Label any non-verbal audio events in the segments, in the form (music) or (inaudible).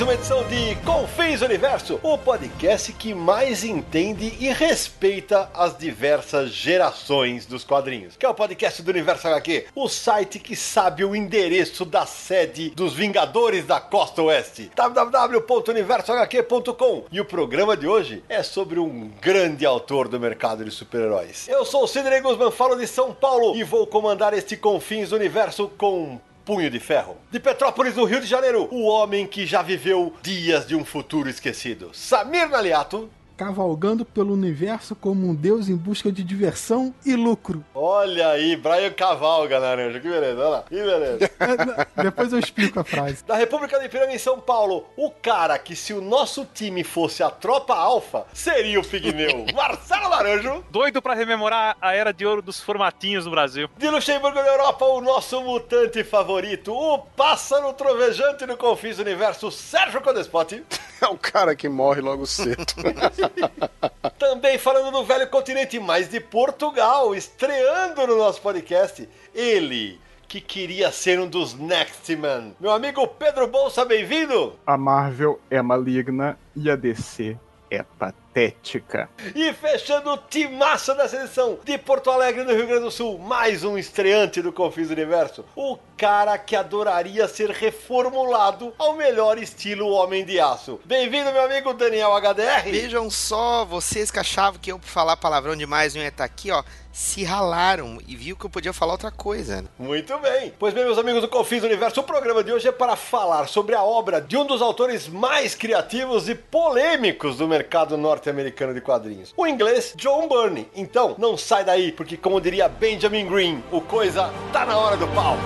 Mais uma edição de Confins Universo, o podcast que mais entende e respeita as diversas gerações dos quadrinhos. Que é o podcast do Universo HQ, o site que sabe o endereço da sede dos Vingadores da Costa Oeste. www.universohq.com. E o programa de hoje é sobre um grande autor do mercado de super-heróis. Eu sou o Sidney Guzman, falo de São Paulo e vou comandar este Confins Universo com Punho de Ferro. De Petrópolis, no Rio de Janeiro, o homem que já viveu dias de um futuro esquecido. Samir Naliato cavalgando pelo universo como um deus em busca de diversão e lucro. Olha aí, Brian cavalga, Naranja. Que beleza, olha lá. Que beleza. (laughs) É, depois eu explico a frase. Da República de Ipiranga, em São Paulo, o cara que se o nosso time fosse a tropa alfa, seria o Pigmeu. (laughs) Marcelo Laranjo. Doido para rememorar a era de ouro dos formatinhos no Brasil. De Luxemburgo, na Europa, o nosso mutante favorito, o pássaro trovejante no Confins Universo, Sérgio Codespot. (laughs) É o cara que morre logo cedo. Também falando do velho continente, mas de Portugal, estreando no nosso podcast, ele que queria ser um dos Next Man. Meu amigo Pedro Bolsa, bem-vindo! A Marvel é maligna e a DC é patética. E fechando o timaço da seleção de Porto Alegre, no Rio Grande do Sul, mais um estreante do Confis Universo. O cara que adoraria ser reformulado ao melhor estilo Homem de Aço. Bem-vindo, meu amigo Daniel HDR. Vejam só, vocês que achavam que eu por falar palavrão demais não ia estar aqui, ó se ralaram e viu que eu podia falar outra coisa. Muito bem. Pois bem, meus amigos do Confins Universo, o programa de hoje é para falar sobre a obra de um dos autores mais criativos e polêmicos do mercado norte-americano de quadrinhos, o inglês John Byrne. Então, não sai daí, porque como diria Benjamin Green, o coisa tá na hora do pau.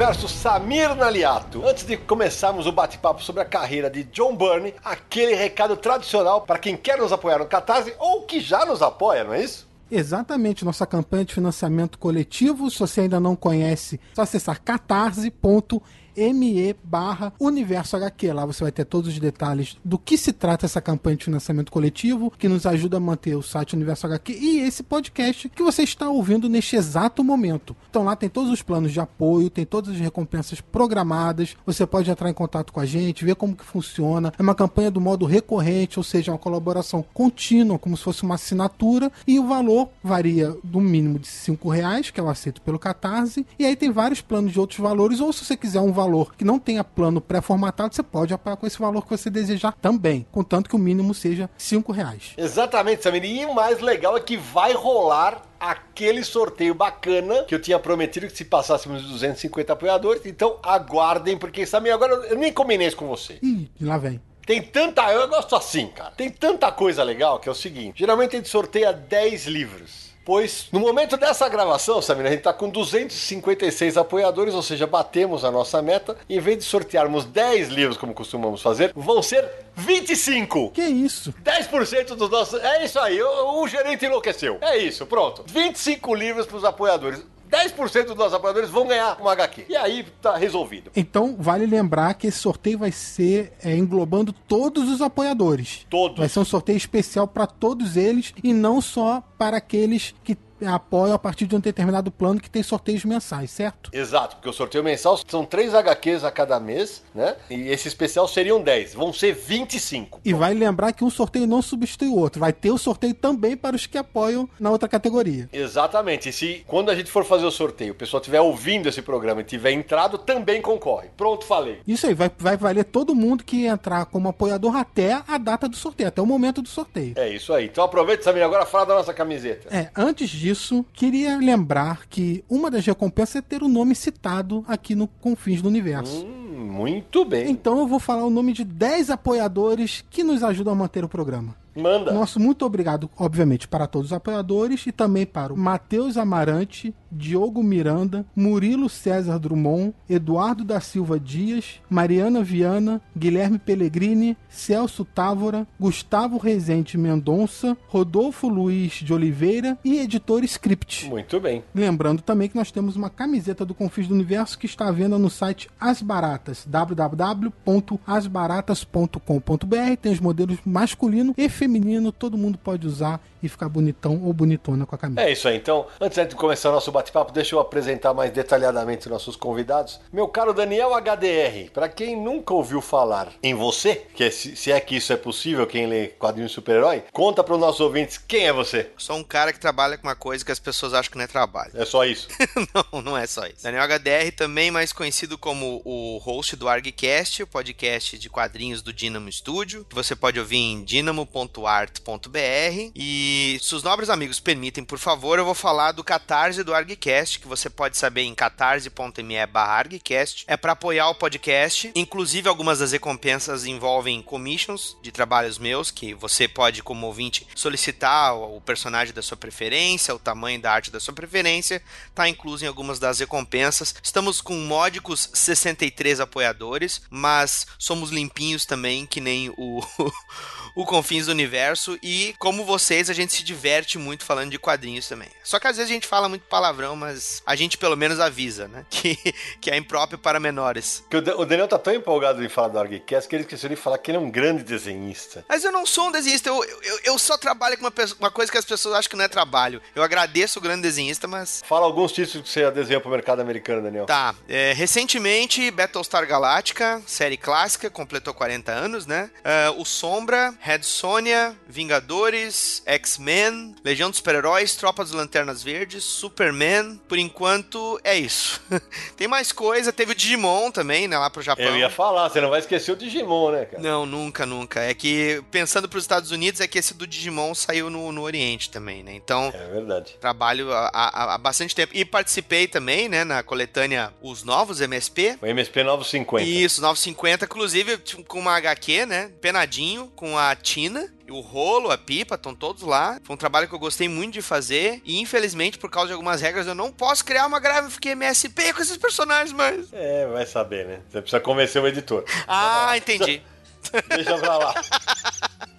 Universo, Samir Naliato. Antes de começarmos o bate-papo sobre a carreira de John Byrne, aquele recado tradicional para quem quer nos apoiar no Catarse ou que já nos apoia, não é isso? Exatamente, nossa campanha de financiamento coletivo. Se você ainda não conhece, é só acessar catarse.com me barra Universo HQ. Lá você vai ter todos os detalhes do que se trata essa campanha de financiamento coletivo, que nos ajuda a manter o site Universo HQ e esse podcast que você está ouvindo neste exato momento. Então lá tem todos os planos de apoio, tem todas as recompensas programadas, você pode entrar em contato com a gente, ver como que funciona. É uma campanha do modo recorrente, ou seja, uma colaboração contínua, como se fosse uma assinatura, e o valor varia do mínimo de 5 reais, que eu aceito pelo Catarse, e aí tem vários planos de outros valores, ou se você quiser um valor que não tenha plano pré-formatado, você pode apoiar com esse valor que você desejar também, contanto que o mínimo seja 5 reais. Exatamente, Samir. E o mais legal é que vai rolar aquele sorteio bacana que eu tinha prometido que se passássemos 250 apoiadores. Então aguardem, porque Samir, agora eu nem combinei isso com você. Ih, lá vem. Tem tanta. Eu gosto assim, cara. Tem tanta coisa legal que é o seguinte: geralmente a gente sorteia 10 livros pois no momento dessa gravação, Samir, a gente está com 256 apoiadores, ou seja, batemos a nossa meta. Em vez de sortearmos 10 livros, como costumamos fazer, vão ser 25. Que isso? 10% dos nossos. É isso aí, o, o gerente enlouqueceu. É isso, pronto. 25 livros para os apoiadores. 10% dos nossos apoiadores vão ganhar uma HQ. E aí tá resolvido. Então, vale lembrar que esse sorteio vai ser é, englobando todos os apoiadores. Todos. Vai ser um sorteio especial para todos eles e não só para aqueles que apoio a partir de um determinado plano que tem sorteios mensais, certo? Exato, porque o sorteio mensal são 3 HQs a cada mês, né? E esse especial seriam 10, vão ser 25. E vai lembrar que um sorteio não substitui o outro, vai ter o sorteio também para os que apoiam na outra categoria. Exatamente, e se quando a gente for fazer o sorteio, o pessoal estiver ouvindo esse programa e tiver entrado, também concorre. Pronto, falei. Isso aí, vai, vai valer todo mundo que entrar como apoiador até a data do sorteio, até o momento do sorteio. É isso aí. Então aproveita, Samir, agora fala da nossa camiseta. É, antes disso, disso, queria lembrar que uma das recompensas é ter o nome citado aqui no Confins do Universo. Hum, muito bem. Então eu vou falar o nome de 10 apoiadores que nos ajudam a manter o programa. Manda. Nosso muito obrigado, obviamente, para todos os apoiadores e também para o Matheus Amarante, Diogo Miranda, Murilo César Drummond, Eduardo da Silva Dias, Mariana Viana, Guilherme Pellegrini, Celso Távora, Gustavo Rezende Mendonça, Rodolfo Luiz de Oliveira e editor Script. Muito bem. Lembrando também que nós temos uma camiseta do Confis do Universo que está à venda no site As Baratas, www.asbaratas.com.br. Tem os modelos masculino e feminino, todo mundo pode usar e ficar bonitão ou bonitona com a camisa. É isso aí. Então, antes de começar o nosso bate-papo, deixa eu apresentar mais detalhadamente os nossos convidados. Meu caro Daniel HDR, para quem nunca ouviu falar em você, que é- se é que isso é possível, quem lê quadrinho de super-herói, conta para os nossos ouvintes quem é você. Sou um cara que trabalha com uma coisa que as pessoas acham que não é trabalho. É só isso. (laughs) não, não é só isso. Daniel HDR, também mais conhecido como o host do ArgCast, o podcast de quadrinhos do Dynamo Studio, que você pode ouvir em dynamo.art.br. E se os nobres amigos permitem, por favor, eu vou falar do Catarse do ArgCast, que você pode saber em catarse.me barra ArgCast. É para apoiar o podcast. Inclusive, algumas das recompensas envolvem commissions de trabalhos meus, que você pode, como ouvinte, solicitar o o personagem da sua preferência, o tamanho da arte da sua preferência, tá incluso em algumas das recompensas. Estamos com módicos 63 apoiadores, mas somos limpinhos também, que nem o, (laughs) o Confins do Universo. E como vocês, a gente se diverte muito falando de quadrinhos também. Só que às vezes a gente fala muito palavrão, mas a gente pelo menos avisa, né? (laughs) Que, que é impróprio para menores. Que o Da- o Daniel tá tão empolgado em falar do ArgCast que ele esqueceu de falar que ele é um grande desenhista. Mas eu não sou um desenhista, eu, eu, eu só trabalho com uma, pessoa- uma coisa que as pessoas acham que não é trabalho. Eu agradeço o grande desenhista, mas. Fala alguns títulos que você desenhou pro mercado americano, Daniel. Tá, é, recentemente, Battlestar Galactica, série clássica, completou 40 anos, né? É, o Sombra, Red Sonja, Vingadores, X-Men, Legião dos Super-Heróis, Tropa das Lanternas Verdes, Superman. Por enquanto, é isso. (laughs) Tem mais coisa, teve o Digimon também, né? Lá pro Japão. Eu ia falar, você não vai esquecer o Digimon, né, cara? Não, nunca, nunca. É que, pensando pros Estados Unidos, é que esse do Digimon saiu no, no Oriente também, né? Então, É verdade. trabalho há, bastante tempo. E participei também, né, na coletânea Os Novos MSP. O MSP 950. Isso, 950, inclusive com uma HQ, né? Penadinho, com a Tina. O rolo, a pipa, estão todos lá. Foi um trabalho que eu gostei muito de fazer. E infelizmente, por causa de algumas regras, eu não posso criar uma gráfica MSP com esses personagens, mas. É, vai saber, né? Você precisa convencer o editor. Ah, entendi. (laughs) Deixa pra lá.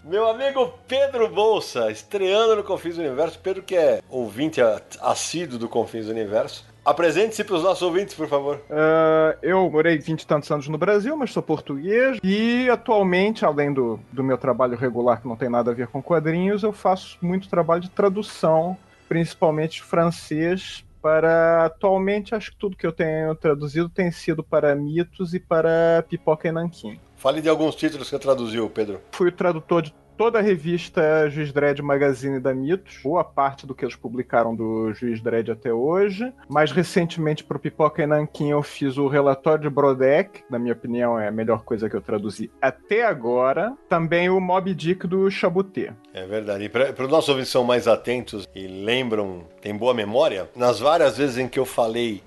Meu amigo Pedro Bolsa, estreando no Confins do Universo. Pedro, que é ouvinte assíduo do Confins do Universo. Apresente-se pros nossos ouvintes, por favor. Ah, eu morei 20 e tantos anos no Brasil, mas sou português. E atualmente, além do, do meu trabalho regular, que não tem nada a ver com quadrinhos, eu faço muito trabalho de tradução, principalmente francês. Para atualmente, acho que tudo que eu tenho traduzido tem sido para mitos e para pipoca e nanquim. Fale de alguns títulos que você traduziu, Pedro. Fui o tradutor de toda a revista Juiz Dredd Magazine da Mitos, boa parte do que eles publicaram do Juiz Dredd até hoje. Mais recentemente, para o Pipoca e Nanquim, eu fiz o relatório de Brodeck, na minha opinião é a melhor coisa que eu traduzi até agora. Também o Mob Dick do Chabuté. É verdade. E para os nossos ouvintes são mais atentos e lembram, têm boa memória, nas várias vezes em que eu falei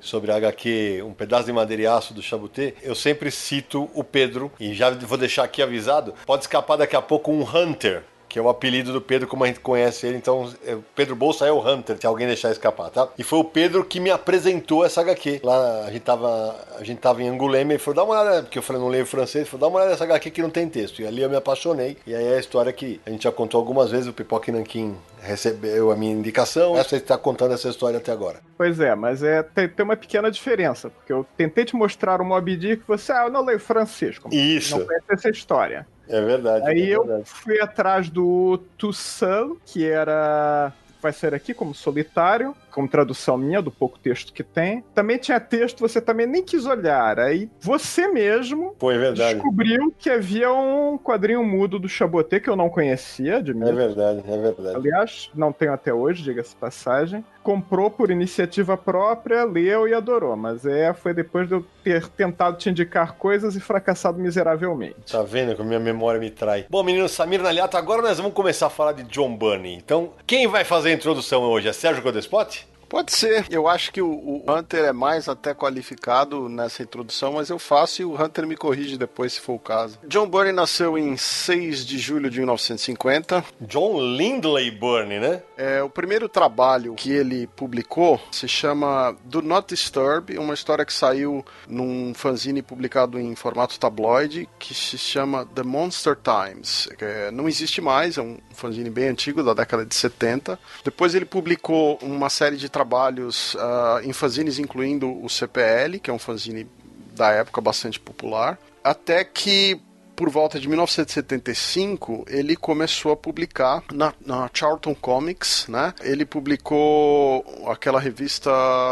sobre a HQ Um Pedaço de Madeira e Aço do Chabuté, eu sempre cito o Pedro, e já vou deixar aqui avisado, pode escapar daqui a pouco um Hunter, que é o apelido do Pedro, como a gente conhece ele, então é, Pedro Bolsa é o Hunter, se alguém deixar escapar, tá? E foi o Pedro que me apresentou essa HQ. Lá a gente tava, a gente tava em Angoulême, ele falou, dá uma olhada, porque eu falei, não leio francês, ele falou, dá uma olhada nessa HQ que não tem texto. E ali eu me apaixonei, e aí é a história que a gente já contou algumas vezes, o Pipoca e Nanquim recebeu a minha indicação, essa está contando essa história até agora. Pois é, mas é, tem, tem uma pequena diferença, porque eu tentei te mostrar o Mob Dick e você, ah, eu não leio francês, como Isso. não conhece essa história. É verdade. Aí é eu verdade. fui atrás do Toussaint, que era. Vai ser aqui como solitário, como tradução minha, do pouco texto que tem. Também tinha texto, você também nem quis olhar. Aí você mesmo Pô, é verdade. descobriu que havia um quadrinho mudo do Chaboté que eu não conhecia, É admito. verdade, é verdade. Aliás, não tenho até hoje, diga-se de passagem. Comprou por iniciativa própria, leu e adorou. Mas é, foi depois de eu ter tentado te indicar coisas e fracassado miseravelmente. Tá vendo como minha memória me trai? Bom, menino Samir Naliato, agora nós vamos começar a falar de John Bunny. Então, quem vai fazer fazer a introdução hoje? É Sérgio Godespot? Pode ser. Eu acho que o, o, Hunter é mais até qualificado nessa introdução, mas eu faço e o Hunter me corrige depois, se for o caso. John Burney nasceu em 6 de julho de 1950. John Lindley Burney, né? É, o primeiro trabalho que ele publicou se chama Do Not Disturb, uma história que saiu num fanzine publicado em formato tabloide, que se chama The Monster Times. É, não existe mais, é um fanzine bem antigo, da década de 70. Depois ele publicou uma série de trabalhos uh, em fanzines, incluindo o CPL, que é um fanzine da época bastante popular, até que por volta de 1975 ele começou a publicar na, na, Charlton Comics, né? Ele publicou aquela revista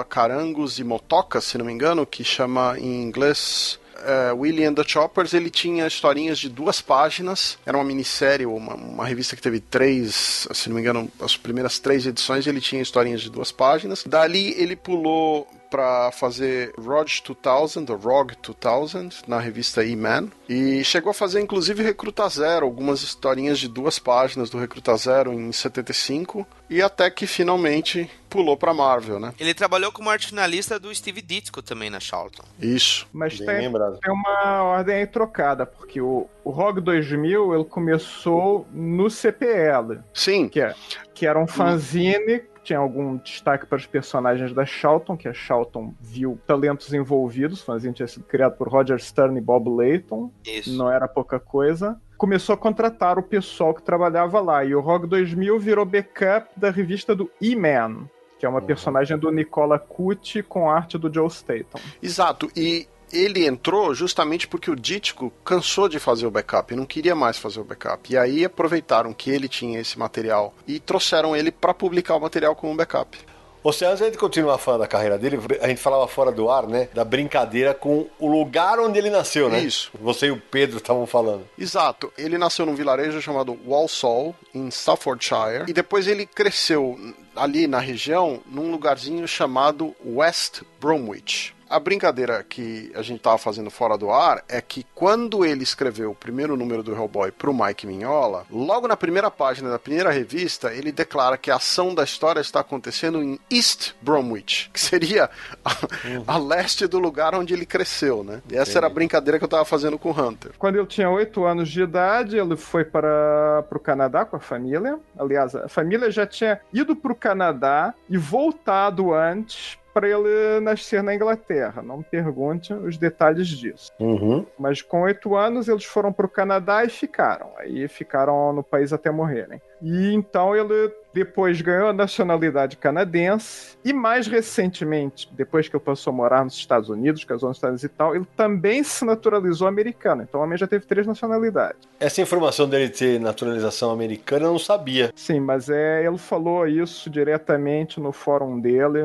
Carangos e Motocas, se não me engano, que chama em inglês uh, and the Choppers, ele tinha historinhas de duas páginas. Era uma minissérie, uma, uma revista que teve três, se não me engano, as primeiras três edições, ele tinha historinhas de duas páginas. Dali ele pulou para fazer Rog 2000, ou Rog 2000, na revista E-Man. E chegou a fazer, inclusive, Recruta Zero, algumas historinhas de duas páginas do Recruta Zero em 75. E até que finalmente pulou para Marvel, né? Ele trabalhou como arte finalista do Steve Ditko também na Charlton. Isso. Mas tem, tem, uma ordem aí trocada, porque o, o ROG 2000 ele começou no CPL. Sim. Que, é, que era um fanzine tinha algum destaque para os personagens da Charlton, que a Charlton viu talentos envolvidos. O fanzine tinha sido criado por Roger Stern e Bob Layton. Isso. Não era pouca coisa. Começou a contratar o pessoal que trabalhava lá. E o ROG 2000 virou backup da revista do E-Man, que é uma uhum. personagem do Nicola Cucci com arte do Joe Staton. Exato. E ele entrou justamente porque o Dítico cansou de fazer o backup, não queria mais fazer o backup. E aí aproveitaram que ele tinha esse material e trouxeram ele para publicar o material como backup. Ou seja, antes de continuar falando da carreira dele, a gente falava fora do ar, né? Da brincadeira com o lugar onde ele nasceu, né? Isso. Você e o Pedro estavam falando. Exato. Ele nasceu num vilarejo chamado Walsall, em Staffordshire. E depois ele cresceu ali na região, num lugarzinho chamado West Bromwich. A brincadeira que a gente estava fazendo fora do ar é que quando ele escreveu o primeiro número do Hellboy para o Mike Mignola, logo na primeira página da primeira revista, ele declara que a ação da história está acontecendo em East Bromwich, que seria a, uhum. a leste do lugar onde ele cresceu, né? E essa era a brincadeira que eu estava fazendo com o Hunter. Quando ele tinha 8 anos de idade, ele foi para o Canadá com a família. Aliás, a família já tinha ido para o Canadá e voltado antes para ele nascer na Inglaterra. Não me pergunte os detalhes disso. Uhum. Mas com oito anos eles foram para o Canadá e ficaram. Aí ficaram no país até morrerem. E então ele depois ganhou a nacionalidade canadense e mais recentemente, depois que ele passou a morar nos Estados Unidos, casou nos Estados Unidos e tal, ele também se naturalizou americano. Então o homem já teve três nacionalidades. Essa informação dele ter naturalização americana eu não sabia. Sim, mas é, ele falou isso diretamente no fórum dele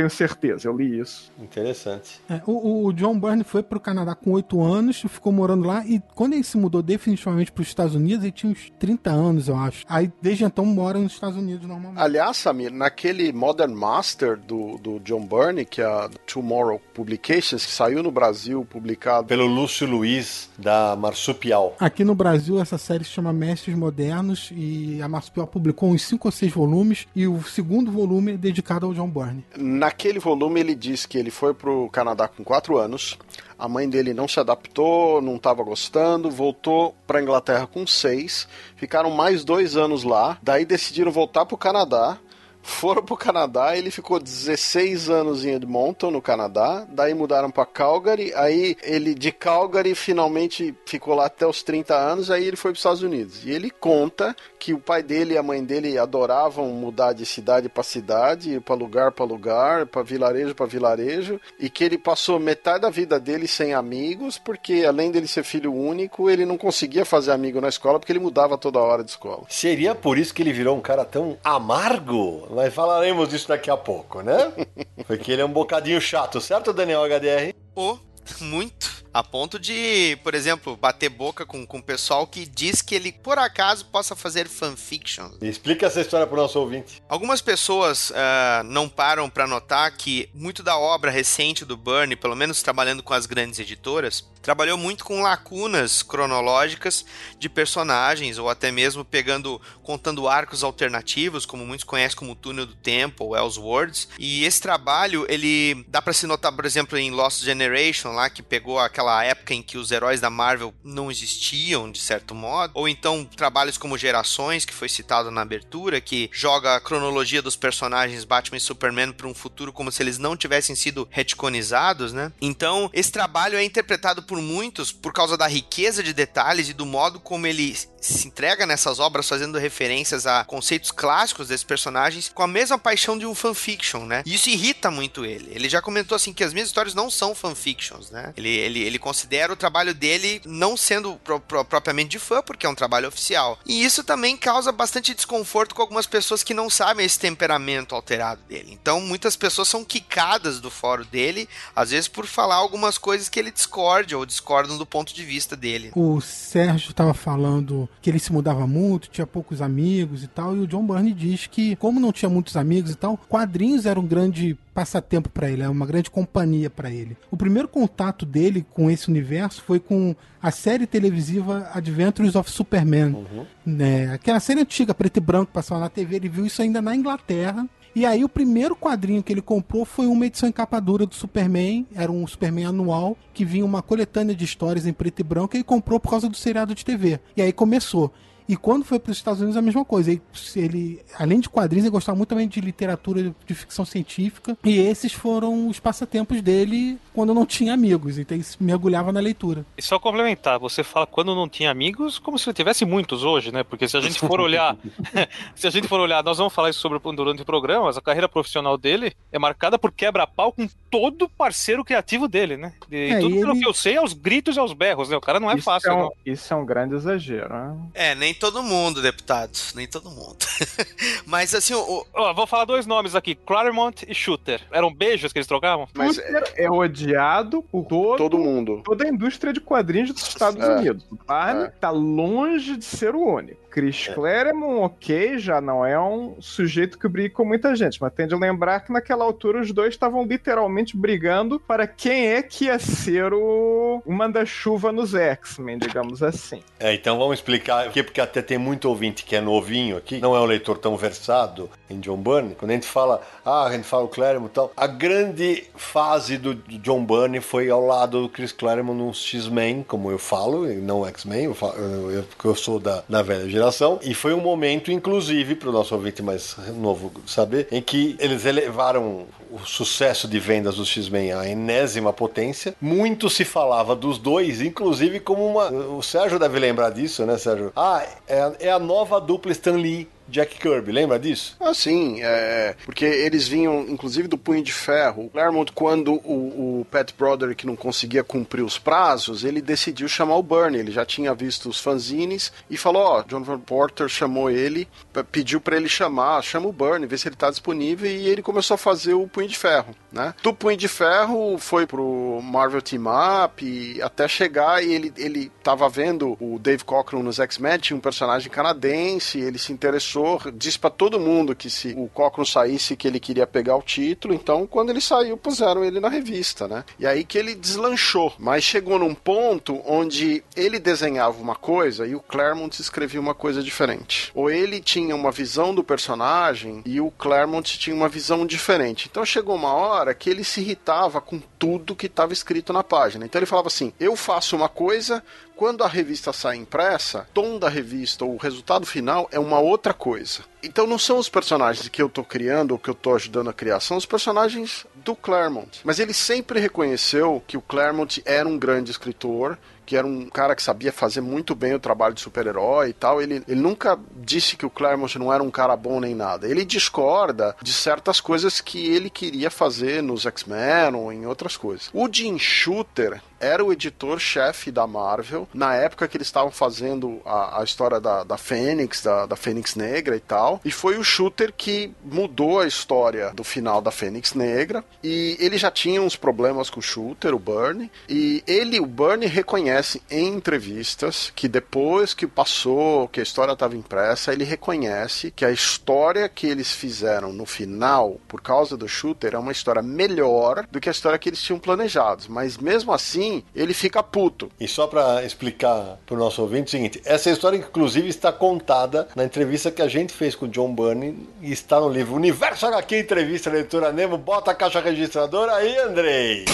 tenho certeza, eu li isso. Interessante. É, o, o, John Byrne foi pro Canadá com 8 anos, ficou morando lá, e quando ele se mudou definitivamente para os Estados Unidos, ele tinha uns 30 anos, eu acho. Aí, desde então, mora nos Estados Unidos normalmente. Aliás, Samir, naquele Modern Master do, do John Byrne, que é a Tomorrow Publications, que saiu no Brasil, publicado pelo Lúcio Luiz, da Marsupial. Aqui no Brasil, essa série se chama Mestres Modernos, e a Marsupial publicou uns 5 ou 6 volumes, e o segundo volume é dedicado ao John Byrne. Naquele volume ele diz que ele foi pro Canadá com 4 anos, a mãe dele não se adaptou, não estava gostando, voltou para Inglaterra com 6, ficaram mais dois anos lá, daí decidiram voltar pro Canadá, foram pro Canadá, ele ficou 16 anos em Edmonton, no Canadá, daí mudaram para Calgary, aí ele de Calgary finalmente ficou lá até os 30 anos, aí ele foi para os Estados Unidos. E ele conta que o pai dele e a mãe dele adoravam mudar de cidade para cidade, para lugar para lugar, para vilarejo para vilarejo, e que ele passou metade da vida dele sem amigos, porque além dele ser filho único, ele não conseguia fazer amigo na escola porque ele mudava toda hora de escola. Seria por isso que ele virou um cara tão amargo? Mas falaremos disso daqui a pouco, né? (laughs) Porque ele é um bocadinho chato, certo, Daniel HDR? Oh, muito. A ponto de, por exemplo, bater boca com, com o pessoal que diz que ele, por acaso, possa fazer fanfiction. Explica essa história pro nosso ouvinte. Algumas pessoas uh, não param para notar que muito da obra recente do Byrne, pelo menos trabalhando com as grandes editoras, trabalhou muito com lacunas cronológicas de personagens ou até mesmo pegando contando arcos alternativos, como muitos conhecem como Túnel do Tempo ou Elseworlds. E esse trabalho, ele dá para se notar, por exemplo, em Lost Generation, lá que pegou aquela época em que os heróis da Marvel não existiam de certo modo, ou então trabalhos como Gerações, que foi citado na abertura, que joga a cronologia dos personagens Batman e Superman para um futuro como se eles não tivessem sido retconizados, né? Então, esse trabalho é interpretado por muitos por causa da riqueza de detalhes e do modo como ele se entrega nessas obras fazendo referências a conceitos clássicos desses personagens com a mesma paixão de um fanfiction, né? E isso irrita muito ele. Ele já comentou assim que as minhas histórias não são fanfictions, né? Ele, ele, ele considera o trabalho dele não sendo pro, pro, propriamente de fã, porque é um trabalho oficial. E isso também causa bastante desconforto com algumas pessoas que não sabem esse temperamento alterado dele. Então, muitas pessoas são quicadas do fórum dele, às vezes por falar algumas coisas que ele discorde ou discordam do ponto de vista dele. O Sérgio estava falando que ele se mudava muito, tinha poucos amigos e tal, e o John Byrne diz que, como não tinha muitos amigos e tal, quadrinhos era um grande passatempo para ele, é uma grande companhia para ele. O primeiro contato dele com esse universo foi com a série televisiva Adventures of Superman. Uhum. Né? Aquela série antiga, preto e branco, passava na TV, ele viu isso ainda na Inglaterra. E aí o primeiro quadrinho que ele comprou foi uma edição em capa dura do Superman, era um Superman anual, que vinha uma coletânea de histórias em preto e branco, e ele comprou por causa do seriado de TV. E aí começou. E quando foi para os Estados Unidos, a mesma coisa. Ele, ele, além de quadrinhos, ele gostava muito também de literatura de ficção científica. E esses foram os passatempos dele quando não tinha amigos. Então ele mergulhava na leitura. E só complementar, você fala quando não tinha amigos, como se ele tivesse muitos hoje, né? Porque se a gente for olhar, (laughs) (laughs) se a gente for olhar, nós vamos falar isso sobre durante o programa, mas a carreira profissional dele é marcada por quebra-pau com todo parceiro criativo dele, né? E é, tudo pelo ele... que eu sei, aos gritos e aos berros, né? O cara não é isso fácil, é um, não. Isso é um grande exagero, né? É, nem todo mundo, deputados. Nem todo mundo. (laughs) Mas assim, o. Oh, vou falar dois nomes aqui: Claremont e Shooter. Eram beijos que eles trocavam? Mas Shooter é, é odiado por todo, todo mundo. Toda a indústria de quadrinhos dos Estados é. Unidos. O Barney é. tá longe de ser o único. Chris é. Claremont, ok, já não é um sujeito que briga com muita gente, mas tem de lembrar que naquela altura os dois estavam literalmente brigando para quem é que ia ser o, o manda-chuva nos X-Men, digamos assim. É, então vamos explicar aqui, porque até tem muito ouvinte que é novinho aqui, não é um leitor tão versado em John Byrne. Quando a gente fala, ah, a gente fala o Claremont e tal, a grande fase do, John Byrne foi ao lado do Chris Claremont no X-Men, como eu falo, não X-Men, eu, eu, eu, porque eu sou da, da velha geração geração. E foi um momento, inclusive, para o nosso ouvinte mais novo saber, em que eles elevaram o sucesso de vendas do X-Men à enésima potência. Muito se falava dos dois, inclusive como uma. O Sérgio deve lembrar disso, né, Sérgio? Ah, é, é a nova dupla Stan Lee Jack Kirby, lembra disso? Ah, sim, é, porque eles vinham, inclusive, do Punho de Ferro. O Claremont, quando o, o Pat Broderick não conseguia cumprir os prazos, ele decidiu chamar o Bernie. Ele já tinha visto os fanzines e falou: Ó, oh, John Van Porter chamou ele, pediu para ele chamar, chama o Bernie, vê se ele tá disponível. E ele começou a fazer o Punho de Ferro, né? Do Punho de Ferro foi pro Marvel Team Up até chegar e ele, ele tava vendo o Dave Cockrum nos X-Men, tinha um personagem canadense, ele se interessou disse para todo mundo que se o Cochran saísse que ele queria pegar o título, então quando ele saiu puseram ele na revista, né? E aí que ele deslanchou, mas chegou num ponto onde ele desenhava uma coisa e o Claremont escrevia uma coisa diferente. Ou ele tinha uma visão do personagem e o Claremont tinha uma visão diferente. Então chegou uma hora que ele se irritava com tudo que estava escrito na página. Então ele falava assim: "Eu faço uma coisa, quando a revista sai impressa, o tom da revista, o resultado final é uma outra coisa. Então não são os personagens que eu estou criando ou que eu estou ajudando a criar, são os personagens do Claremont. Mas ele sempre reconheceu que o Claremont era um grande escritor, que era um cara que sabia fazer muito bem o trabalho de super-herói e tal. Ele, ele nunca disse que o Claremont não era um cara bom nem nada. Ele discorda de certas coisas que ele queria fazer nos X-Men ou em outras coisas. O Jim Shooter era o editor-chefe da Marvel, na época que eles estavam fazendo a, a história da, da Fênix, da, da Fênix Negra e tal, e foi o Shooter que mudou a história do final da Fênix Negra, e ele já tinha uns problemas com o Shooter, o Burnie, e ele, o Burnie, reconhece em entrevistas que depois que passou, que a história estava impressa, ele reconhece que a história que eles fizeram no final, por causa do Shooter, é uma história melhor do que a história que eles tinham planejado, mas mesmo assim, ele fica puto. E só para explicar para o nosso ouvinte o seguinte: essa história, inclusive, está contada na entrevista que a gente fez com o John Burney e está no livro Universo HQ Entrevista Leitura Nemo. Bota a caixa registradora aí, Andrei!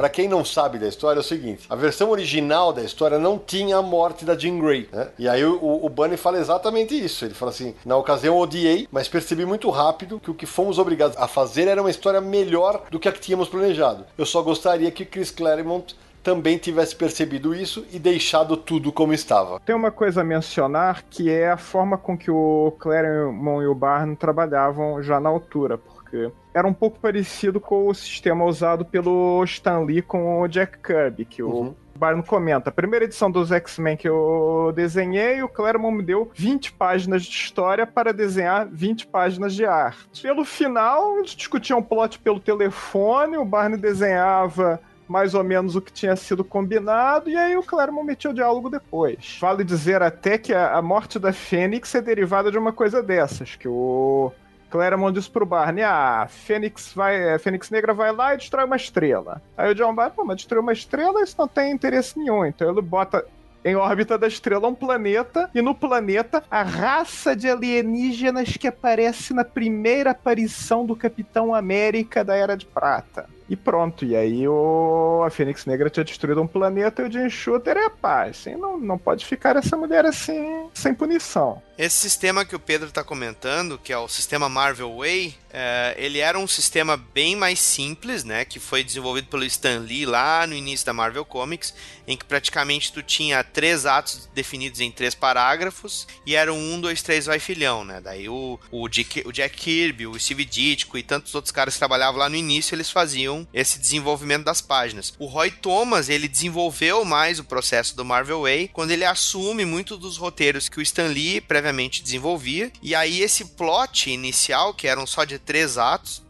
Para quem não sabe da história, é o seguinte: a versão original da história não tinha a morte da Jean Grey. Né? E aí o, o Bunny fala exatamente isso. Ele fala assim: na ocasião odiei, mas percebi muito rápido que o que fomos obrigados a fazer era uma história melhor do que a que tínhamos planejado. Eu só gostaria que Chris Claremont também tivesse percebido isso e deixado tudo como estava. Tem uma coisa a mencionar que é a forma com que o Claremont e o Barn trabalhavam já na altura, porque era um pouco parecido com o sistema usado pelo Stan Lee com o Jack Kirby, que Uhum. o Barno comenta. A primeira edição dos X-Men que eu desenhei, o Claremont me deu 20 páginas de história para desenhar 20 páginas de arte. Pelo final, eles discutiam plot pelo telefone, o Barney desenhava mais ou menos o que tinha sido combinado, e aí o Claremont metia o diálogo depois. Vale dizer até que a, a morte da Fênix é derivada de uma coisa dessas, que o Claremont disse pro Barney, ah, Fênix, vai, a Fênix Negra vai lá e destrói uma estrela. Aí o John Barney, pô, mas destruir uma estrela, isso não tem interesse nenhum. Então ele bota em órbita da estrela um planeta, e no planeta a raça de alienígenas que aparece na primeira aparição do Capitão América da Era de Prata. E pronto, e aí o... a Fênix Negra tinha destruído um planeta e o Jim Shooter é paz. Assim, não, não pode ficar essa mulher assim, sem punição. Esse sistema que o Pedro está comentando, que é o sistema Marvel Way, é, ele era um sistema bem mais simples, né? Que foi desenvolvido pelo Stan Lee lá no início da Marvel Comics, em que praticamente tu tinha três atos definidos em três parágrafos e era um, dois, três, vai filhão, né? Daí o, o, Jack, o Jack Kirby, o Steve Ditko e tantos outros caras que trabalhavam lá no início, eles faziam esse desenvolvimento das páginas. O Roy Thomas, ele desenvolveu mais o processo do Marvel Way quando ele assume muito dos roteiros que o Stan Lee previamente desenvolvia, e aí esse plot inicial, que eram só de três atos,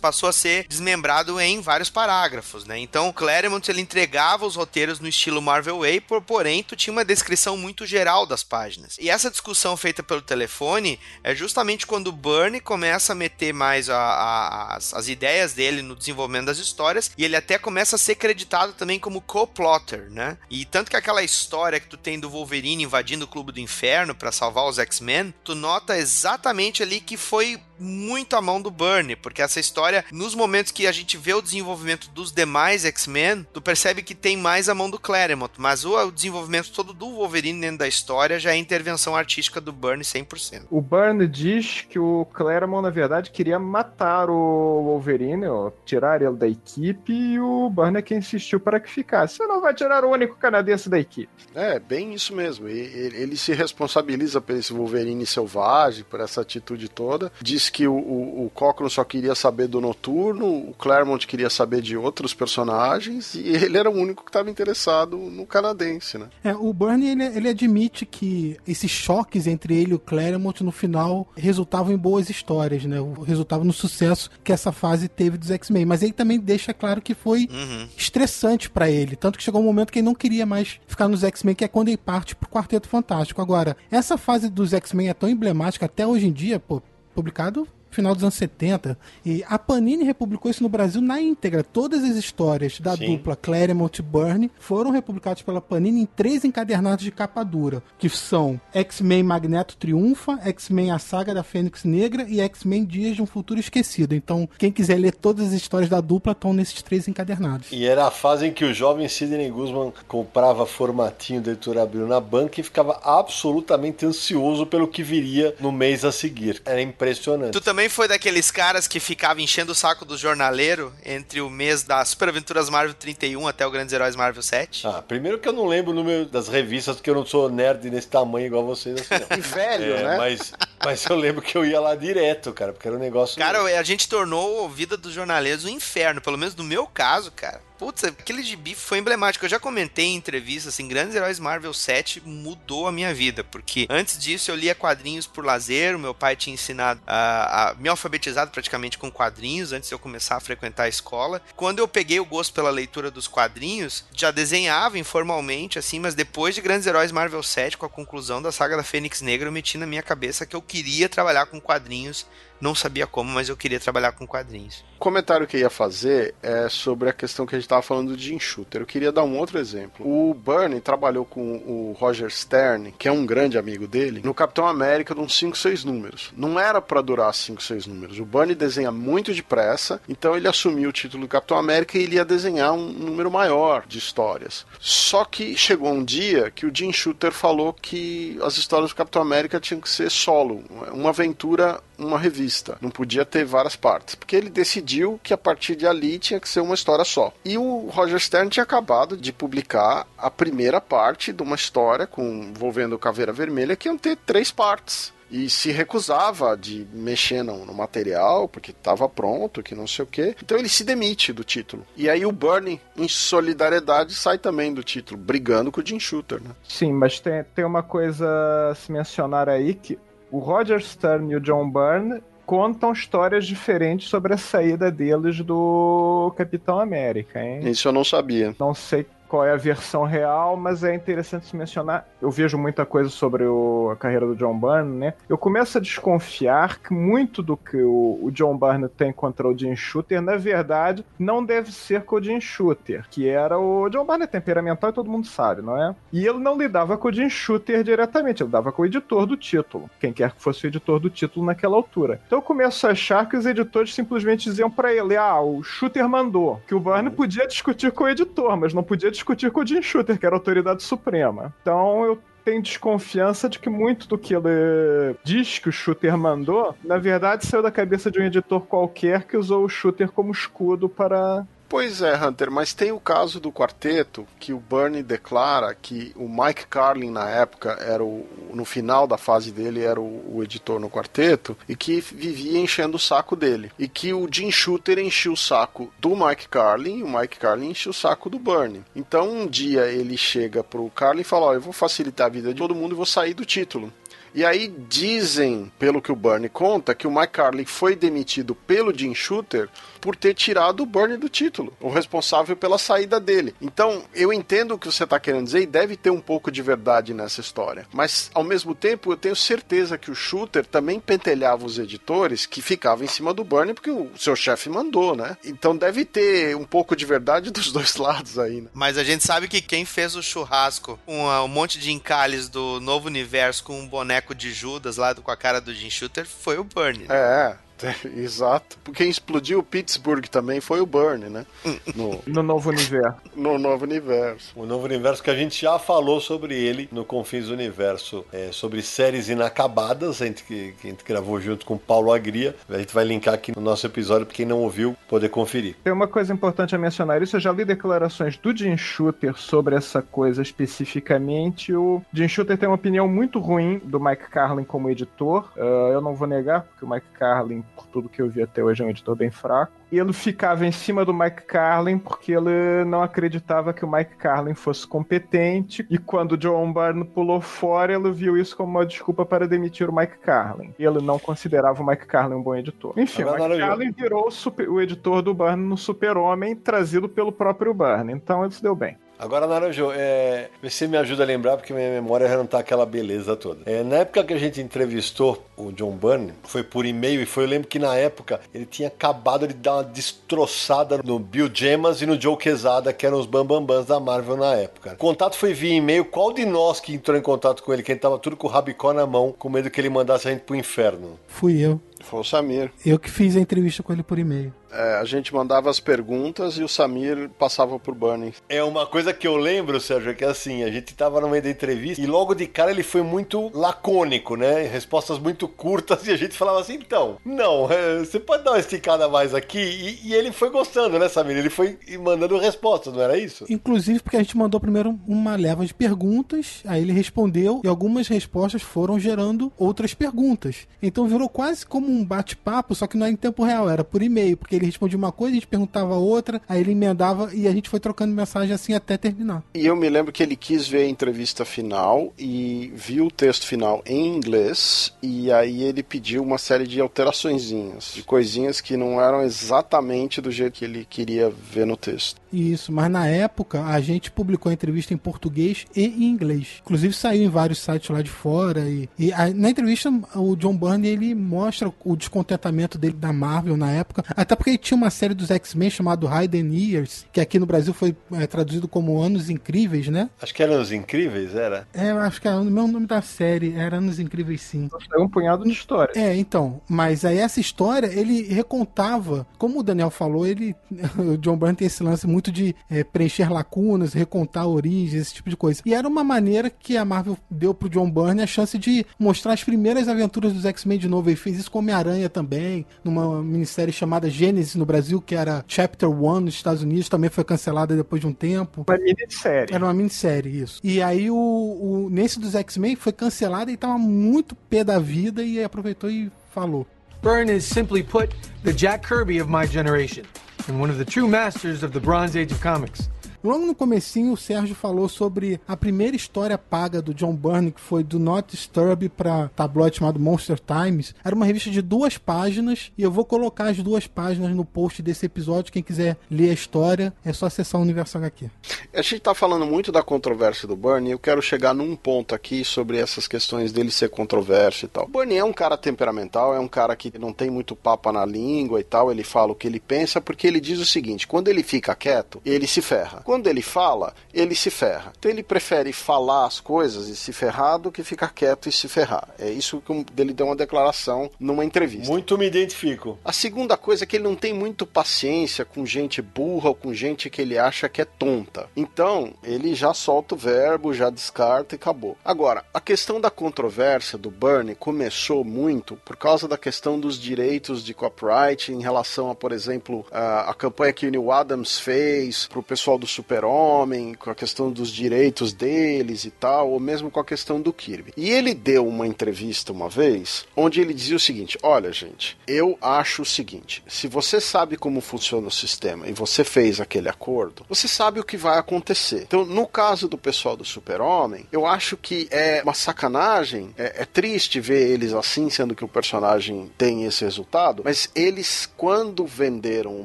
passou a ser desmembrado em vários parágrafos, né? Então, Claremont ele entregava os roteiros no estilo Marvel Way, por, porém, tu tinha uma descrição muito geral das páginas. E essa discussão feita pelo telefone é justamente quando o Bernie começa a meter mais a, a, as, as ideias dele no desenvolvimento das histórias e ele até começa a ser creditado também como co-plotter, né? E tanto que aquela história que tu tem do Wolverine invadindo o Clube do Inferno para salvar os X-Men, tu nota exatamente ali que foi muito a mão do Bernie, porque essa história, nos momentos que a gente vê o desenvolvimento dos demais X-Men, tu percebe que tem mais a mão do Claremont, mas o, o desenvolvimento todo do Wolverine dentro da história já é intervenção artística do Bernie 100%. O Bernie diz que o Claremont, na verdade, queria matar o Wolverine, ó, tirar ele da equipe, e o Bernie é quem insistiu para que ficasse. Você não vai tirar o único canadense da equipe. É, bem isso mesmo. Ele, ele se responsabiliza por esse Wolverine selvagem, por essa atitude toda. Que o, o, o Cochran só queria saber do Noturno, o Claremont queria saber de outros personagens, e ele era o único que estava interessado no canadense, né? É, o Bernie, ele, ele admite que esses choques entre ele e o Claremont, no final, resultavam em boas histórias, né? Resultavam no sucesso que essa fase teve dos X-Men. Mas ele também deixa claro que foi Uhum. estressante pra ele. Tanto que chegou um momento que ele não queria mais ficar nos X-Men, que é quando ele parte pro Quarteto Fantástico. Agora, essa fase dos X-Men é tão emblemática até hoje em dia, pô, publicado final dos anos 70. E a Panini republicou isso no Brasil na íntegra. Todas as histórias da Sim. dupla Claremont e Byrne foram republicadas pela Panini em três encadernados de capa dura, que são X-Men Magneto Triunfa, X-Men A Saga da Fênix Negra e X-Men Dias de um Futuro Esquecido. Então, quem quiser ler todas as histórias da dupla estão nesses três encadernados. E era a fase em que o jovem Sidney Guzman comprava formatinho da editora Abril na banca e ficava absolutamente ansioso pelo que viria no mês a seguir. Era impressionante. Tu também foi daqueles caras que ficava enchendo o saco do jornaleiro entre o mês das Super Aventuras Marvel 31 até o Grandes Heróis Marvel 7? Ah, primeiro que eu não lembro o número das revistas, porque eu não sou nerd nesse tamanho igual vocês assim, não. (laughs) E velho, É, né? mas, mas eu lembro que eu ia lá direto, cara, porque era um negócio. Cara, a gente tornou a vida dos jornaleiros um inferno, pelo menos no meu caso, cara. Putz, aquele gibi foi emblemático. Eu já comentei em entrevistas, assim, Grandes Heróis Marvel 7 mudou a minha vida, porque antes disso eu lia quadrinhos por lazer, o meu pai tinha ensinado a, a me alfabetizado praticamente com quadrinhos antes de eu começar a frequentar a escola. Quando eu peguei o gosto pela leitura dos quadrinhos, já desenhava informalmente, assim, mas depois de Grandes Heróis Marvel 7, com a conclusão da saga da Fênix Negra, eu meti na minha cabeça que eu queria trabalhar com quadrinhos não sabia como, mas eu queria trabalhar com quadrinhos. O comentário que eu ia fazer é sobre a questão que a gente estava falando de enxuter. Eu queria dar um outro exemplo. O Bernie trabalhou com o Roger Stern, que é um grande amigo dele, no Capitão América de uns 5, 6 números. Não era para durar 5, 6 números. O Bernie desenha muito depressa, então ele assumiu o título do Capitão América e ele ia desenhar um número maior de histórias. Só que chegou um dia que o Jim Shooter falou que as histórias do Capitão América tinham que ser solo, uma aventura, uma revista Não podia ter várias partes. Porque ele decidiu que a partir de ali tinha que ser uma história só. E o Roger Stern tinha acabado de publicar a primeira parte de uma história com, envolvendo Caveira Vermelha que iam ter três partes e se recusava de mexer no, no material porque estava pronto, que não sei o que. Então ele se demite do título. E aí o Bernie, em solidariedade, sai também do título, brigando com o Jim Shooter, né? Sim, mas tem, tem uma coisa a se mencionar aí que o Roger Stern e o John Byrne contam histórias diferentes sobre a saída deles do Capitão América, hein? Isso eu não sabia. Não sei qual é a versão real, mas é interessante se mencionar. Eu vejo muita coisa sobre o, a carreira do John Byrne, né? Eu começo a desconfiar que muito do que o, o John Byrne tem contra o Jim Shooter, na verdade, não deve ser com o Jim Shooter, que era o John Byrne é temperamental e todo mundo sabe, não é? E ele não lidava com o Jim Shooter diretamente, ele lidava com o editor do título, quem quer que fosse o editor do título naquela altura. Então eu começo a achar que os editores simplesmente diziam para ele: ah, o Shooter mandou, que o Byrne podia discutir com o editor, mas não podia discutir com o Jim Shooter, que era a autoridade suprema. Então eu tenho desconfiança de que muito do que ele diz que o shooter mandou, na verdade saiu da cabeça de um editor qualquer que usou o shooter como escudo para Pois é, Hunter, mas tem o caso do quarteto que o Bernie declara que o Mike Carlin na época era o no final da fase dele era o, o, editor no quarteto e que vivia enchendo o saco dele e que o Jim Shooter enchia o saco do Mike Carlin e o Mike Carlin enchia o saco do Bernie. Então um dia ele chega pro Carlin e fala: "Ó, eu vou facilitar a vida de todo mundo e vou sair do título". E aí dizem, pelo que o Bernie conta, que o Mike Carlin foi demitido pelo Jim Shooter por ter tirado o Bernie do título, o responsável pela saída dele. Então, eu entendo o que você está querendo dizer e deve ter um pouco de verdade nessa história. Mas, ao mesmo tempo, eu tenho certeza que o Shooter também pentelhava os editores que ficavam em cima do Bernie porque o seu chefe mandou, né? Então deve ter um pouco de verdade (laughs) dos dois lados aí, né? Mas a gente sabe que quem fez o churrasco, um, um monte de encalhes do novo universo com um boneco de Judas lá com a cara do Jim Shooter foi o Bernie. Né? É, (laughs) Exato. Quem explodiu Pittsburgh também foi o Burn, né? No, no novo universo. No novo universo. O novo universo que a gente já falou sobre ele no Confins do Universo, é, sobre séries inacabadas, a gente, que, que a gente gravou junto com o Paulo Agria. A gente vai linkar aqui no nosso episódio para quem não ouviu poder conferir. Tem uma coisa importante a mencionar isso, eu já li declarações do Jim Shooter sobre essa coisa especificamente. O Jim Shooter tem uma opinião muito ruim do Mike Carlin como editor. Uh, eu não vou negar, porque o Mike Carlin por tudo que eu vi até hoje, é um editor bem fraco. E ele ficava em cima do Mike Carlin porque ele não acreditava que o Mike Carlin fosse competente. E quando o John Byrne pulou fora, ele viu isso como uma desculpa para demitir o Mike Carlin. E ele não considerava o Mike Carlin um bom editor. Enfim, o Mike Carlin virou o, super, o editor do Byrne no Super-Homem, trazido pelo próprio Byrne. Então ele se deu bem. Agora, Naranjo, é, você me ajuda a lembrar porque minha memória já não tá aquela beleza toda. É, na época que a gente entrevistou o John Byrne, foi por e-mail e foi, eu lembro que na época ele tinha acabado de dar uma destroçada no Bill Gemas e no Joe Quesada, que eram os bambambãs da Marvel na época. O contato foi via e-mail. Qual de nós que entrou em contato com ele, que gente tava tudo com o rabicó na mão, com medo que ele mandasse a gente pro inferno? Fui eu. Foi o Samir. Eu que fiz a entrevista com ele por e-mail. É, a gente mandava as perguntas e o Samir passava por Burning. É uma coisa que eu lembro, Sérgio, é que assim, a gente tava no meio da entrevista e logo de cara ele foi muito lacônico, né? Respostas muito curtas (laughs) e a gente falava assim, então, não, é, você pode dar uma esticada mais aqui? E, e, ele foi gostando, né, Samir? Ele foi mandando respostas, não era isso? Inclusive porque a gente mandou primeiro uma leva de perguntas, aí ele respondeu e algumas respostas foram gerando outras perguntas. Então virou quase como como um bate-papo, só que não era em tempo real, era por e-mail, porque ele respondia uma coisa, a gente perguntava outra, aí ele emendava e a gente foi trocando mensagem assim até terminar. E eu me lembro que ele quis ver a entrevista final e viu o texto final em inglês, e aí ele pediu uma série de alteraçõezinhas, de coisinhas que não eram exatamente do jeito que ele queria ver no texto. Isso, mas na época a gente publicou a entrevista em português e em inglês. Inclusive saiu em vários sites lá de fora. E, e a, na entrevista o John Byrne ele mostra o descontentamento dele da Marvel na época. Até porque ele tinha uma série dos X-Men chamado Hidden Years, que aqui no Brasil foi é, traduzido como Anos Incríveis, né? Acho que era Anos Incríveis, era? É, eu acho que era o mesmo nome da série, era Anos Incríveis sim. É um punhado de história. É, então, mas aí essa história ele recontava, como o Daniel falou, ele (laughs) o John Byrne tem esse lance muito de é, preencher lacunas, recontar origens, esse tipo de coisa. E era uma maneira que a Marvel deu pro John Byrne a chance de mostrar as primeiras aventuras dos X-Men de novo. Ele fez isso com Homem-Aranha também, numa minissérie chamada Gênesis no Brasil, que era Chapter One nos Estados Unidos, também foi cancelada depois de um tempo. Uma minissérie. Era uma minissérie, isso. E aí o, o nesse dos X-Men foi cancelada e tava muito pé da vida e aproveitou e falou. Byrne is simply put the Jack Kirby of my generation, and one of the true masters of the Bronze Age of comics. Logo no comecinho, o Sérgio falou sobre a primeira história paga do John Byrne, que foi do Not Disturb para tabloide chamado Monster Times. Era uma revista de duas páginas e eu vou colocar as duas páginas no post desse episódio. Quem quiser ler a história, é só acessar o Universo HQ. A gente tá falando muito da controvérsia do Byrne e eu quero chegar num ponto aqui sobre essas questões dele ser controverso e tal. O Byrne é um cara temperamental, é um cara que não tem muito papa na língua e tal, ele fala o que ele pensa, porque ele diz o seguinte: quando ele fica quieto, ele se ferra. Quando ele fala, ele se ferra. Então ele prefere falar as coisas e se ferrar do que ficar quieto e se ferrar. É isso que ele deu uma declaração numa entrevista. Muito me identifico. A segunda coisa é que ele não tem muito paciência com gente burra ou com gente que ele acha que é tonta. Então, ele já solta o verbo, já descarta e acabou. Agora, a questão da controvérsia do Bernie começou muito por causa da questão dos direitos de copyright em relação a, por exemplo, a, a campanha que o Neil Adams fez pro pessoal do Super-Homem, com a questão dos direitos deles e tal, ou mesmo com a questão do Kirby. E ele deu uma entrevista uma vez, onde ele dizia o seguinte: Olha, gente, eu acho o seguinte: se você sabe como funciona o sistema e você fez aquele acordo, você sabe o que vai acontecer. Então, no caso do pessoal do Super-Homem, eu acho que é uma sacanagem, é, é triste ver eles assim, sendo que o personagem tem esse resultado, mas eles, quando venderam o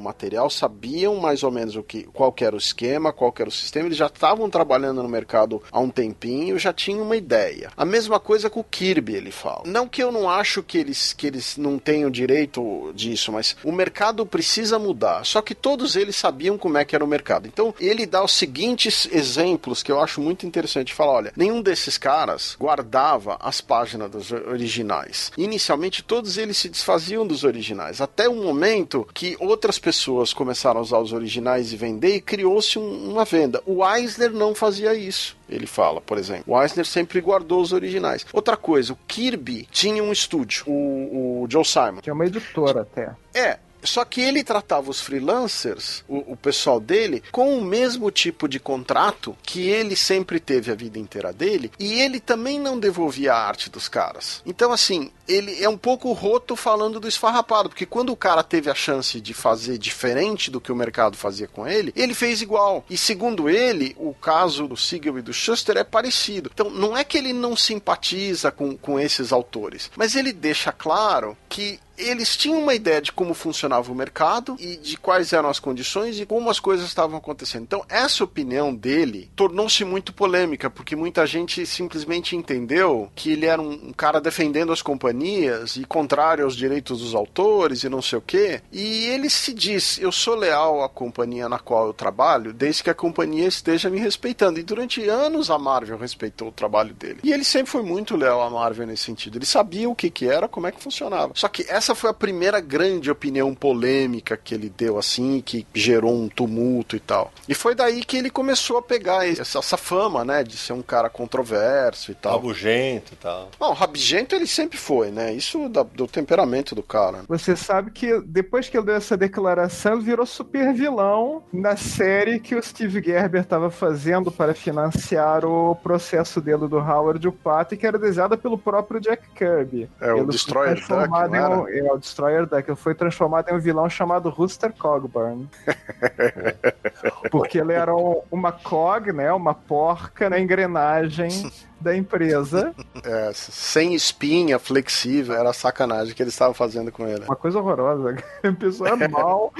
material, sabiam mais ou menos o que, qual era o esquema, qual que era o sistema, eles já estavam trabalhando no mercado há um tempinho, já tinham uma ideia. A mesma coisa com o Kirby, ele fala. Não que eu não acho que eles, que eles não tenham direito disso, mas o mercado precisa mudar. Só que todos eles sabiam como é que era o mercado. Então, ele dá os seguintes exemplos que eu acho muito interessante. Fala, olha, nenhum desses caras guardava as páginas dos originais. Inicialmente, todos eles se desfaziam dos originais, até o momento que outras pessoas começaram a usar os originais e vender, e criou-se um, uma venda. O Eisner não fazia isso. Ele fala, por exemplo. O Eisner sempre guardou os originais. Outra coisa, o Kirby tinha um estúdio, o, o Joe Simon. Tinha uma editora até. É, só que ele tratava os freelancers, o, o, pessoal dele, com o mesmo tipo de contrato que ele sempre teve a vida inteira dele, e ele também não devolvia a arte dos caras. Então, assim, ele é um pouco roto falando do esfarrapado, porque quando o cara teve a chance de fazer diferente do que o mercado fazia com ele, ele fez igual. E segundo ele, o caso do Siegel e do Schuster é parecido. Então, não é que ele não simpatiza com, com esses autores, mas ele deixa claro que eles tinham uma ideia de como funcionava o mercado e de quais eram as condições e como as coisas estavam acontecendo. Então, essa opinião dele tornou-se muito polêmica, porque muita gente simplesmente entendeu que ele era um, cara defendendo as companhias e contrário aos direitos dos autores e não sei o quê. E ele se diz: Eu sou leal à companhia na qual eu trabalho, desde que a companhia esteja me respeitando. E durante anos a Marvel respeitou o trabalho dele. E ele sempre foi muito leal à Marvel nesse sentido. Ele sabia o que, que era, como é que funcionava. Só que essa essa foi a primeira grande opinião polêmica que ele deu, assim, que gerou um tumulto e tal. E foi daí que ele começou a pegar essa, essa fama, né, de ser um cara controverso e tal. Rabugento e tal. Bom, rabugento ele sempre foi, né? Isso da, do temperamento do cara. Você sabe que depois que ele deu essa declaração, ele virou super vilão na série que o Steve Gerber estava fazendo para financiar o processo dele do Howard o Pato, que era desenhada pelo próprio Jack Kirby. É, o Destroyer Duck, não era? É o Destroyer. Ele foi transformado em um vilão chamado Rooster Cogburn. (laughs) Porque ele era um- uma cog, né? Uma porca na engrenagem (laughs) da empresa. (laughs) É, sem espinha, flexível, era sacanagem que eles estavam fazendo com ele. Uma coisa horrorosa. (laughs) A pessoa é mal.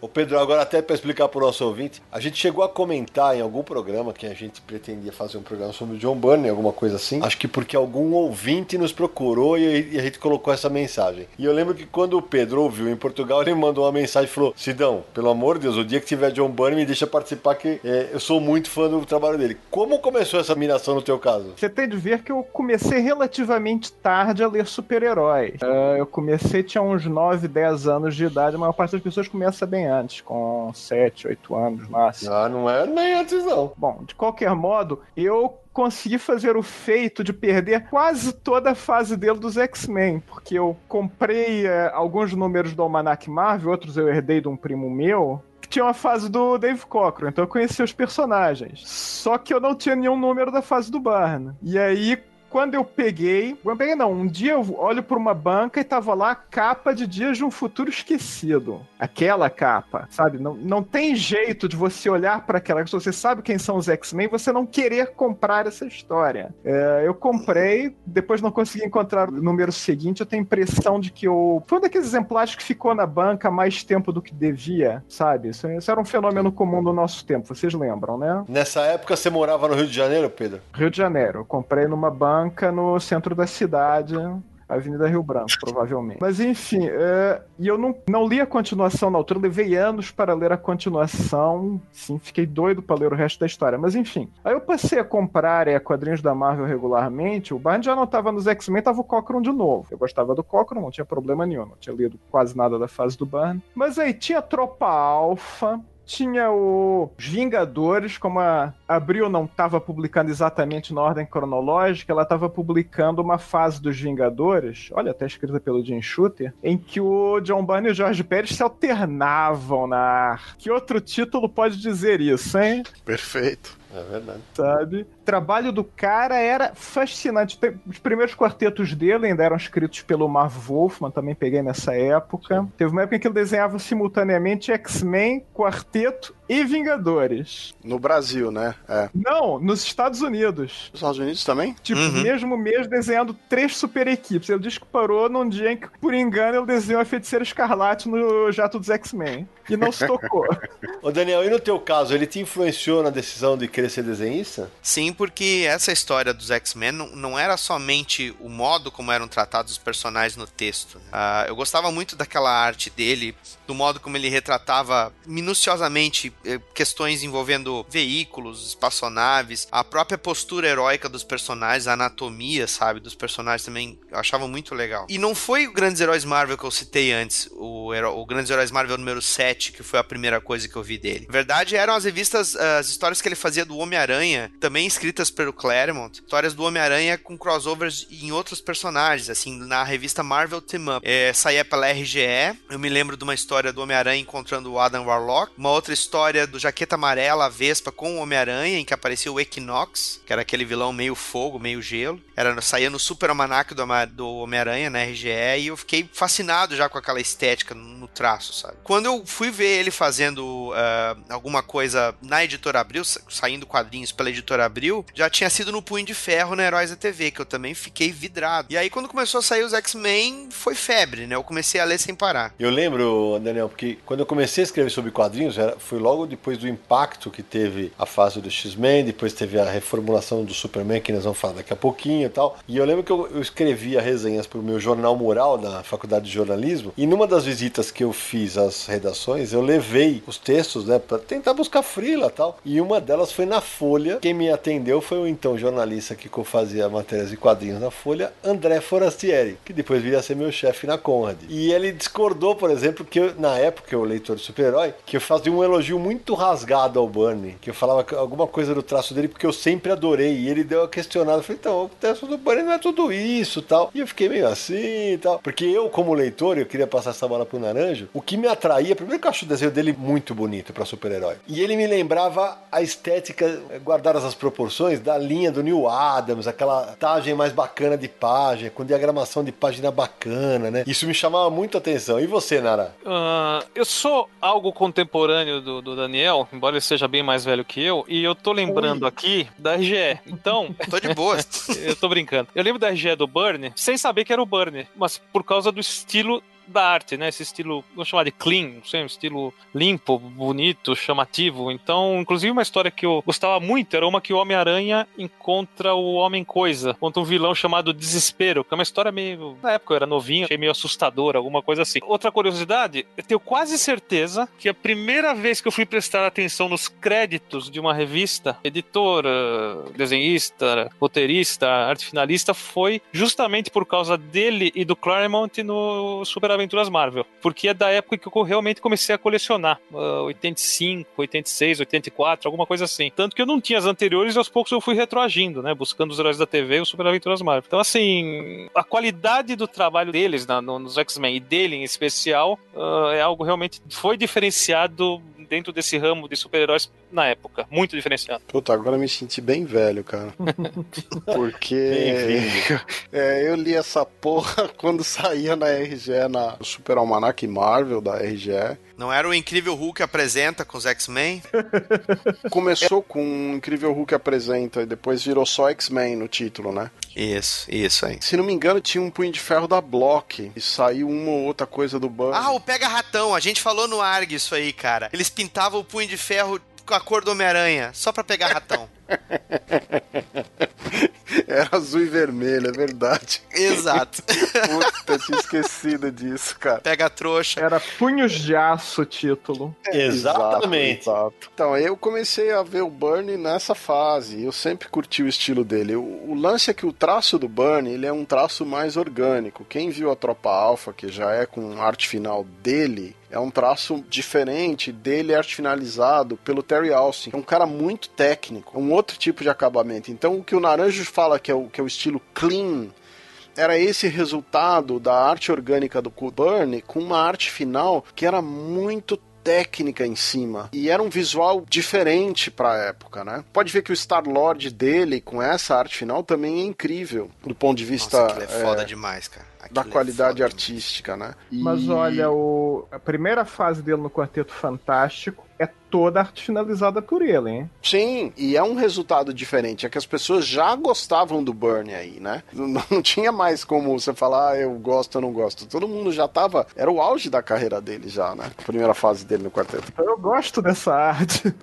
Ô Pedro, agora até para explicar para o nosso ouvinte, a gente chegou a comentar em algum programa que a gente pretendia fazer um programa sobre o John Byrne, alguma coisa assim. Acho que porque algum ouvinte nos procurou e, a gente colocou essa mensagem. E eu lembro que quando o Pedro ouviu em Portugal, ele mandou uma mensagem e falou: Sidão, pelo amor de Deus, o dia que tiver John Byrne, me deixa participar, que é, eu sou muito fã do trabalho dele. Como começou essa admiração no teu caso? Você tem de ver que eu comecei relativamente tarde a ler super-heróis. Ah, eu comecei, tinha uns 9, 10 anos de idade. A maior parte das pessoas começa bem antes, com 7, 8 anos máximo. Ah, não é nem antes não. Bom, de qualquer modo, eu consegui fazer o feito de perder quase toda a fase dele dos X-Men, porque eu comprei eh, alguns números do Almanac Marvel, outros eu herdei de um primo meu, tinha uma fase do Dave Cockrum, então eu conhecia os personagens. Só que eu não tinha nenhum número da fase do Barna. E aí, quando eu peguei, eu peguei não, um dia eu olho para uma banca e tava lá a capa de Dias de um Futuro Esquecido. Aquela capa, sabe? Não, não tem jeito de você olhar para aquela, se você sabe quem são os X-Men, você não querer comprar essa história. É, eu comprei, depois não consegui encontrar o número seguinte, eu tenho a impressão de que eu... Foi um daqueles exemplares que ficou na banca mais tempo do que devia, sabe? Isso, isso era um fenômeno comum do nosso tempo, vocês lembram, né? Nessa época você morava no Rio de Janeiro, Pedro? Rio de Janeiro. Eu comprei numa banca no centro da cidade. Avenida Rio Branco, provavelmente. Mas enfim, é, e eu não, não li a continuação na altura, levei anos para ler a continuação. Sim, fiquei doido para ler o resto da história. Mas enfim, aí eu passei a comprar é, quadrinhos da Marvel regularmente. O Barney já não estava nos X-Men, tava o Cochran de novo. Eu gostava do Cochran, não tinha problema nenhum. Não tinha lido quase nada da fase do Barney. Mas aí tinha Tropa Alpha, tinha o Vingadores, como a Abril não estava publicando exatamente na ordem cronológica, ela estava publicando uma fase dos Vingadores, olha, até escrita pelo Jim Shooter, em que o John Byrne e o George Pérez se alternavam na arte. Que outro título pode dizer isso, hein? Perfeito. É verdade. sabe? O trabalho do cara era fascinante. Os primeiros quartetos dele ainda eram escritos pelo Marv Wolfman, também peguei nessa época. Teve uma época em que ele desenhava simultaneamente X-Men, Quarteto e Vingadores. No Brasil, né? É. Não, nos Estados Unidos. Nos Estados Unidos também? Tipo, Uhum. mesmo mês desenhando três super equipes. Ele diz que parou num dia em que, por engano, ele desenhou a Feiticeira Escarlate no jato dos X-Men. E não se tocou. (laughs) Ô Daniel, e no teu caso, ele te influenciou na decisão de querer ser desenhista? Sim, porque essa história dos X-Men não, não era somente o modo como eram tratados os personagens no texto. Ah, eu gostava muito daquela arte dele, do modo como ele retratava minuciosamente eh, questões envolvendo veículos, espaçonaves, a própria postura heróica dos personagens, a anatomia, sabe, dos personagens também eu achava muito legal. E não foi o Grandes Heróis Marvel que eu citei antes, o, o Grandes Heróis Marvel número 7, que foi a primeira coisa que eu vi dele. Na verdade, eram as revistas, as histórias que ele fazia do Homem-Aranha, também escritas pelo Claremont, histórias do Homem-Aranha com crossovers em outros personagens, assim, na revista Marvel Team Up. É, saía pela RGE, eu me lembro de uma história do Homem-Aranha encontrando o Adam Warlock, uma outra história do Jaqueta Amarela, a Vespa com o Homem-Aranha, em que aparecia o Equinox, que era aquele vilão meio fogo, meio gelo. Era, saía no Super Almanac do, do Homem-Aranha, na RGE, e eu fiquei fascinado já com aquela estética no, traço, sabe? Quando eu fui ver ele fazendo ah, alguma coisa na Editora Abril, sa- saindo quadrinhos pela Editora Abril, já tinha sido no Punho de Ferro na Heróis da TV, que eu também fiquei vidrado. E aí quando começou a sair os X-Men, foi febre, né? Eu comecei a ler sem parar. Eu lembro, Daniel, porque quando eu comecei a escrever sobre quadrinhos, era- foi logo depois do impacto que teve a fase do X-Men, depois teve a reformulação do Superman, que nós vamos falar daqui a pouquinho e tal. E eu lembro que eu, eu escrevia resenhas pro meu jornal mural da Faculdade de Jornalismo, e numa das visitas que eu fiz às redações, eu levei os textos, né, pra tentar buscar frila e tal. E uma delas foi na Folha. Quem me atendeu foi o então jornalista que fazia matérias de quadrinhos na Folha, André Forastieri, que depois viria a ser meu chefe na Conrad. E ele discordou, por exemplo, que eu, na época, o leitor de super-herói, que eu fazia um elogio muito rasgado ao Burnie, que eu falava alguma coisa do traço dele, porque eu sempre adorei. E ele deu a questionada. Eu falei, então, o traço do Burnie não é tudo isso tal. E eu fiquei meio assim e tal. Porque eu, como leitor, eu queria passar essa bola pro Naranjo. O que me atraía, primeiro que eu acho o desenho dele muito bonito pra super-herói. E ele me lembrava a estética, guardadas as proporções, da linha do Neil Adams, aquela tagem mais bacana de página, com diagramação de página bacana, né? Isso me chamava muito a atenção. E você, Nara? Uh, eu sou algo contemporâneo do, do, Daniel, embora ele seja bem mais velho que eu, e eu tô lembrando Oi. aqui da RGE. Então. (laughs) tô de boa. (laughs) eu tô brincando. Eu lembro da RGE do Burn, sem saber que era o Burn, mas por causa do estilo da arte, né? Esse estilo, vamos chamar de clean, não sei, um estilo limpo, bonito, chamativo. Então, inclusive uma história que eu gostava muito era uma que o Homem-Aranha encontra o Homem-Coisa, contra um vilão chamado Desespero, que é uma história meio... Na época eu era novinho, achei meio assustadora, alguma coisa assim. Outra curiosidade, eu tenho quase certeza que a primeira vez que eu fui prestar atenção nos créditos de uma revista, editor, desenhista, roteirista, arte finalista, foi justamente por causa dele e do Claremont no Super Aventuras Marvel, porque é da época que eu realmente comecei a colecionar, uh, 85, 86, 84, alguma coisa assim. Tanto que eu não tinha as anteriores e aos poucos eu fui retroagindo, né, buscando os heróis da TV e o Super Aventuras Marvel. Então, assim, a qualidade do trabalho deles na, no, nos X-Men e dele em especial uh, é algo realmente foi diferenciado dentro desse ramo de super-heróis na época. Muito diferenciado. Puta, agora eu me senti bem velho, cara. (laughs) Porque (laughs) é, eu li essa porra (laughs) quando saía na RGE, na Super Almanac Marvel da RGE. Não era o Incrível Hulk apresenta com os X-Men? Começou com o Incrível Hulk apresenta e depois virou só X-Men no título, né? Isso, isso aí. Se não me engano, tinha um punho de ferro da Block e saiu uma ou outra coisa do Buzz. Ah, o Pega Ratão. A gente falou no ARG isso aí, cara. Eles pintavam o punho de ferro com a cor do Homem-Aranha, só pra pegar ratão. Era (laughs) azul e vermelho, é verdade. Exato. (laughs) Puta, tinha esquecido disso, cara. Pega a trouxa. Era Punhos de Aço o título. É, exatamente. Exato, exato. Então, eu comecei a ver o Burnie nessa fase. Eu sempre curti o estilo dele. O, o, lance é que o traço do Burnie, ele é um traço mais orgânico. Quem viu a Tropa Alpha, que já é com arte final dele, é um traço diferente dele arte finalizado pelo Terry Austin. É um cara muito técnico, um outro tipo de acabamento. Então o que o Naranjo fala que é o, que é o estilo clean era esse resultado da arte orgânica do Burn com uma arte final que era muito técnica em cima. E era um visual diferente para a época, né? Pode ver que o Star Lord dele com essa arte final também é incrível do ponto de vista Nossa, é foda é, demais, cara. Da é qualidade é artística, né? E... Mas olha, o... a primeira fase dele no Quarteto Fantástico é toda arte finalizada por ele, hein? Sim, e é um resultado diferente. É que as pessoas já gostavam do Burn aí, né? Não, (laughs) não tinha mais como você falar, ah, eu gosto ou não gosto. Todo mundo já tava. Era o auge da carreira dele já, né? Primeira fase dele no quarteto. Eu gosto dessa arte.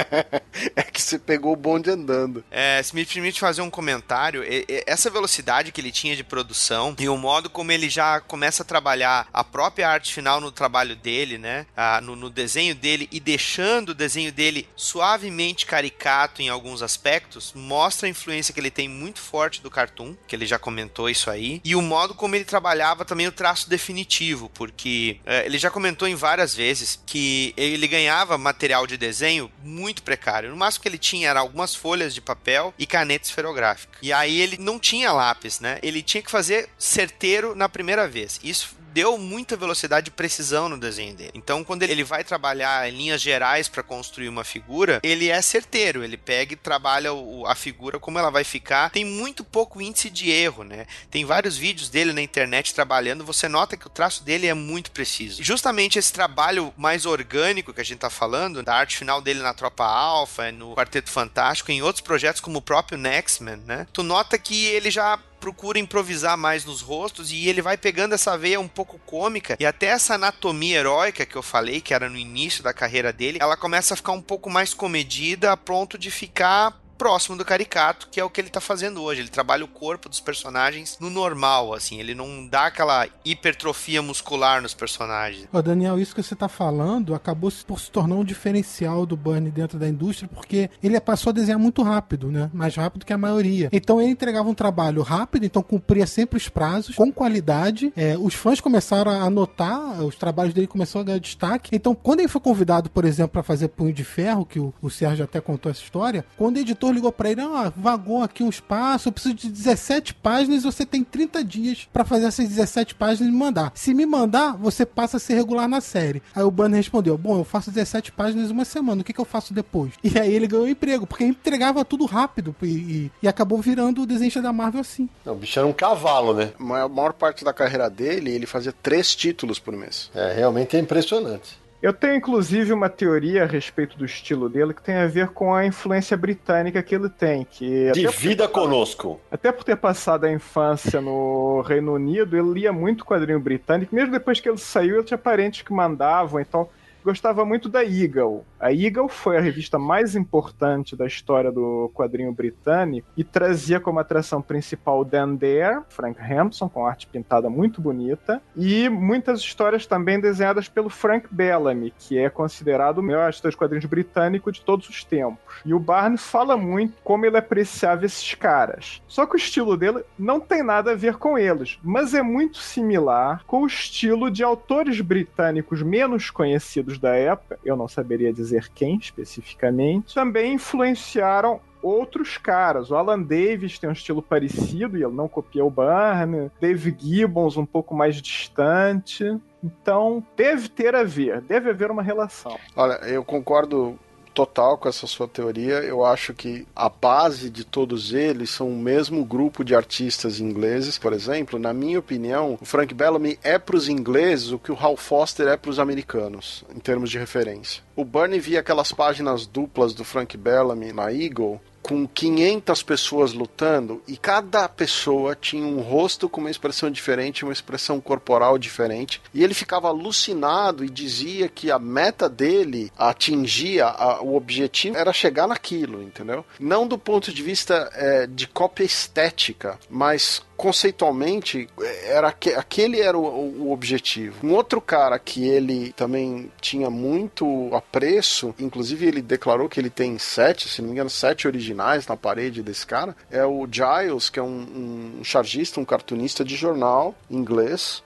(laughs) é que você pegou o bonde andando. É, se me permite fazer um comentário, essa velocidade que ele tinha de produção e o modo como ele já começa a trabalhar a própria arte final no trabalho dele, né? Ah, no, no desenho dele e deixar deixando o desenho dele suavemente caricato em alguns aspectos, mostra a influência que ele tem muito forte do cartoon, que ele já comentou isso aí, e o modo como ele trabalhava também o traço definitivo, porque é, ele já comentou em várias vezes que ele ganhava material de desenho muito precário. No máximo que ele tinha era algumas folhas de papel e caneta esferográfica. E aí ele não tinha lápis, né? Ele tinha que fazer certeiro na primeira vez. Isso deu muita velocidade e precisão no desenho dele. Então, quando ele vai trabalhar em linhas gerais para construir uma figura, ele é certeiro, ele pega e trabalha o, a figura como ela vai ficar. Tem muito pouco índice de erro, né? Tem vários vídeos dele na internet trabalhando, você nota que o traço dele é muito preciso. Justamente esse trabalho mais orgânico que a gente tá falando, da arte final dele na Tropa Alpha, no Quarteto Fantástico, em outros projetos como o próprio Nextman, né? Tu nota que ele já procura improvisar mais nos rostos e ele vai pegando essa veia um pouco cômica e até essa anatomia heróica que eu falei, que era no início da carreira dele, ela começa a ficar um pouco mais comedida a ponto de ficar próximo do caricato, que é o que ele tá fazendo hoje. Ele trabalha o corpo dos personagens no normal, assim. Ele não dá aquela hipertrofia muscular nos personagens. Ô, Daniel, isso que você tá falando acabou por se tornar um diferencial do Burnie dentro da indústria, porque ele passou a desenhar muito rápido, né? Mais rápido que a maioria. Então ele entregava um trabalho rápido, então cumpria sempre os prazos, com qualidade. É, os fãs começaram a notar, os trabalhos dele começaram a ganhar destaque. Então, quando ele foi convidado, por exemplo, para fazer Punho de Ferro, que o, o Sérgio até contou essa história, quando o editor ligou para ele, ah, vagou aqui um espaço, eu preciso de 17 páginas, você tem 30 dias para fazer essas 17 páginas e me mandar. Se me mandar, você passa a ser regular na série. Aí o Banner respondeu: Bom, eu faço 17 páginas uma semana, o que, que eu faço depois? E aí ele ganhou um emprego, porque entregava tudo rápido e, e, e acabou virando o desenho da Marvel assim. O bicho era um cavalo, né? A maior parte da carreira dele, ele fazia três títulos por mês. É, realmente é impressionante. Eu tenho inclusive uma teoria a respeito do estilo dele que tem a ver com a influência britânica que ele tem. Que Divida conosco. Até por ter passado a infância no Reino Unido, ele lia muito quadrinho britânico. Mesmo depois que ele saiu, ele tinha parentes que mandavam, então gostava muito da Eagle. A Eagle foi a revista mais importante da história do quadrinho britânico e trazia como atração principal Dan Dare, Frank Hampson, com arte pintada muito bonita, e muitas histórias também desenhadas pelo Frank Bellamy, que é considerado o melhor artista de quadrinhos britânico de todos os tempos. E o Barnes fala muito como ele apreciava esses caras. Só que o estilo dele não tem nada a ver com eles, mas é muito similar com o estilo de autores britânicos menos conhecidos da época, eu não saberia dizer quem especificamente, também influenciaram outros caras. O Alan Davis tem um estilo parecido e ele não copia o Barney. Dave Gibbons um pouco mais distante. Então, deve ter a ver, deve haver uma relação. Olha, eu concordo total com essa sua teoria. Eu acho que a base de todos eles são o mesmo grupo de artistas ingleses. Por exemplo, na minha opinião, o Frank Bellamy é para os ingleses o que o Hal Foster é para os americanos, em termos de referência. O Bernie via aquelas páginas duplas do Frank Bellamy na Eagle com 500 pessoas lutando e cada pessoa tinha um rosto com uma expressão diferente, uma expressão corporal diferente. E ele ficava alucinado e dizia que a meta dele atingia a, o objetivo era chegar naquilo, entendeu? Não do ponto de vista é, de cópia estética, mas conceitualmente era aquele era o, o, objetivo. Um outro cara que ele também tinha muito apreço, inclusive ele declarou que ele tem sete, se não me engano, sete originais na parede desse cara, é o Giles, que é um, um chargista, um cartunista de jornal inglês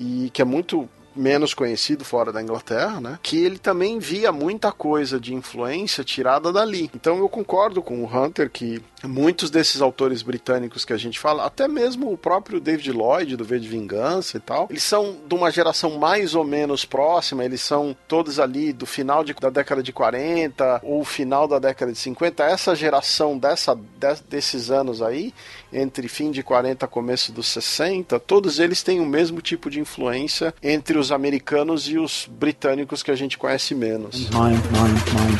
e que é muito menos conhecido fora da Inglaterra, né? Que ele também via muita coisa de influência tirada dali. Então eu concordo com o Hunter que muitos desses autores britânicos que a gente fala, até mesmo o próprio David Lloyd do V de Vingança e tal, eles são de uma geração mais ou menos próxima, eles são todos ali do final de, da década de 40 ou final da década de 50. Essa geração dessa, de, desses anos aí, entre fim de 40 começo dos 60, todos eles têm o mesmo tipo de influência entre os americanos e os britânicos que a gente conhece menos. Mine, mine, mine,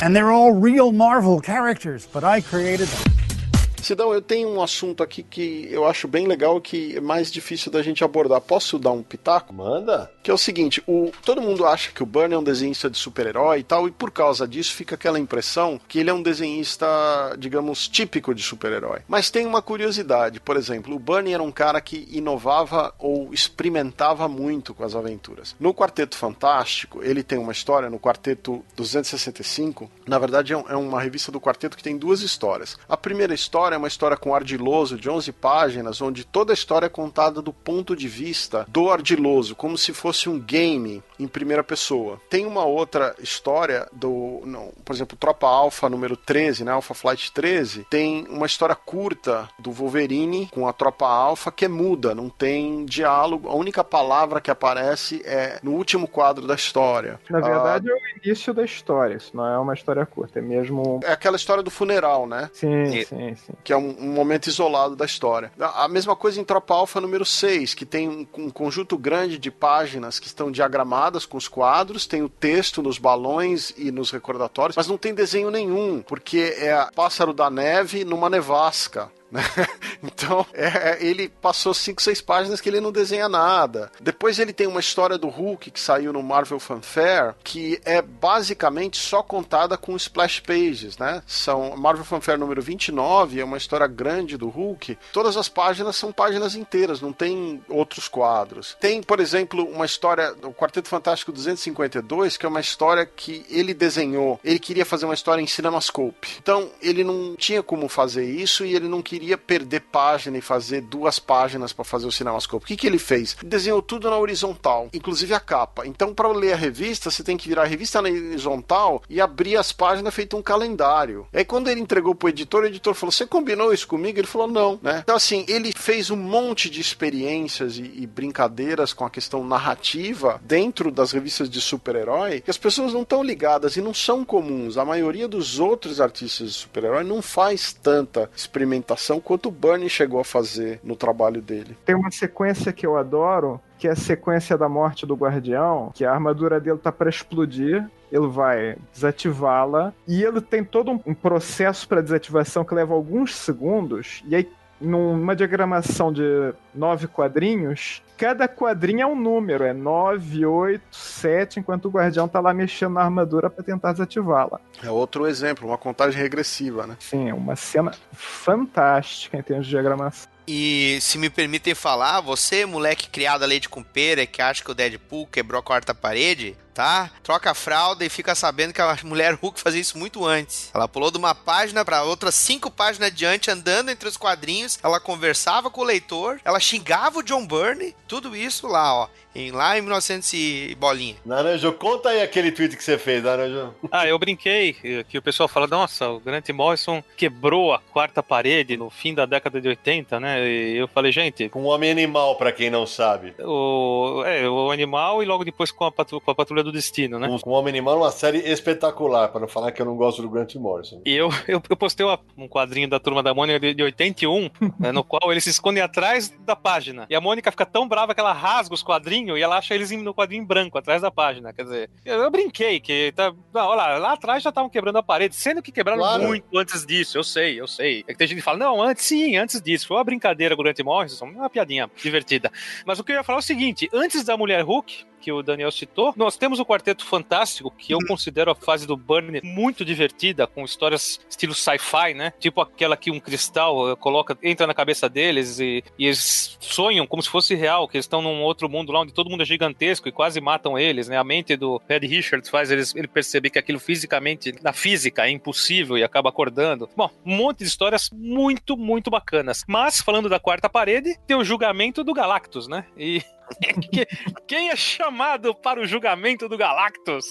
And they're all real Marvel characters, but I created them. Sidão, eu tenho um assunto aqui que eu acho bem legal que é mais difícil da gente abordar. Posso dar um pitaco? Manda. Que é o seguinte, o, todo mundo acha que o Burn é um desenhista de super-herói e tal, e por causa disso fica aquela impressão que ele é um desenhista, digamos, típico de super-herói. Mas tem uma curiosidade, por exemplo, o Burn era um cara que inovava ou experimentava muito com as aventuras. No Quarteto Fantástico, ele tem uma história, no Quarteto 265, na verdade é, é uma revista do Quarteto que tem duas histórias. A primeira história história é uma história com ardiloso de 11 páginas, onde toda a história é contada do ponto de vista do ardiloso, como se fosse um game em primeira pessoa. Tem uma outra história do, não, por exemplo, Tropa Alpha número 13, né, Alpha Flight 13, tem uma história curta do Wolverine com a Tropa Alpha que é muda, não tem diálogo, a única palavra que aparece é no último quadro da história. Na verdade ah, é o início da história, isso não é uma história curta, é mesmo... É aquela história do funeral, né? Sim, e... sim, sim que é um, um, momento isolado da história. A mesma coisa em Tropa Alpha número 6, que tem um, um, conjunto grande de páginas que estão diagramadas com os quadros, tem o texto nos balões e nos recordatórios, mas não tem desenho nenhum, porque é Pássaro da Neve numa nevasca né? (laughs) Então, é, ele passou cinco, seis páginas que ele não desenha nada. Depois ele tem uma história do Hulk que saiu no Marvel Fanfare, que é basicamente só contada com splash pages, né? São Marvel Fanfare número 29, é uma história grande do Hulk. Todas as páginas são páginas inteiras, não tem outros quadros. Tem, por exemplo, uma história, o Quarteto Fantástico 252, que é uma história que ele desenhou. Ele queria fazer uma história em Cinemascope. Então, ele não tinha como fazer isso e ele não queria perder página e fazer duas páginas para fazer o Cinemascope. O que, que ele fez? Desenhou tudo na horizontal, inclusive a capa. Então, para ler a revista, você tem que virar a revista na horizontal e abrir as páginas feito um calendário. Aí, quando ele entregou pro editor, o editor falou: Você combinou isso comigo? Ele falou: Não, né? Então, assim, ele fez um monte de experiências e, e brincadeiras com a questão narrativa dentro das revistas de super-herói que as pessoas não estão ligadas e não são comuns. A maioria dos outros artistas de super-herói não faz tanta experimentação quanto o Bernie chegou a fazer no trabalho dele. Tem uma sequência que eu adoro, que é a sequência da morte do Guardião, que a armadura dele tá para explodir. Ele vai desativá-la e ele tem todo um processo para desativação que leva alguns segundos. E aí, numa diagramação de nove quadrinhos, cada quadrinho é um número, é 9, 8, 7, enquanto o guardião tá lá mexendo na armadura para tentar desativá-la. É outro exemplo, uma contagem regressiva, né? Sim, é uma cena fantástica em termos de diagramação. E se me permitem falar, você, moleque criado a leite com pera, que acha que o Deadpool quebrou a quarta parede, tá? Troca a fralda e fica sabendo que a mulher Hulk fazia isso muito antes. Ela pulou de uma página para outra, cinco páginas adiante, andando entre os quadrinhos. Ela conversava com o leitor, ela xingava o John Byrne, tudo isso lá, ó. Em, lá em 1900 e bolinha. Naranjo, conta aí aquele tweet que você fez, Naranjo. Ah, eu brinquei que o pessoal fala, nossa, o Grant Morrison quebrou a quarta parede no fim da década de 80, né? E eu falei, gente... Com o Homem Animal, pra quem não sabe. O, é, o Animal e logo depois com a, patrulha, com a Patrulha do Destino, né? Com o Homem Animal, uma série espetacular, para não falar que eu não gosto do Grant Morrison. E eu, eu, eu postei uma, um quadrinho da Turma da Mônica de, de 81, (laughs) né, no qual eles se escondem atrás da página. E a Mônica fica tão brava que ela rasga os quadrinhos e ela acha eles no quadrinho branco, atrás da página. Quer dizer, eu, eu brinquei que. Tá, não, olha lá, lá atrás já estavam quebrando a parede, sendo que quebraram Claro. muito antes disso. Eu sei, eu sei. É que tem gente que fala, não, antes sim, antes disso. Foi uma brincadeira com o Grant Morrison, uma piadinha divertida. Mas o que eu ia falar é o seguinte: antes da Mulher Hulk, que o Daniel citou, nós temos o Quarteto Fantástico, que eu considero a fase do Burnie muito divertida, com histórias estilo sci-fi, né? Tipo aquela que um cristal eh, coloca, entra na cabeça deles e, e eles sonham como se fosse real, que eles estão num outro mundo lá onde todo mundo é gigantesco e quase matam eles, né? A mente do Red Richards faz eles, ele perceber que aquilo fisicamente, na física, é impossível e acaba acordando. Bom, um monte de histórias muito, muito bacanas. Mas, falando da quarta parede, tem o julgamento do Galactus, né? E (laughs) quem é chamado para o julgamento do Galactus,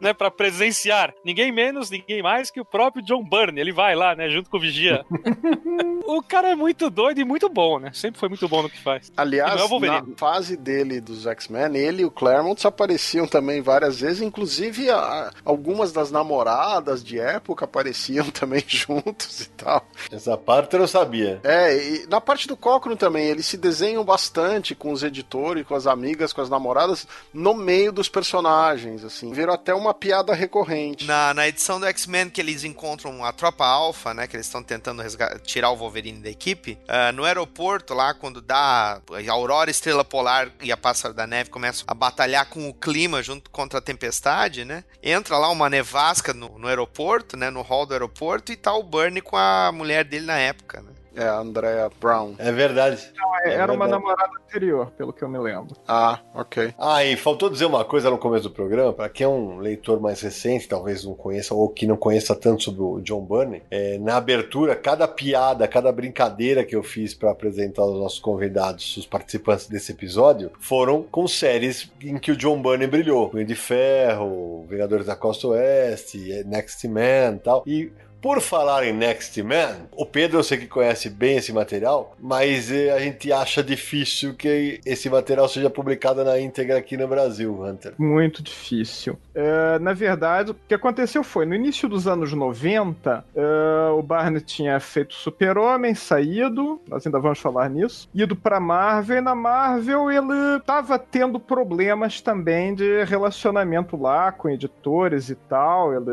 né, para presenciar? Ninguém menos, ninguém mais que o próprio John Byrne. Ele vai lá, né, junto com o Vigia. (laughs) o cara é muito doido e muito bom, né? Sempre foi muito bom no que faz. Aliás, é na fase dele dos X-Men, ele e o Claremont apareciam também várias vezes, inclusive a- algumas das namoradas de época apareciam (laughs) também juntos e tal. Essa parte eu não sabia. É, e na parte do Cochrane também, eles se desenham bastante com os editores, com as amigas, com as namoradas, no meio dos personagens, assim. Viram até uma piada recorrente. Na, na edição do X-Men que eles encontram a tropa alfa, né? Que eles estão tentando tirar o Wolverine da equipe. ah, no aeroporto, lá, quando dá a Aurora Estrela Polar e a Pássaro da Neve começam a batalhar com o clima junto contra a tempestade, né? Entra lá uma nevasca no, no aeroporto, né? No hall do aeroporto e tá o Bernie com a mulher dele na época, né? É, a Andrea Brown. É verdade. É, É Era uma verdade. namorada anterior, pelo que eu me lembro. Ah, ok. Ah, e faltou dizer uma coisa no começo do programa, para quem é um leitor mais recente, talvez não conheça, ou que não conheça tanto sobre o John Byrne, é, na abertura, cada piada, cada brincadeira que eu fiz para apresentar os nossos convidados, os participantes desse episódio, foram com séries em que o John Byrne brilhou. Punho de Ferro, Vingadores da Costa Oeste, Next Man e tal. E por falar em Next Man, o Pedro eu sei que conhece bem esse material, mas eh, a gente acha difícil que esse material seja publicado na íntegra aqui no Brasil, Hunter. Muito difícil. É, na verdade, o que aconteceu foi, no início dos anos 90, é, o Barney tinha feito Super-Homem, saído, nós ainda vamos falar nisso, ido pra Marvel, e na Marvel ele tava tendo problemas também de relacionamento lá com editores e tal, ele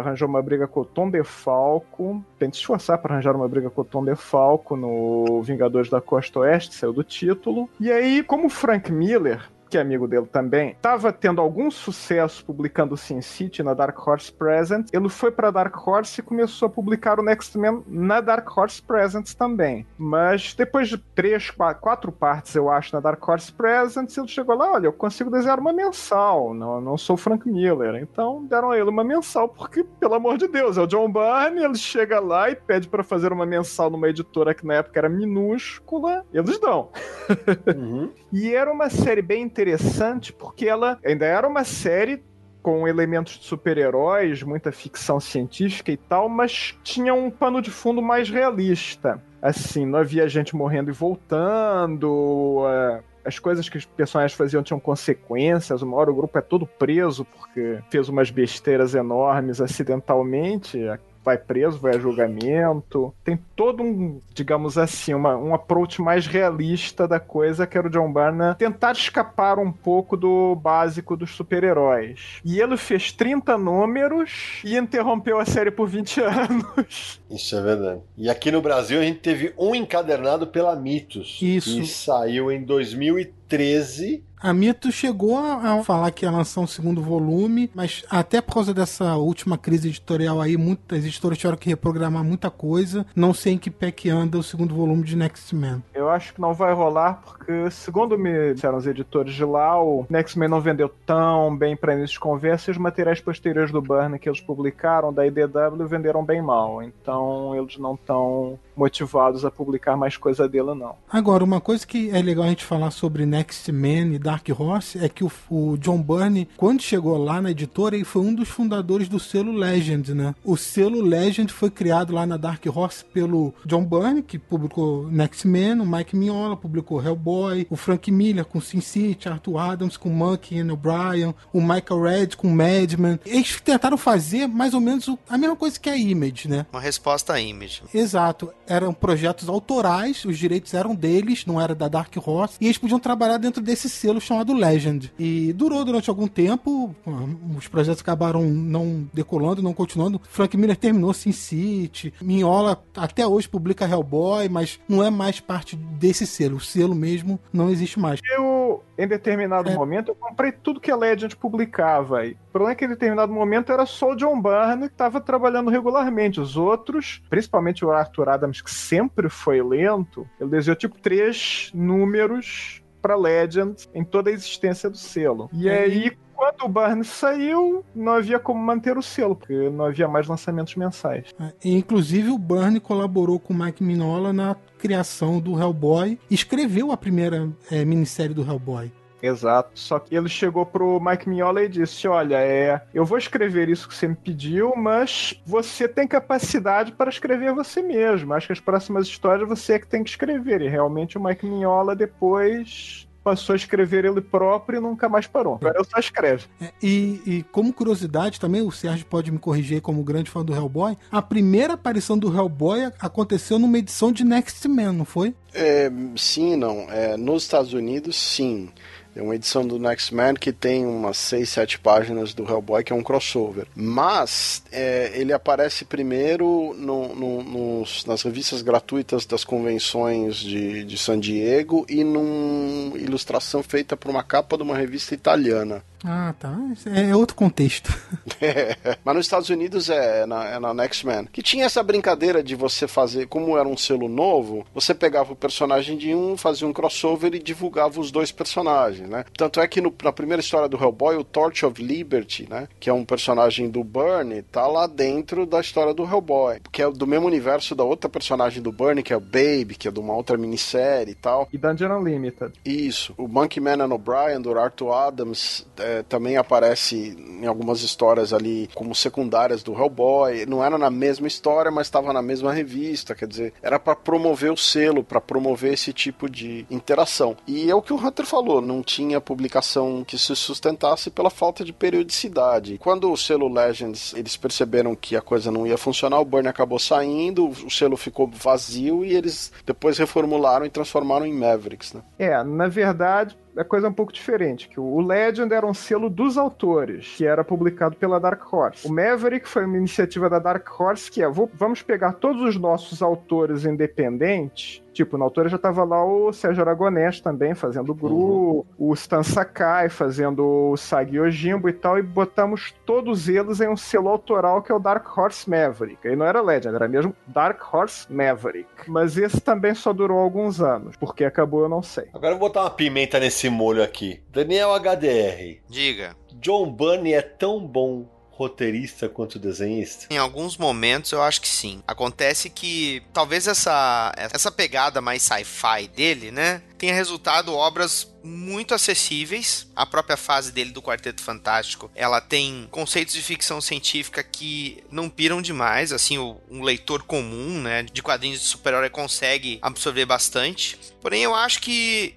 arranjou uma briga com o Tom DeFalco, tem que se esforçar para arranjar uma briga com o Tom DeFalco no Vingadores da Costa Oeste, saiu do título, e aí, como o Frank Miller que é amigo dele também, estava tendo algum sucesso publicando Sin City na Dark Horse Presents, ele foi para Dark Horse e começou a publicar o Next Man na Dark Horse Presents também. Mas depois de três, quatro partes, eu acho, na Dark Horse Presents, ele chegou lá, olha, eu consigo desenhar uma mensal, não, não sou Frank Miller. Então deram a ele uma mensal, porque, pelo amor de Deus, é o John Byrne, ele chega lá e pede para fazer uma mensal numa editora que na época era minúscula, eles dão. Uhum. e era uma série bem interessante porque ela ainda era uma série com elementos de super-heróis, muita ficção científica e tal, mas tinha um pano de fundo mais realista. Assim, não havia gente morrendo e voltando, uh, as coisas que os personagens faziam tinham consequências. Uma hora o grupo é todo preso porque fez umas besteiras enormes acidentalmente vai preso, vai a julgamento. Tem todo um, digamos assim, uma, um approach mais realista da coisa que era o John Byrne tentar escapar um pouco do básico dos super-heróis. E ele fez 30 números e interrompeu a série por 20 (laughs) anos. Isso é verdade. E aqui no Brasil a gente teve um encadernado pela Mitos. Isso. Que saiu em 2013 a Mito chegou a, falar que ia lançar um segundo volume, mas até por causa dessa última crise editorial aí, muitas editoras tiveram que reprogramar muita coisa. Não sei em que pé que anda o segundo volume de Next Man. Eu acho que não vai rolar, porque, segundo me disseram os editores de lá, o Next Man não vendeu tão bem para início de conversa e os materiais posteriores do Burn que eles publicaram da IDW venderam bem mal. Então eles não estão motivados a publicar mais coisa dele, não. Agora, uma coisa que é legal a gente falar sobre Next Man e Dark Horse é que o, o, John Byrne, quando chegou lá na editora, ele foi um dos fundadores do selo Legend, né? O selo Legend foi criado lá na Dark Horse pelo John Byrne, que publicou Next Man, o Mike Mignola publicou Hellboy, o Frank Miller com Sin City, Arthur Adams com Monkey and O'Brien, o Michael Red com Madman. Eles tentaram fazer mais ou menos a mesma coisa que a Image, né? Uma resposta à Image. Exato. Eram projetos autorais, os direitos eram deles, não era da Dark Horse, e eles podiam trabalhar dentro desse selo chamado Legend. E durou durante algum tempo, os projetos acabaram não decolando, não continuando. Frank Miller terminou Sin City, Minhola até hoje publica Hellboy, mas não é mais parte desse selo. O selo mesmo não existe mais. Eu, em determinado é. momento, eu comprei tudo que a Legend publicava. E o problema é que em determinado momento era só o John Byrne que estava trabalhando regularmente. Os outros, principalmente o Arthur Adams, que sempre foi lento, ele desenhou tipo três números para Legend em toda a existência do selo. E aí, quando o Barnes saiu, não havia como manter o selo, porque não havia mais lançamentos mensais. É, inclusive, o Burn colaborou com o Mike Minola na criação do Hellboy, escreveu a primeira é, minissérie do Hellboy. Exato. Só que ele chegou pro Mike Mignola e disse: Olha, é, eu vou escrever isso que você me pediu, mas você tem capacidade para escrever você mesmo. Acho que as próximas histórias você é que tem que escrever. E realmente o Mike Mignola depois passou a escrever ele próprio e nunca mais parou. Agora ele só escreve. É, e, e, como curiosidade também, o Sérgio pode me corrigir como grande fã do Hellboy, a primeira aparição do Hellboy aconteceu numa edição de Next Man, não foi? É, sim, não. É, nos Estados Unidos, sim. É uma edição do Next Man que tem umas 6, 7 páginas do Hellboy, que é um crossover. Mas é, ele aparece primeiro no, no, nos, nas revistas gratuitas das convenções de, de San Diego e numa ilustração feita por uma capa de uma revista italiana. Ah, tá. É outro contexto. (laughs) É, mas nos Estados Unidos é na, é na Next Man. Que tinha essa brincadeira de você fazer, como era um selo novo, você pegava o personagem de um, fazia um crossover e divulgava os dois personagens, né? Tanto é que no, na primeira história do Hellboy, o Torch of Liberty, né? Que é um personagem do Burnie, tá lá dentro da história do Hellboy. Que é do mesmo universo da outra personagem do Burnie, que é o Baby, que é de uma outra minissérie e tal. E Dungeon Unlimited. Isso. O Monkey Man and O'Brien, do Arthur Adams é, também aparece em algumas histórias ali como secundárias do Hellboy. Não era na mesma história, mas estava na mesma revista. Quer dizer, era para promover o selo, para promover esse tipo de interação. E é o que o Hunter falou, não tinha publicação que se sustentasse pela falta de periodicidade. Quando o selo Legends eles perceberam que a coisa não ia funcionar, o Burn acabou saindo, o selo ficou vazio e eles depois reformularam e transformaram em Mavericks, né? É, na verdade, a coisa é um pouco diferente, que o Legend era um selo dos autores, que era publicado pela Dark Horse. O Maverick foi uma iniciativa da Dark Horse que é, vou, vamos pegar todos os nossos autores independentes Tipo, na altura já tava lá o Sérgio Aragonés também, fazendo o Gru, uhum. o Stan Sakai, fazendo o Sagi Ojimbo e tal, e botamos todos eles em um selo autoral que é o Dark Horse Maverick. E não era Legend, era mesmo Dark Horse Maverick. Mas esse também só durou alguns anos, porque acabou eu não sei. Agora eu vou botar uma pimenta nesse molho aqui. Daniel HDR. Diga. John Bunny é tão bom roteirista quanto desenhista? Em alguns momentos eu acho que sim. Acontece que talvez essa, essa pegada mais sci-fi dele, né? Tenha resultado obras muito acessíveis. A própria fase dele do Quarteto Fantástico, ela tem conceitos de ficção científica que não piram demais, assim, um leitor comum, né, de quadrinhos de super-herói consegue absorver bastante. Porém, eu acho que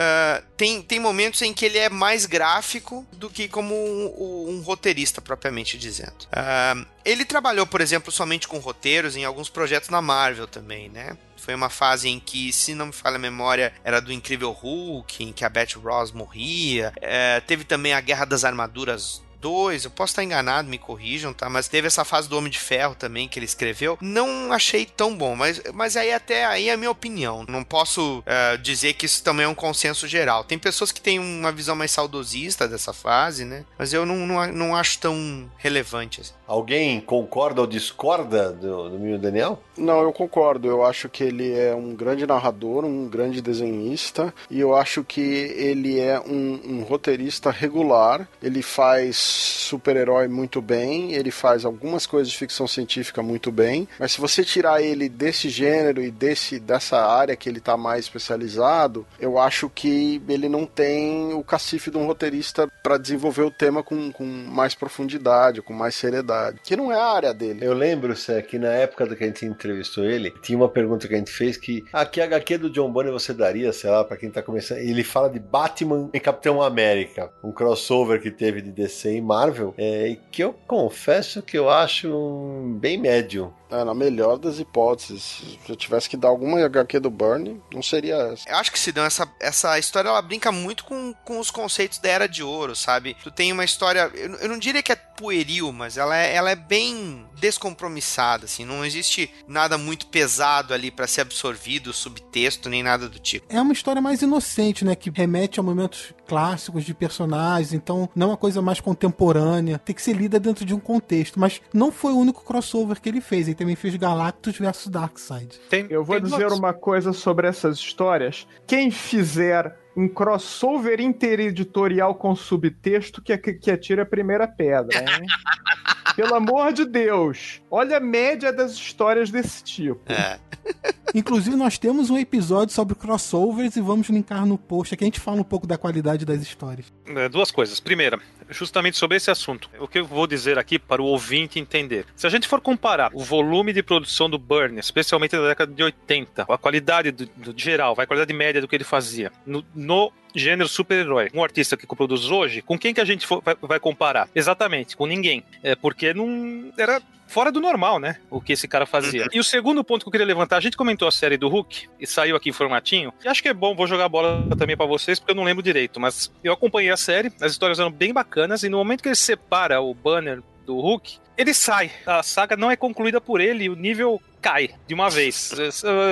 Uh, tem, tem momentos em que ele é mais gráfico do que como um, um roteirista, propriamente dizendo. Uh, ele trabalhou, por exemplo, somente com roteiros em alguns projetos na Marvel também, né? Foi uma fase em que, se não me falha a memória, era do Incrível Hulk, em que a Beth Ross morria. Uh, teve também a Guerra das Armaduras 2, eu posso estar enganado, me corrijam, tá? Mas teve essa fase do Homem de Ferro também que ele escreveu. Não achei tão bom, mas, mas aí até aí é a minha opinião. Não posso uh, dizer que isso também é um consenso geral. Tem pessoas que têm uma visão mais saudosista dessa fase, né? Mas eu não, não, não acho tão relevante. Assim. Alguém concorda ou discorda do, do Daniel? Não, eu concordo. Eu acho que ele é um grande narrador, um grande desenhista, e eu acho que ele é um, um roteirista regular. Ele faz super-herói muito bem, ele faz algumas coisas de ficção científica muito bem, mas se você tirar ele desse gênero e desse dessa área que ele está mais especializado, eu acho que ele não tem o cacife de um roteirista para desenvolver o tema com, com mais profundidade, com mais seriedade que não é a área dele. Eu lembro, Sé, que na época que a gente entrevistou ele, tinha uma pergunta que a gente fez que ah, que HQ do John Bunny você daria, sei lá, pra quem tá começando. Ele fala de Batman e Capitão América, um crossover que teve de DC e Marvel, é, que eu confesso que eu acho bem médio. É, na melhor das hipóteses. Se eu tivesse que dar alguma HQ do Burn, não seria essa. Eu acho que se dão essa, essa história, ela brinca muito com, com os conceitos da Era de Ouro, sabe? Tu tem uma história, eu, eu não diria que é pueril, mas ela é, ela é bem descompromissada, assim. Não existe nada muito pesado ali para ser absorvido, subtexto, nem nada do tipo. É uma história mais inocente, né? Que remete a momentos clássicos de personagens, então não é uma coisa mais contemporânea. Tem que ser lida dentro de um contexto. Mas não foi o único crossover que ele fez. Ele também fez Galactus versus Darkseid. Tem, Eu vou dizer uma coisa sobre essas histórias. Quem fizer um crossover intereditorial com subtexto que, que atira a primeira pedra, hein? (laughs) Pelo amor de Deus. Olha a média das histórias desse tipo. É. (laughs) Inclusive, nós temos um episódio sobre crossovers e vamos linkar no post aqui. A gente fala um pouco da qualidade das histórias. É, duas coisas. Primeira, justamente sobre esse assunto. O que eu vou dizer aqui para o ouvinte entender. Se a gente for comparar o volume de produção do Burn, especialmente da década de 80, a qualidade do, do geral, a qualidade média do que ele fazia, no, no gênero super-herói, um artista que produz hoje, com quem que a gente for, vai, vai, comparar? Exatamente, com ninguém. É porque não era fora do normal, né? O que esse cara fazia. Uhum. E o segundo ponto que eu queria levantar, a gente comentou a série do Hulk e saiu aqui em formatinho. E acho que é bom, vou jogar a bola também para vocês, porque eu não lembro direito, mas eu acompanhei a série, as histórias eram bem bacanas, e no momento que ele separa o banner do Hulk, ele sai. A saga não é concluída por ele, o nível cai de uma vez.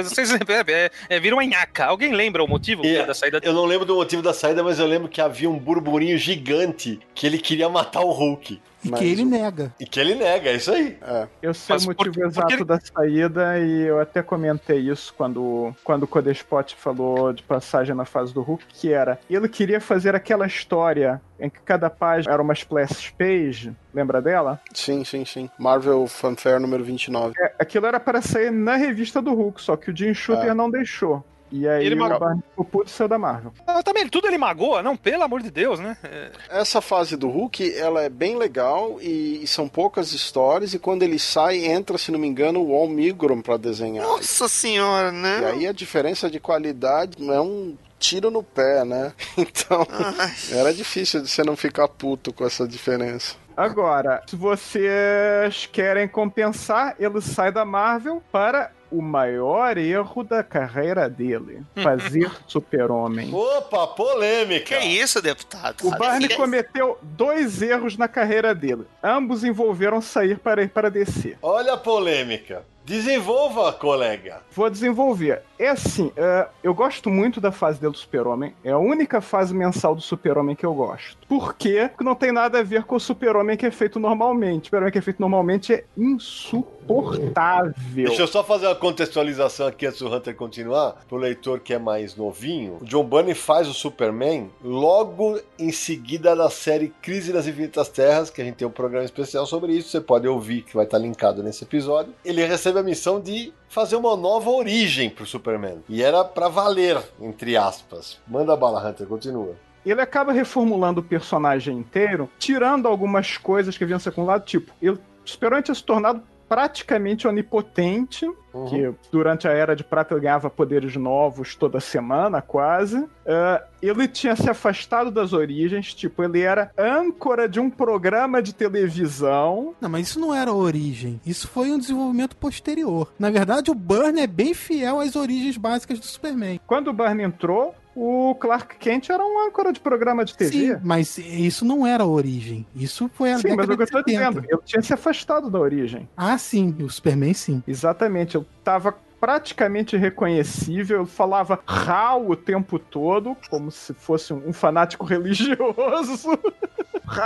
Vocês é, é, é, vira uma nhaca. Alguém lembra o motivo e, da saída? Eu não lembro do motivo da saída, mas eu lembro que havia um burburinho gigante que ele queria matar o Hulk. E Mas que ele nega. E que ele nega, é isso aí. É. Eu sei Mas o motivo por, exato porque... da saída e eu até comentei isso quando, quando o Codespot falou de passagem na fase do Hulk, que era, ele queria fazer aquela história em que cada página era uma splash page, lembra dela? Sim, sim, sim. Marvel Fanfare número 29. É, aquilo era para sair na revista do Hulk, só que o Jim Shooter é. não deixou. E aí Ele o magoou. Barney ficou puto e saiu da Marvel. Ah, também, tudo ele magoa, não, pelo amor de Deus, né? É, Essa fase do Hulk, ela é bem legal e, e são poucas histórias. E quando ele sai, entra, se não me engano, o Al Milgrom pra desenhar. Nossa senhora, E né? aí a diferença de qualidade é um tiro no pé, né? (laughs) Então, Ai. era difícil de você não ficar puto com essa diferença. Agora, se vocês querem compensar, ele sai da Marvel para o maior erro da carreira dele: fazer Super-Homem. Opa, polêmica. Que isso, deputado? O Barney que- cometeu dois erros na carreira dele. Ambos envolveram sair para ir para DC. Olha a polêmica. Desenvolva, colega. Vou desenvolver. É assim, é, eu gosto muito da fase dele do Super-Homem. É a única fase mensal do Super-Homem que eu gosto. Por quê? Porque não tem nada a ver com o Super-Homem que é feito normalmente. O Super-Homem que é feito normalmente é insuportável. Deixa eu só fazer uma contextualização aqui antes do Hunter continuar, pro leitor que é mais novinho. O John Burney faz o Superman logo em seguida da série Crise das Infinitas Terras, que a gente tem um programa especial sobre isso, você pode ouvir, que vai estar linkado nesse episódio. Ele recebe a missão de fazer uma nova origem pro Superman. E era pra valer, entre aspas. Manda bala, Hunter, continua. ele acaba reformulando o personagem inteiro, tirando algumas coisas que haviam se acumulado, tipo, ele, o Super-Homem tinha se tornado praticamente onipotente, Uhum. que durante a Era de Prata ele ganhava poderes novos toda semana, quase. Ah, ele tinha se afastado das origens, tipo, ele era âncora de um programa de televisão. Não, mas isso não era a origem. Isso foi um desenvolvimento posterior. Na verdade, o Burn é bem fiel às origens básicas do Superman. Quando o Barney entrou, o Clark Kent era um âncora de programa de TV. Sim, mas isso não era a origem. Isso foi a Sim, mas década é o que eu tô de 70. dizendo, ele tinha se afastado da origem. Ah, sim, o Superman sim. Exatamente, eu tava praticamente reconhecível, eu falava Hal o tempo todo, como se fosse um, fanático (laughs) religioso.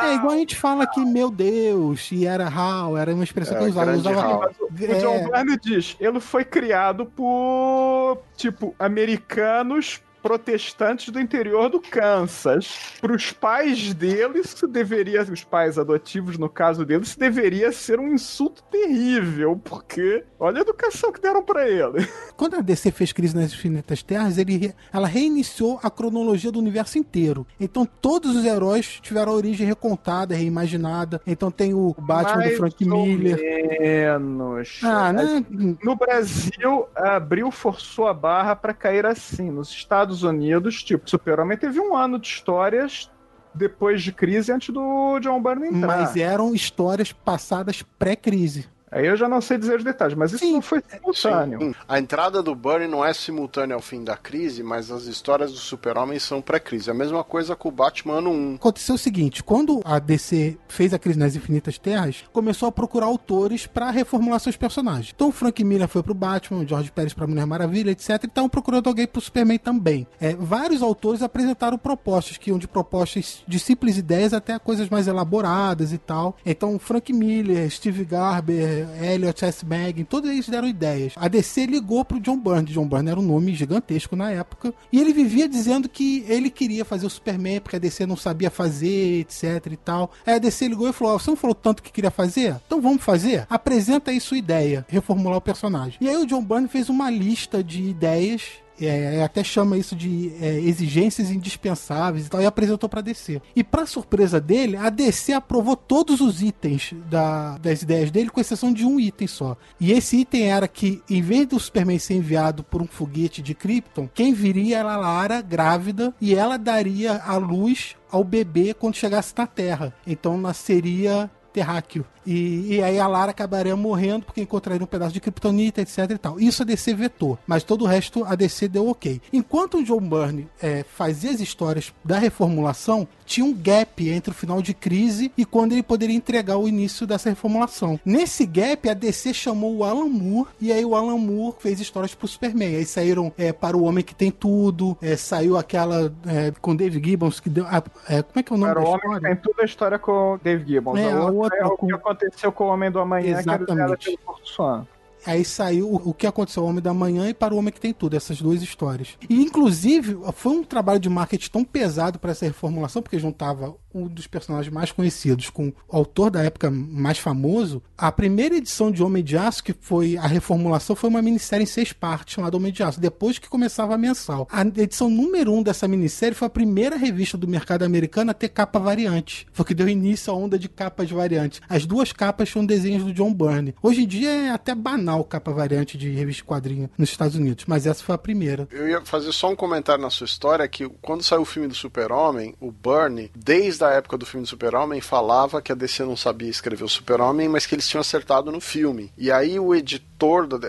É igual a gente fala que, meu Deus, e era Hal, era uma expressão É, que eu usava. eu usava Hal. Mas o, o É. John Byrne diz, ele foi criado por, tipo, americanos protestantes do interior do Kansas. Para os pais dele, isso deveria, os pais adotivos no caso dele, isso deveria ser um insulto terrível, porque olha a educação que deram para ele. Quando a DC fez Crise nas Infinitas Terras, ele, ela reiniciou a cronologia do universo inteiro. Então todos os heróis tiveram a origem recontada, reimaginada. Então tem o Batman Mais do Frank Miller. Menos. Ah, né? No Brasil, a Abril forçou a barra pra cair assim. Nos Estados Unidos, tipo, Super-Homem teve um ano de histórias depois de crise antes do John Byrne entrar. Mas eram histórias passadas pré-crise. Aí eu já não sei dizer os detalhes, mas isso Sim. não foi simultâneo. Sim. A entrada do Burnie não é simultânea ao fim da crise, mas as histórias do Super-Homem são pré-crise. A mesma coisa com o Batman ano 1. Aconteceu o seguinte, quando a DC fez a Crise nas Infinitas Terras, começou a procurar autores para reformular seus personagens. Então o Frank Miller foi pro Batman, o George Pérez pra Mulher Maravilha, etc. E estavam procurando alguém pro Superman também. É, vários autores apresentaram propostas, que iam de propostas de simples ideias até coisas mais elaboradas e tal. Então Frank Miller, Steve Garber, Elliot S. Megan, todos eles deram ideias. A DC ligou pro John Byrne. John Byrne era um nome gigantesco na época. E ele vivia dizendo que ele queria fazer o Superman porque a DC não sabia fazer, etc e tal. Aí a DC ligou e falou: "Ó, Você não falou tanto que queria fazer? Então vamos fazer? Apresenta aí sua ideia, reformular o personagem. E aí o John Byrne fez uma lista de ideias é, até chama isso de é, exigências indispensáveis e tal, e apresentou pra DC. E pra surpresa dele, a DC aprovou todos os itens da- das ideias dele, com exceção de um item só. E esse item era que, em vez do Superman ser enviado por um foguete de Krypton, quem viria era a Lara grávida e ela daria a luz ao bebê quando chegasse na Terra. Então nasceria terráqueo. E, e aí a Lara acabaria morrendo porque encontraria um pedaço de kryptonita, etc e tal. Isso a DC vetou, mas todo o resto a DC deu ok. Enquanto o John Byrne é, fazia as histórias da reformulação, tinha um gap entre o final de crise e quando ele poderia entregar o início dessa reformulação. Nesse gap, a DC chamou o Alan Moore e aí o Alan Moore fez histórias pro Superman. Aí saíram é, para o Homem que Tem Tudo, é, saiu aquela é, com Dave Gibbons que deu. a- é, como é que é o nome Era da o homem que história? tem toda a história com o Dave Gibbons. É, a a outra outra é com- que aconteceu com o Homem do Amanhã, que era Exatamente. pelo Porto Suano. Aí saiu o o que aconteceu ao Homem da Manhã e para o Homem que Tem Tudo, essas duas histórias. E inclusive foi um trabalho de marketing tão pesado para essa reformulação, porque juntava um dos personagens mais conhecidos, com o autor da época mais famoso, a primeira edição de Homem de Aço, que foi a reformulação, foi uma minissérie em seis partes, chamada Homem de Aço, depois que começava a mensal. A edição número um dessa minissérie foi a primeira revista do mercado americano a ter capa variante. Foi que deu início à onda de capas variantes. As duas capas são desenhos do John Byrne. Hoje em dia é até banal capa variante de revista quadrinho nos Estados Unidos, mas essa foi a primeira. Eu ia fazer só um comentário na sua história que quando saiu o filme do Super-Homem, o Byrne, desde a época do filme do Super-Homem, falava que a DC não sabia escrever o Super-Homem, mas que eles tinham acertado no filme. E aí o editor, do,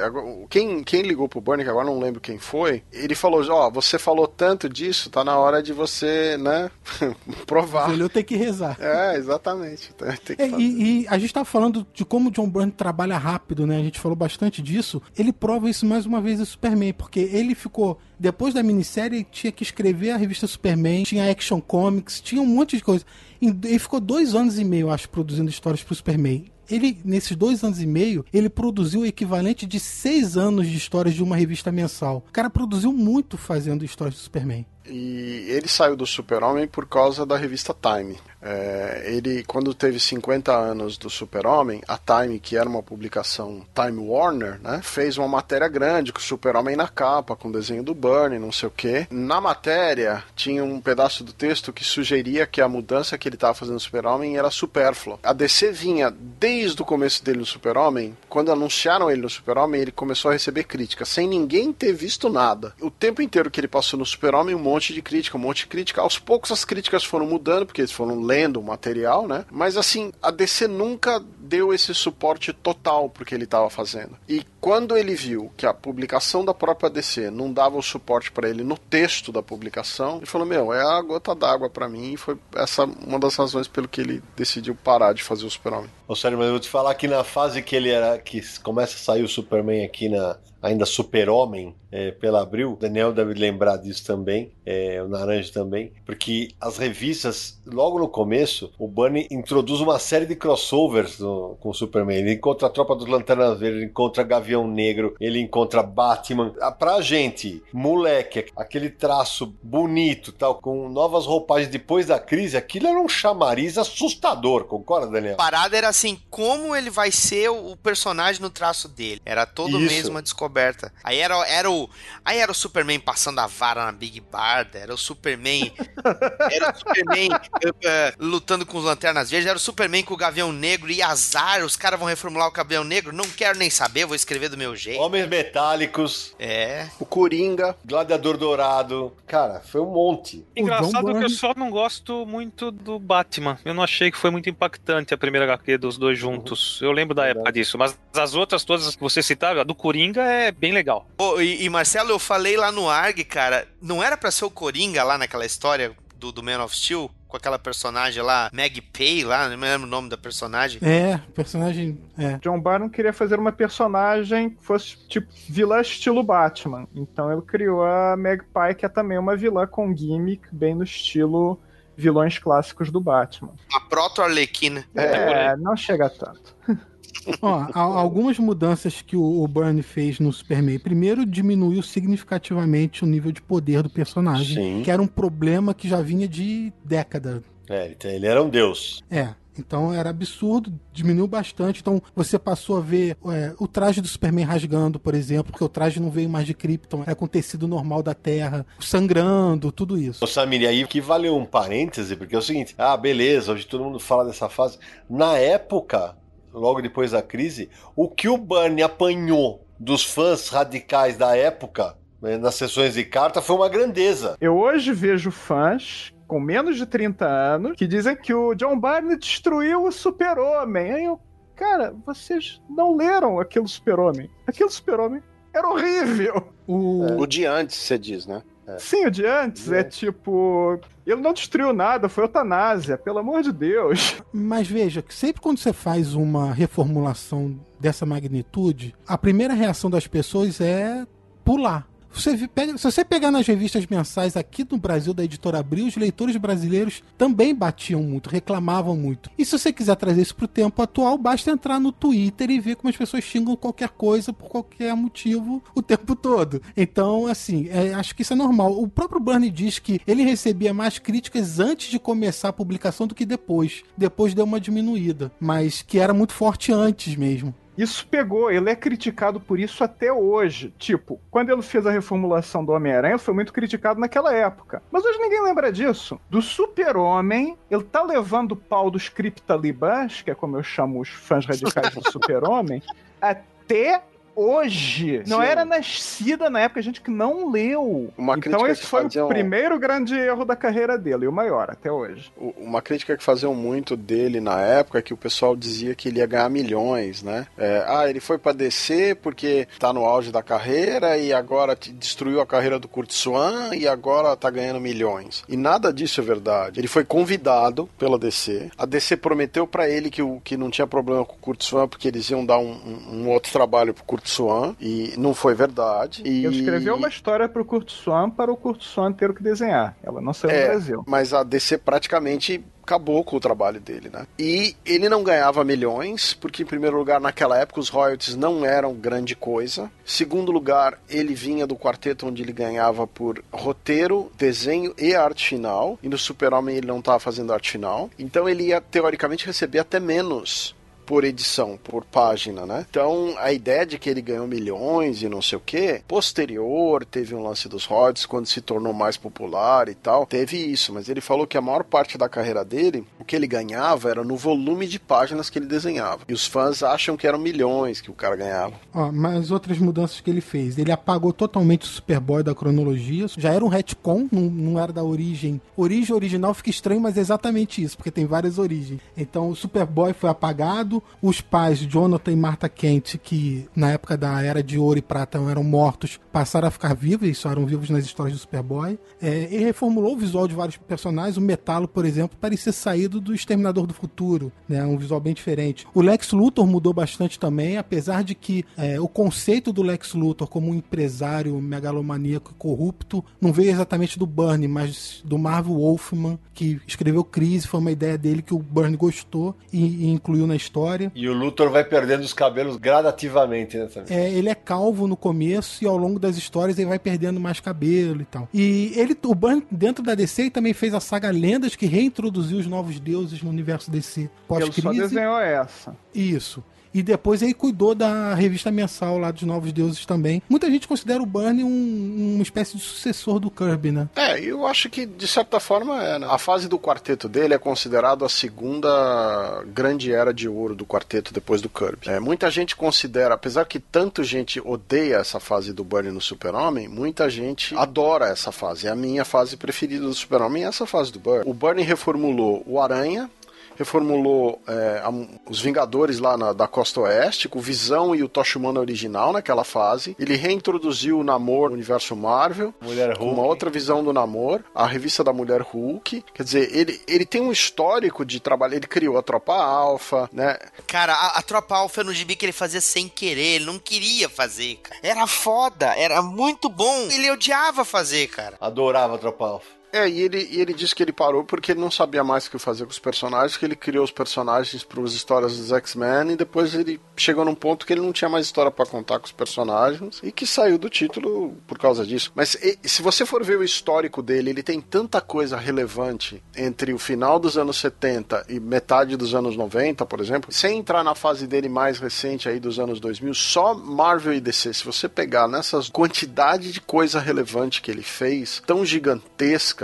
quem, quem ligou pro que agora não lembro quem foi, ele falou, ó, oh, você falou tanto disso, tá na hora de você, né, (laughs) provar. Ele tem que rezar. É, exatamente. É, e, e, a gente tá falando de como o John Byrne trabalha rápido, né, a gente falou bastante disso. Ele prova isso mais uma vez no Superman, porque ele ficou depois da minissérie, tinha que escrever a revista Superman, tinha Action Comics, tinha um monte de coisa. Ele ficou dois anos e meio, acho, produzindo histórias pro Superman. Ele, nesses dois anos e meio, ele produziu o equivalente de seis anos de histórias de uma revista mensal. O cara produziu muito fazendo histórias do Superman. E ele saiu do Super-Homem por causa da revista Time. É, ele, quando teve 50 anos do Super-Homem, a Time, que era uma publicação Time Warner, né, fez uma matéria grande com o Super-Homem na capa, com o desenho do Burnie, não sei o que. Na matéria, tinha um pedaço do texto que sugeria que a mudança que ele estava fazendo no Super-Homem era supérflua. A DC vinha desde o começo dele no Super-Homem, quando anunciaram ele no Super-Homem, ele começou a receber críticas, sem ninguém ter visto nada. O tempo inteiro que ele passou no Super-Homem, um monte de crítica, um monte de crítica. Aos poucos as críticas foram mudando, porque eles foram lendo o material, né? Mas assim, a DC nunca deu esse suporte total pro que ele estava fazendo. E quando ele viu que a publicação da própria DC não dava o suporte para ele no texto da publicação, ele falou: Meu, é a gota d'água para mim. E foi essa uma das razões pelo que ele decidiu parar de fazer o Super-Homem. Ô, Sérgio, mas eu vou te falar que na fase que ele era. que começa a sair o Superman aqui na, ainda super-homem é, pela Abril. Daniel deve lembrar disso também, é, o Naranja também, porque as revistas, logo no começo, o Bunny introduz uma série de crossovers no, com o Superman. Ele encontra a Tropa dos Lanternas Verdes, ele encontra Gavião Negro, ele encontra Batman. Ah, pra gente, moleque, aquele traço bonito, tal, com novas roupagens depois da crise, aquilo era um chamariz assustador, concorda, Daniel? A parada era assim, como ele vai ser o personagem no traço dele. Era todo Isso. mesmo a descoberta descoberta. Aí era, era o. Aí era o Superman passando a vara na Big Barda, era o Superman. (laughs) era o Superman uh, uh, lutando com os lanternas verdes, era o Superman com o Gavião Negro e azar, os caras vão reformular o Gavião Negro, não quero nem saber, vou escrever do meu jeito. Homens Metálicos. É. O Coringa. Gladiador Dourado. Cara, foi um monte. Engraçado que eu só não gosto muito do Batman. Eu não achei que foi muito impactante a primeira HQ dos dois juntos. Uhum. Eu lembro da época disso, mas as outras todas que você citava, a do Coringa é é bem legal. Oh, e, e, Marcelo, eu falei lá no ARG, cara, não era para ser o Coringa lá naquela história do, do Man of Steel? Com aquela personagem lá, Meg Pay lá, não me lembro o nome da personagem. É, personagem. É. John Byrne queria fazer uma personagem que fosse tipo vilã estilo Batman. Então ele criou a Meg Pie, que é também uma vilã com gimmick, bem no estilo vilões clássicos do Batman. A proto-Arlequina. É, é, não chega tanto. (laughs) Ó, algumas mudanças que o, Burn fez no Superman. Primeiro, diminuiu significativamente o nível de poder do personagem, Sim. que era um problema que já vinha de década. É, ele era um deus. É. Então era absurdo, diminuiu bastante. Então você passou a ver é, o traje do Superman rasgando, por exemplo, porque o traje não veio mais de Krypton, é com tecido normal da Terra, sangrando, tudo isso. Ô Samir, aí que valeu um parêntese, porque é o seguinte: ah, beleza, hoje todo mundo fala dessa fase. Na época, logo depois da crise, o que o Bernie apanhou dos fãs radicais da época, né, nas sessões de carta, foi uma grandeza. Eu hoje vejo fãs com menos de 30 anos que dizem que o John Barney destruiu o super-homem. Aí eu, cara, vocês não leram aquele super-homem. Aquele super-homem era horrível. O... o de antes, você diz, né? É. Sim, o de antes é. é tipo. Ele não destruiu nada, foi eutanásia, pelo amor de Deus. (laughs) Mas veja, sempre quando você faz uma reformulação dessa magnitude, a primeira reação das pessoas é pular Você pega- se você pegar nas revistas mensais aqui no Brasil da editora Abril, os leitores brasileiros também batiam muito, reclamavam muito. E se você quiser trazer isso pro tempo atual, basta entrar no Twitter e ver como as pessoas xingam qualquer coisa por qualquer motivo o tempo todo. Então, assim, é, acho que isso é normal. O próprio Bernie diz que ele recebia mais críticas antes de começar a publicação do que depois. Depois deu uma diminuída, mas que era muito forte antes mesmo. Isso pegou, ele é criticado por isso até hoje. Tipo, quando ele fez a reformulação do Homem-Aranha, foi muito criticado naquela época. Mas hoje ninguém lembra disso. Do Super-Homem, ele tá levando o pau dos criptalibãs, que é como eu chamo os fãs radicais do (laughs) Super-Homem, até hoje. Não Sim. era nascida na época, gente que não leu. Uma então esse foi faziam- o primeiro grande erro da carreira dele, e o maior até hoje. Uma crítica que faziam muito dele na época é que o pessoal dizia que ele ia ganhar milhões, né? É, ah, ele foi pra DC porque tá no auge da carreira e agora destruiu a carreira do Kurt Swan e agora tá ganhando milhões. E nada disso é verdade. Ele foi convidado pela DC. A DC prometeu pra ele que, o, que não tinha problema com o Kurt Swan porque eles iam dar um, um- um outro trabalho pro Kurt Swan e não foi verdade. E... Ele escreveu uma história pro Kurt Swan para o Kurt Swan ter o que desenhar. Ela não saiu É, no Brasil. Mas a DC praticamente acabou com o trabalho dele, né? E ele não ganhava milhões, porque em primeiro lugar, naquela época os royalties não eram grande coisa. Segundo lugar, ele vinha do quarteto onde ele ganhava por roteiro, desenho e arte final. E no Super-Homem ele não estava fazendo arte final. Então ele ia teoricamente receber até menos por edição, por página, né? Então, a ideia de que ele ganhou milhões e não sei o que, posterior, teve um lance dos royalties, quando se tornou mais popular e tal, teve isso, mas ele falou que a maior parte da carreira dele, o que ele ganhava era no volume de páginas que ele desenhava. E os fãs acham que eram milhões que o cara ganhava. Ó, mas outras mudanças que ele fez. Ele apagou totalmente o Superboy da cronologia. Já era um retcon, não, não era da origem. Origem original fica estranho, mas é exatamente isso, porque tem várias origens. Então o Superboy foi apagado. Os pais, Jonathan e Martha Kent, que na época da Era de Ouro e Prata eram mortos, passaram a ficar vivos, eles só eram vivos nas histórias do Superboy. É, ele reformulou o visual de vários personagens. O Metalo, por exemplo, parecia saído do Exterminador do Futuro, né? Um visual bem diferente. O Lex Luthor mudou bastante também, apesar de que é, o conceito do Lex Luthor como um empresário megalomaníaco e corrupto não veio exatamente do Burnie, mas do Marvel Wolfman, que escreveu Crise, foi uma ideia dele que o Burnie gostou e, e incluiu na história. E o Luthor vai perdendo os cabelos gradativamente, né? também. É, ele é calvo no começo e ao longo das histórias ele vai perdendo mais cabelo e tal. E ele, o Burn, dentro da DC, ele também fez a saga Lendas, que reintroduziu os novos deuses no universo DC Ele só pós-crise. desenhou essa. Isso. E depois ele cuidou da revista mensal lá dos Novos Deuses também. Muita gente considera o Burnie um, uma espécie de sucessor do Kirby, né? É, eu acho que de certa forma é. Né? A fase do quarteto dele é considerado a segunda grande era de ouro do quarteto depois do Kirby. É, muita gente considera, apesar que tanto gente odeia essa fase do Burnie no Super-Homem, muita gente adora essa fase. É a minha fase preferida do Super-Homem, essa fase do Burnie. O Burnie reformulou o Aranha, reformulou é, a- os Vingadores lá na- da Costa Oeste, com o Visão e o Tocha Humana original naquela fase. Ele reintroduziu o Namor no universo Marvel, Mulher com Hulk. uma outra visão do Namor, a revista da Mulher Hulk. Quer dizer, ele, ele tem um histórico de trabalho. Ele criou a Tropa Alpha, né? Cara, a, a Tropa Alpha no gibi que ele fazia sem querer, ele não queria fazer, cara. Era foda, era muito bom. Ele odiava fazer, cara. Adorava a Tropa Alpha. É, e ele, e ele disse que ele parou porque ele não sabia mais o que fazer com os personagens, que ele criou os personagens para as histórias dos X-Men e depois ele chegou num ponto que ele não tinha mais história para contar com os personagens e que saiu do título por causa disso. Mas e- se você for ver o histórico dele, ele tem tanta coisa relevante entre o final dos anos 70 e metade dos anos 90, por exemplo, sem entrar na fase dele mais recente aí dos anos 2000, só Marvel e DC, se você pegar nessas quantidade de coisa relevante que ele fez, tão gigantesca,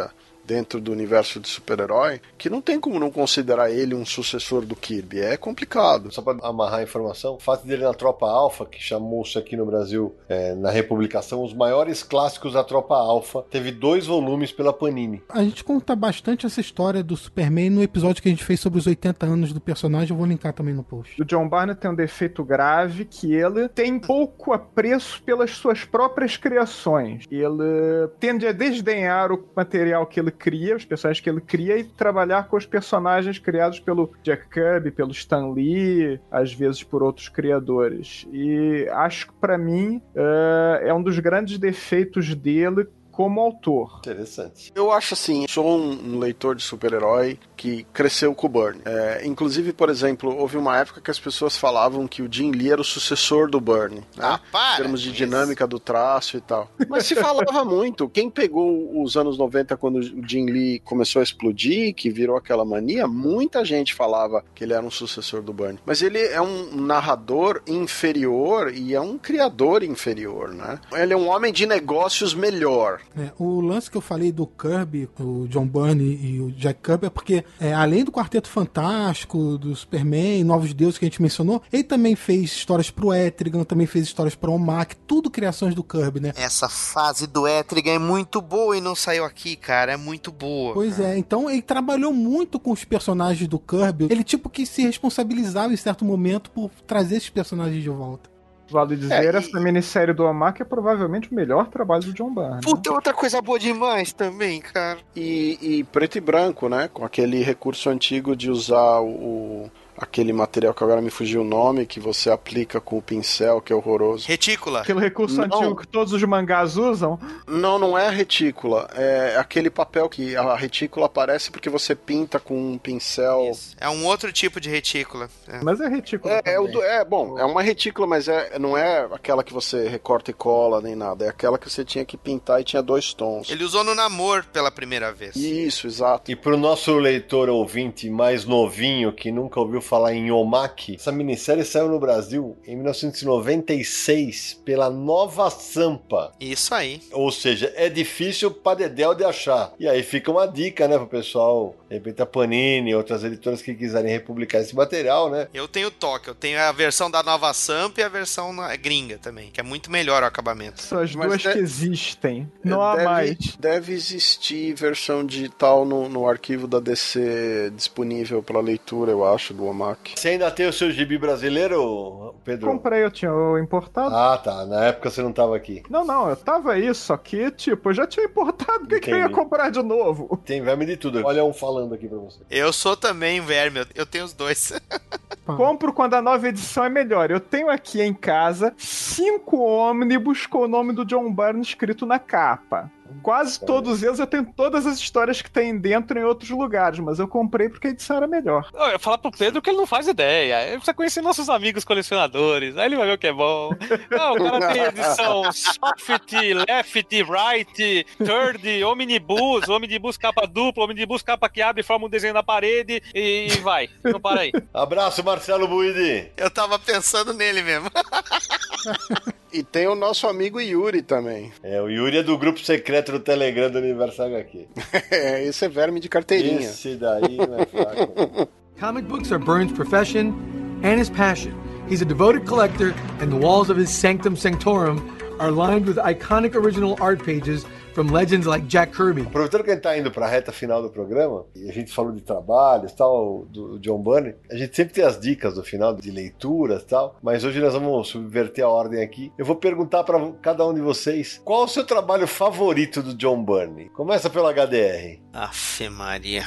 dentro do universo de super-herói, que não tem como não considerar ele um sucessor do Kirby. É complicado. Só pra amarrar a informação, o fato dele na Tropa Alpha, que chamou-se aqui no Brasil, é, na republicação, os maiores clássicos da Tropa Alpha, teve dois volumes pela Panini. A gente conta bastante essa história do Superman no episódio que a gente fez sobre os 80 anos do personagem. Eu vou linkar também no post. O John Barnett tem um defeito grave que ele tem pouco apreço pelas suas próprias criações. Ele tende a desdenhar o material que ele cria, os personagens que ele cria, e trabalhar com os personagens criados pelo Jack Kirby, pelo Stan Lee, às vezes por outros criadores. E acho que para mim é, é um dos grandes defeitos dele como autor. Interessante. Eu acho assim, sou um, leitor de super-herói que cresceu com o Byrne. É, inclusive, por exemplo, houve uma época que as pessoas falavam que o Jim Lee era o sucessor do Byrne, né? Ah, para! Em termos de dinâmica do traço e tal. Mas se falava muito. Quem pegou os anos 90 quando o Jim Lee começou a explodir, que virou aquela mania, muita gente falava que ele era um sucessor do Byrne. Mas ele é um narrador inferior e é um criador inferior, né? Ele é um homem de negócios melhor. É, o lance que eu falei do Kirby, o John Byrne e o Jack Kirby é porque, é, além do Quarteto Fantástico, do Superman, Novos Deuses que a gente mencionou, ele também fez histórias pro Etrigan, também fez histórias pro Omak, tudo criações do Kirby, né? Essa fase do Etrigan é muito boa e não saiu aqui, cara. É muito boa. Pois cara. é, então ele trabalhou muito com os personagens do Kirby. Ele tipo que se responsabilizava em certo momento por trazer esses personagens de volta. Vale dizer, essa minissérie do Amak é provavelmente o melhor trabalho do John Byrne. né? Puta, outra coisa boa demais também, cara. E, e preto e branco, né? Com aquele recurso antigo de usar o, aquele material que agora me fugiu o nome, que você aplica com o pincel, que é horroroso. Retícula. Aquele recurso Não. antigo que todos os mangás usam. Não, não é a retícula. É aquele papel que a retícula aparece porque você pinta com um pincel. Isso. É um outro tipo de retícula. É. Mas é ridículo. É, é, o é, bom, é uma retícula, mas é, não é aquela que você recorta e cola nem nada. É aquela que você tinha que pintar e tinha dois tons. Ele usou no namor pela primeira vez. Isso, exato. E pro nosso leitor ouvinte mais novinho que nunca ouviu falar em Omaki, essa minissérie saiu no Brasil em 1996 pela Nova Sampa. Isso aí. Ou seja, é difícil pra Dedéu de achar. E aí fica uma dica, né, pro pessoal, de repente a Panini, outras editoras que quiserem republicar esse material, né? Eu tenho toque, eu tenho a versão da Nova Samp e a versão na- gringa também, que é muito melhor o acabamento. São as Mas duas de- que existem. Não há deve, mais. Deve existir versão digital no, no arquivo da DC disponível para leitura, eu acho, do Omak. Você ainda tem o seu gibi brasileiro, Pedro? Comprei, eu tinha o importado. Ah, tá. Na época você não tava aqui. Não, não, eu tava aí, só que, tipo, eu já tinha importado, por que, que eu ia comprar de novo? Tem verme de tudo. Olha um falando aqui pra você. Eu sou também verme, eu- eu tenho os dois. (laughs) Compro quando a nova edição é melhor. Eu tenho aqui em casa cinco ônibus com o nome do John Byrne escrito na capa. Quase todos eles eu tenho todas as histórias que tem dentro em outros lugares, mas eu comprei porque a edição era melhor. Eu ia falar pro Pedro que ele não faz ideia. Ele precisa conhecer nossos amigos colecionadores. Aí ele vai ver o que é bom. Não, o cara (laughs) tem edição soft, left, right, third, omnibus, omnibus capa dupla, omnibus capa que abre e forma um desenho na parede e vai. Não para aí. Abraço, Marcelo Buidi. Eu tava pensando nele mesmo. E tem o nosso amigo Yuri também. É, o Yuri é do grupo secreto do Telegram do Universo HQ. É, esse é verme de carteirinha. Esse daí não é fraco. Comic books are Burns' profession and his passion. He's a devoted collector, and the walls of his sanctum sanctorum are lined with iconic original art pages from legends like Jack Kirby. Aproveitando que a gente tá indo pra reta final do programa, e a gente falou de trabalhos tal, do John Byrne, a gente sempre tem as dicas no final de leituras tal, mas hoje nós vamos subverter a ordem aqui. Eu vou perguntar pra cada um de vocês qual o seu trabalho favorito do John Byrne. Começa pelo HDR. Afe Maria.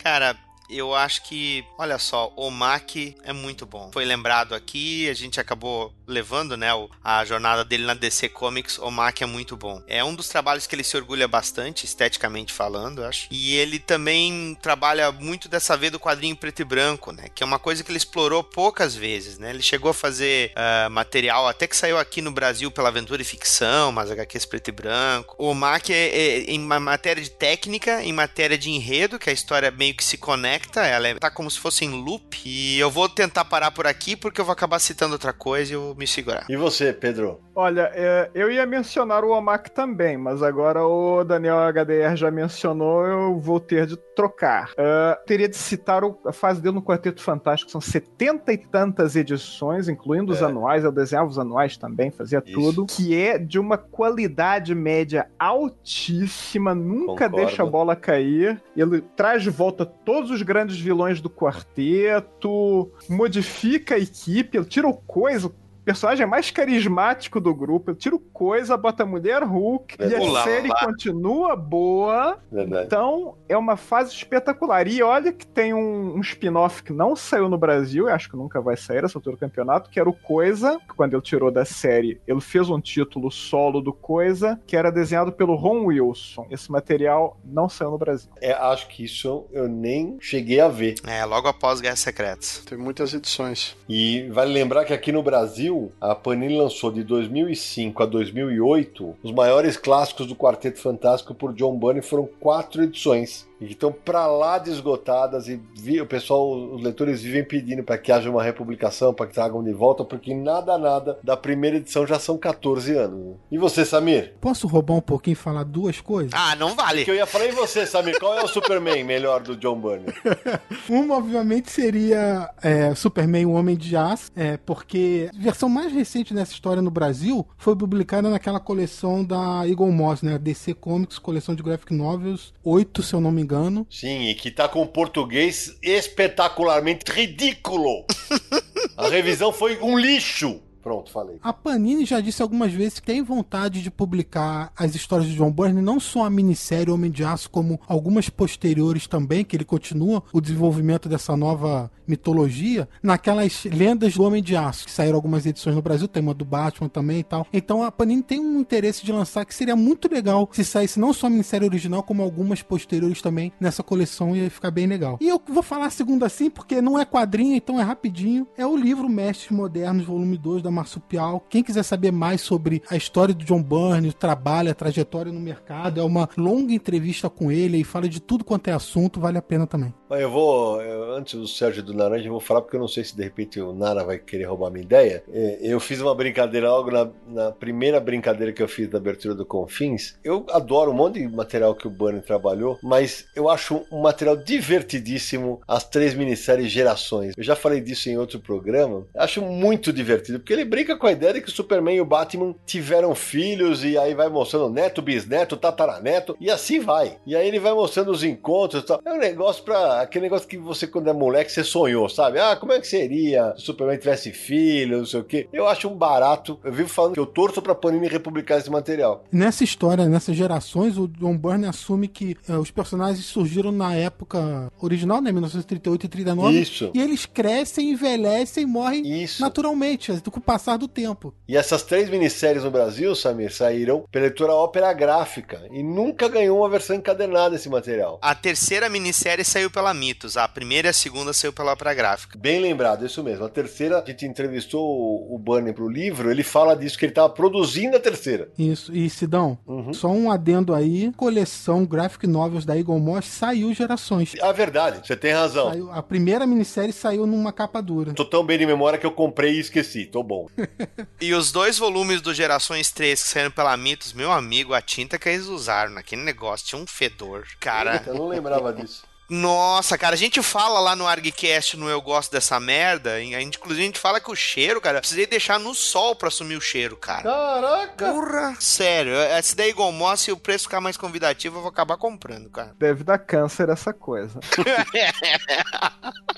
Cara, eu acho que, olha só, o Mac é muito bom. Foi lembrado aqui, a gente acabou levando, né, a jornada dele na DC Comics. O Mac é muito bom. É um dos trabalhos que ele se orgulha bastante, esteticamente falando, acho. E ele também trabalha muito dessa vez do quadrinho preto e branco, né, que é uma coisa que ele explorou poucas vezes, né. Ele chegou a fazer ah, material, até que saiu aqui no Brasil pela Aventura e Ficção, mas HQs preto e branco. O Mac é, é em ma- matéria de técnica, em matéria de enredo, que a história meio que se conecta, ela é, tá como se fosse em loop. E eu vou tentar parar por aqui porque eu vou acabar citando outra coisa e eu vou me segurar. E você, Pedro? Olha, é, eu ia mencionar o Omak também, mas agora o Daniel HDR já mencionou, eu vou ter de trocar. É, teria de citar o- a fase dele no Quarteto Fantástico, são setenta e tantas edições, incluindo os É. anuais, eu desenhava os anuais também, fazia Isso. tudo, que é de uma qualidade média altíssima, nunca Concordo. deixa a bola cair. Ele traz de volta todos os grandes vilões do quarteto, modifica a equipe, tira o coisa, personagem mais carismático do grupo. Eu tiro coisa, bota a mulher Hulk e a Olá, série lá. continua boa. Verdade. Então é uma fase espetacular. E olha que tem um, um spin-off que não saiu no Brasil, eu acho que nunca vai sair essa altura do campeonato, que era o Coisa. que Quando ele tirou da série, ele fez um título solo do Coisa, que era desenhado pelo Ron Wilson. Esse material não saiu no Brasil. É, acho que isso eu nem cheguei a ver. É, logo após Guerras Secretas. Tem muitas edições. E vale lembrar que aqui no Brasil, a Panini lançou de 2005 a 2008 os maiores clássicos do Quarteto Fantástico por John Byrne foram quatro edições. E que estão pra lá de esgotadas e vi- o pessoal, os leitores vivem pedindo para que haja uma republicação, para que tragam de volta, porque nada, nada da primeira edição já são 14 anos. né? E você, Samir? Posso roubar um pouquinho e falar duas coisas? Ah, não vale. Que eu ia falar, e você, Samir? Qual é o Superman melhor do John Byrne? (laughs) Uma, obviamente, seria é, Superman, o Homem de Aço, é, porque a versão mais recente dessa história no Brasil foi publicada naquela coleção da Eagle Moss, né? DC Comics, coleção de graphic novels, 8, se eu não me engano. Sim, e que tá com um português espetacularmente ridículo. (laughs) A revisão foi um lixo. Pronto, falei. A Panini já disse algumas vezes que tem vontade de publicar as histórias de John Byrne, não só a minissérie Homem de Aço, como algumas posteriores também, que ele continua o desenvolvimento dessa nova mitologia, naquelas lendas do Homem de Aço, que saíram algumas edições no Brasil, tem uma do Batman também e tal. Então a Panini tem um interesse de lançar que seria muito legal se saísse não só a minissérie original, como algumas posteriores também nessa coleção, ia ficar bem legal. E eu vou falar a segunda assim, porque não é quadrinho, então é rapidinho. É o livro Mestres Modernos, volume 2, da Marsupial. Quem quiser saber mais sobre a história do John Byrne, o trabalho, a trajetória no mercado, é uma longa entrevista com ele e fala de tudo quanto é assunto, vale a pena também. Eu vou, eu- antes do Sérgio do Naranja, eu vou falar porque eu não sei se de repente o Nara vai querer roubar minha ideia. É, Eu fiz uma brincadeira logo na, na primeira brincadeira que eu fiz da abertura do Confins. Eu adoro um monte de material que o Bunny trabalhou, mas eu acho um material divertidíssimo as três minisséries Gerações. Eu já falei disso em outro programa. Acho muito divertido, porque ele brinca com a ideia de que o Superman e o Batman tiveram filhos e aí vai mostrando neto, bisneto, tataraneto e assim vai. E aí ele vai mostrando os encontros e tal. É um negócio pra. Aquele negócio que você, quando é moleque, você sonhou, sabe? Ah, como é que seria se o Superman tivesse filho, não sei o quê. Eu acho um barato. Eu vivo falando que eu torço pra Panini republicar esse material. Nessa história, nessas gerações, o John Byrne assume que eh, os personagens surgiram na época original, né, 1938 e 39, Isso. e eles crescem, envelhecem e morrem Isso. naturalmente, com o passar do tempo. E essas três minisséries no Brasil, Samir, saíram pela editora Ópera Gráfica e nunca ganhou uma versão encadernada esse material. A terceira minissérie saiu pela Mitos, a primeira e a segunda saiu pela Ópera Gráfica. Bem lembrado, isso mesmo. A terceira, a gente entrevistou o o Bunny pro livro, ele fala disso, que ele tava produzindo a terceira. Isso. E Sidão, Uhum. só um adendo aí, coleção Graphic Novels da Eagle Moss saiu gerações. A verdade, você tem razão. Saiu- a primeira minissérie saiu numa capa dura. Tô tão bem de memória que eu comprei e esqueci. Tô bom. (laughs) E os dois volumes do Gerações 3 que saíram pela Mitos, meu amigo, a tinta que eles usaram naquele negócio tinha um fedor. Cara, Eita, eu não lembrava disso. Nossa, cara, a gente fala lá no ArgCast no Eu Gosto Dessa Merda, a gente, inclusive a gente fala que o cheiro, cara, precisei deixar no sol pra assumir o cheiro, cara. Caraca! Porra! Sério, se der Eagle Moss, se o preço ficar mais convidativo, eu vou acabar comprando, cara. Deve dar câncer essa coisa. (laughs)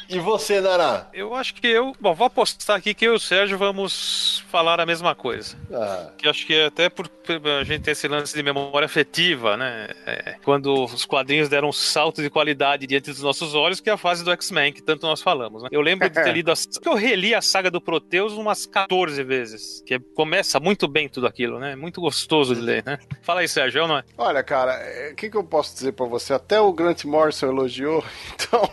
E você, Nara? Eu acho que eu. Bom, vou apostar aqui que eu e o Sérgio vamos falar a mesma coisa. Ah, Que acho que até por por a gente ter esse lance de memória afetiva, né? É, quando os quadrinhos deram um salto de qualidade diante dos nossos olhos, que é a fase do X-Men, que tanto nós falamos. Né? Eu lembro de ter (laughs) lido. A, que eu reli a saga do Proteus umas 14 vezes. Que começa muito bem tudo aquilo, né? Muito gostoso de ler, né? Fala aí, Sérgio, não é? Olha, cara, é, o que, que eu posso dizer pra você? Até o Grant Morrison elogiou, (laughs) então.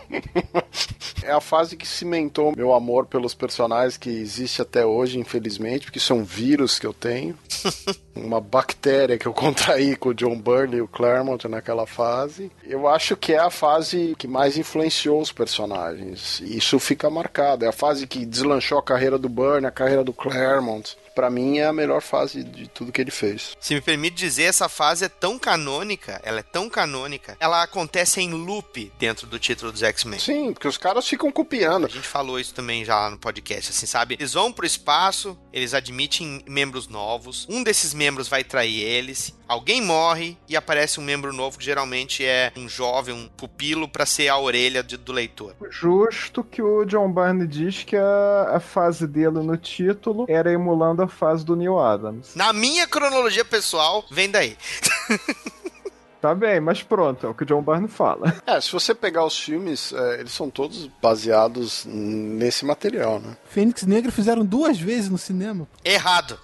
é a fase que cimentou meu amor pelos personagens que existe até hoje, infelizmente, porque é um vírus que eu tenho. (laughs) Uma bactéria que eu contraí com o John Byrne e o Claremont naquela fase. Eu acho que é a fase que mais influenciou os personagens. E Isso fica marcado. É a fase que deslanchou a carreira do Byrne, a carreira do Claremont. Pra mim é a melhor fase de tudo que ele fez. Se me permite dizer, essa fase é tão canônica, ela é tão canônica, ela acontece em loop dentro do título dos X-Men. Sim, porque os caras ficam copiando. A gente falou isso também já no podcast, assim, sabe? Eles vão pro espaço, eles admitem membros novos, um desses membros vai trair eles, alguém morre e aparece um membro novo que geralmente é um jovem, um pupilo, pra ser a orelha de- do leitor. Justo que o John Byrne diz que a, a fase dele no título era emulando a fase do Neil Adams. Na minha cronologia pessoal, vem daí. (laughs) Tá bem, mas pronto, é o que o John Byrne fala. É, se você pegar os filmes, é, eles são todos baseados nesse material, né? Fênix Negra fizeram duas vezes no cinema. Errado.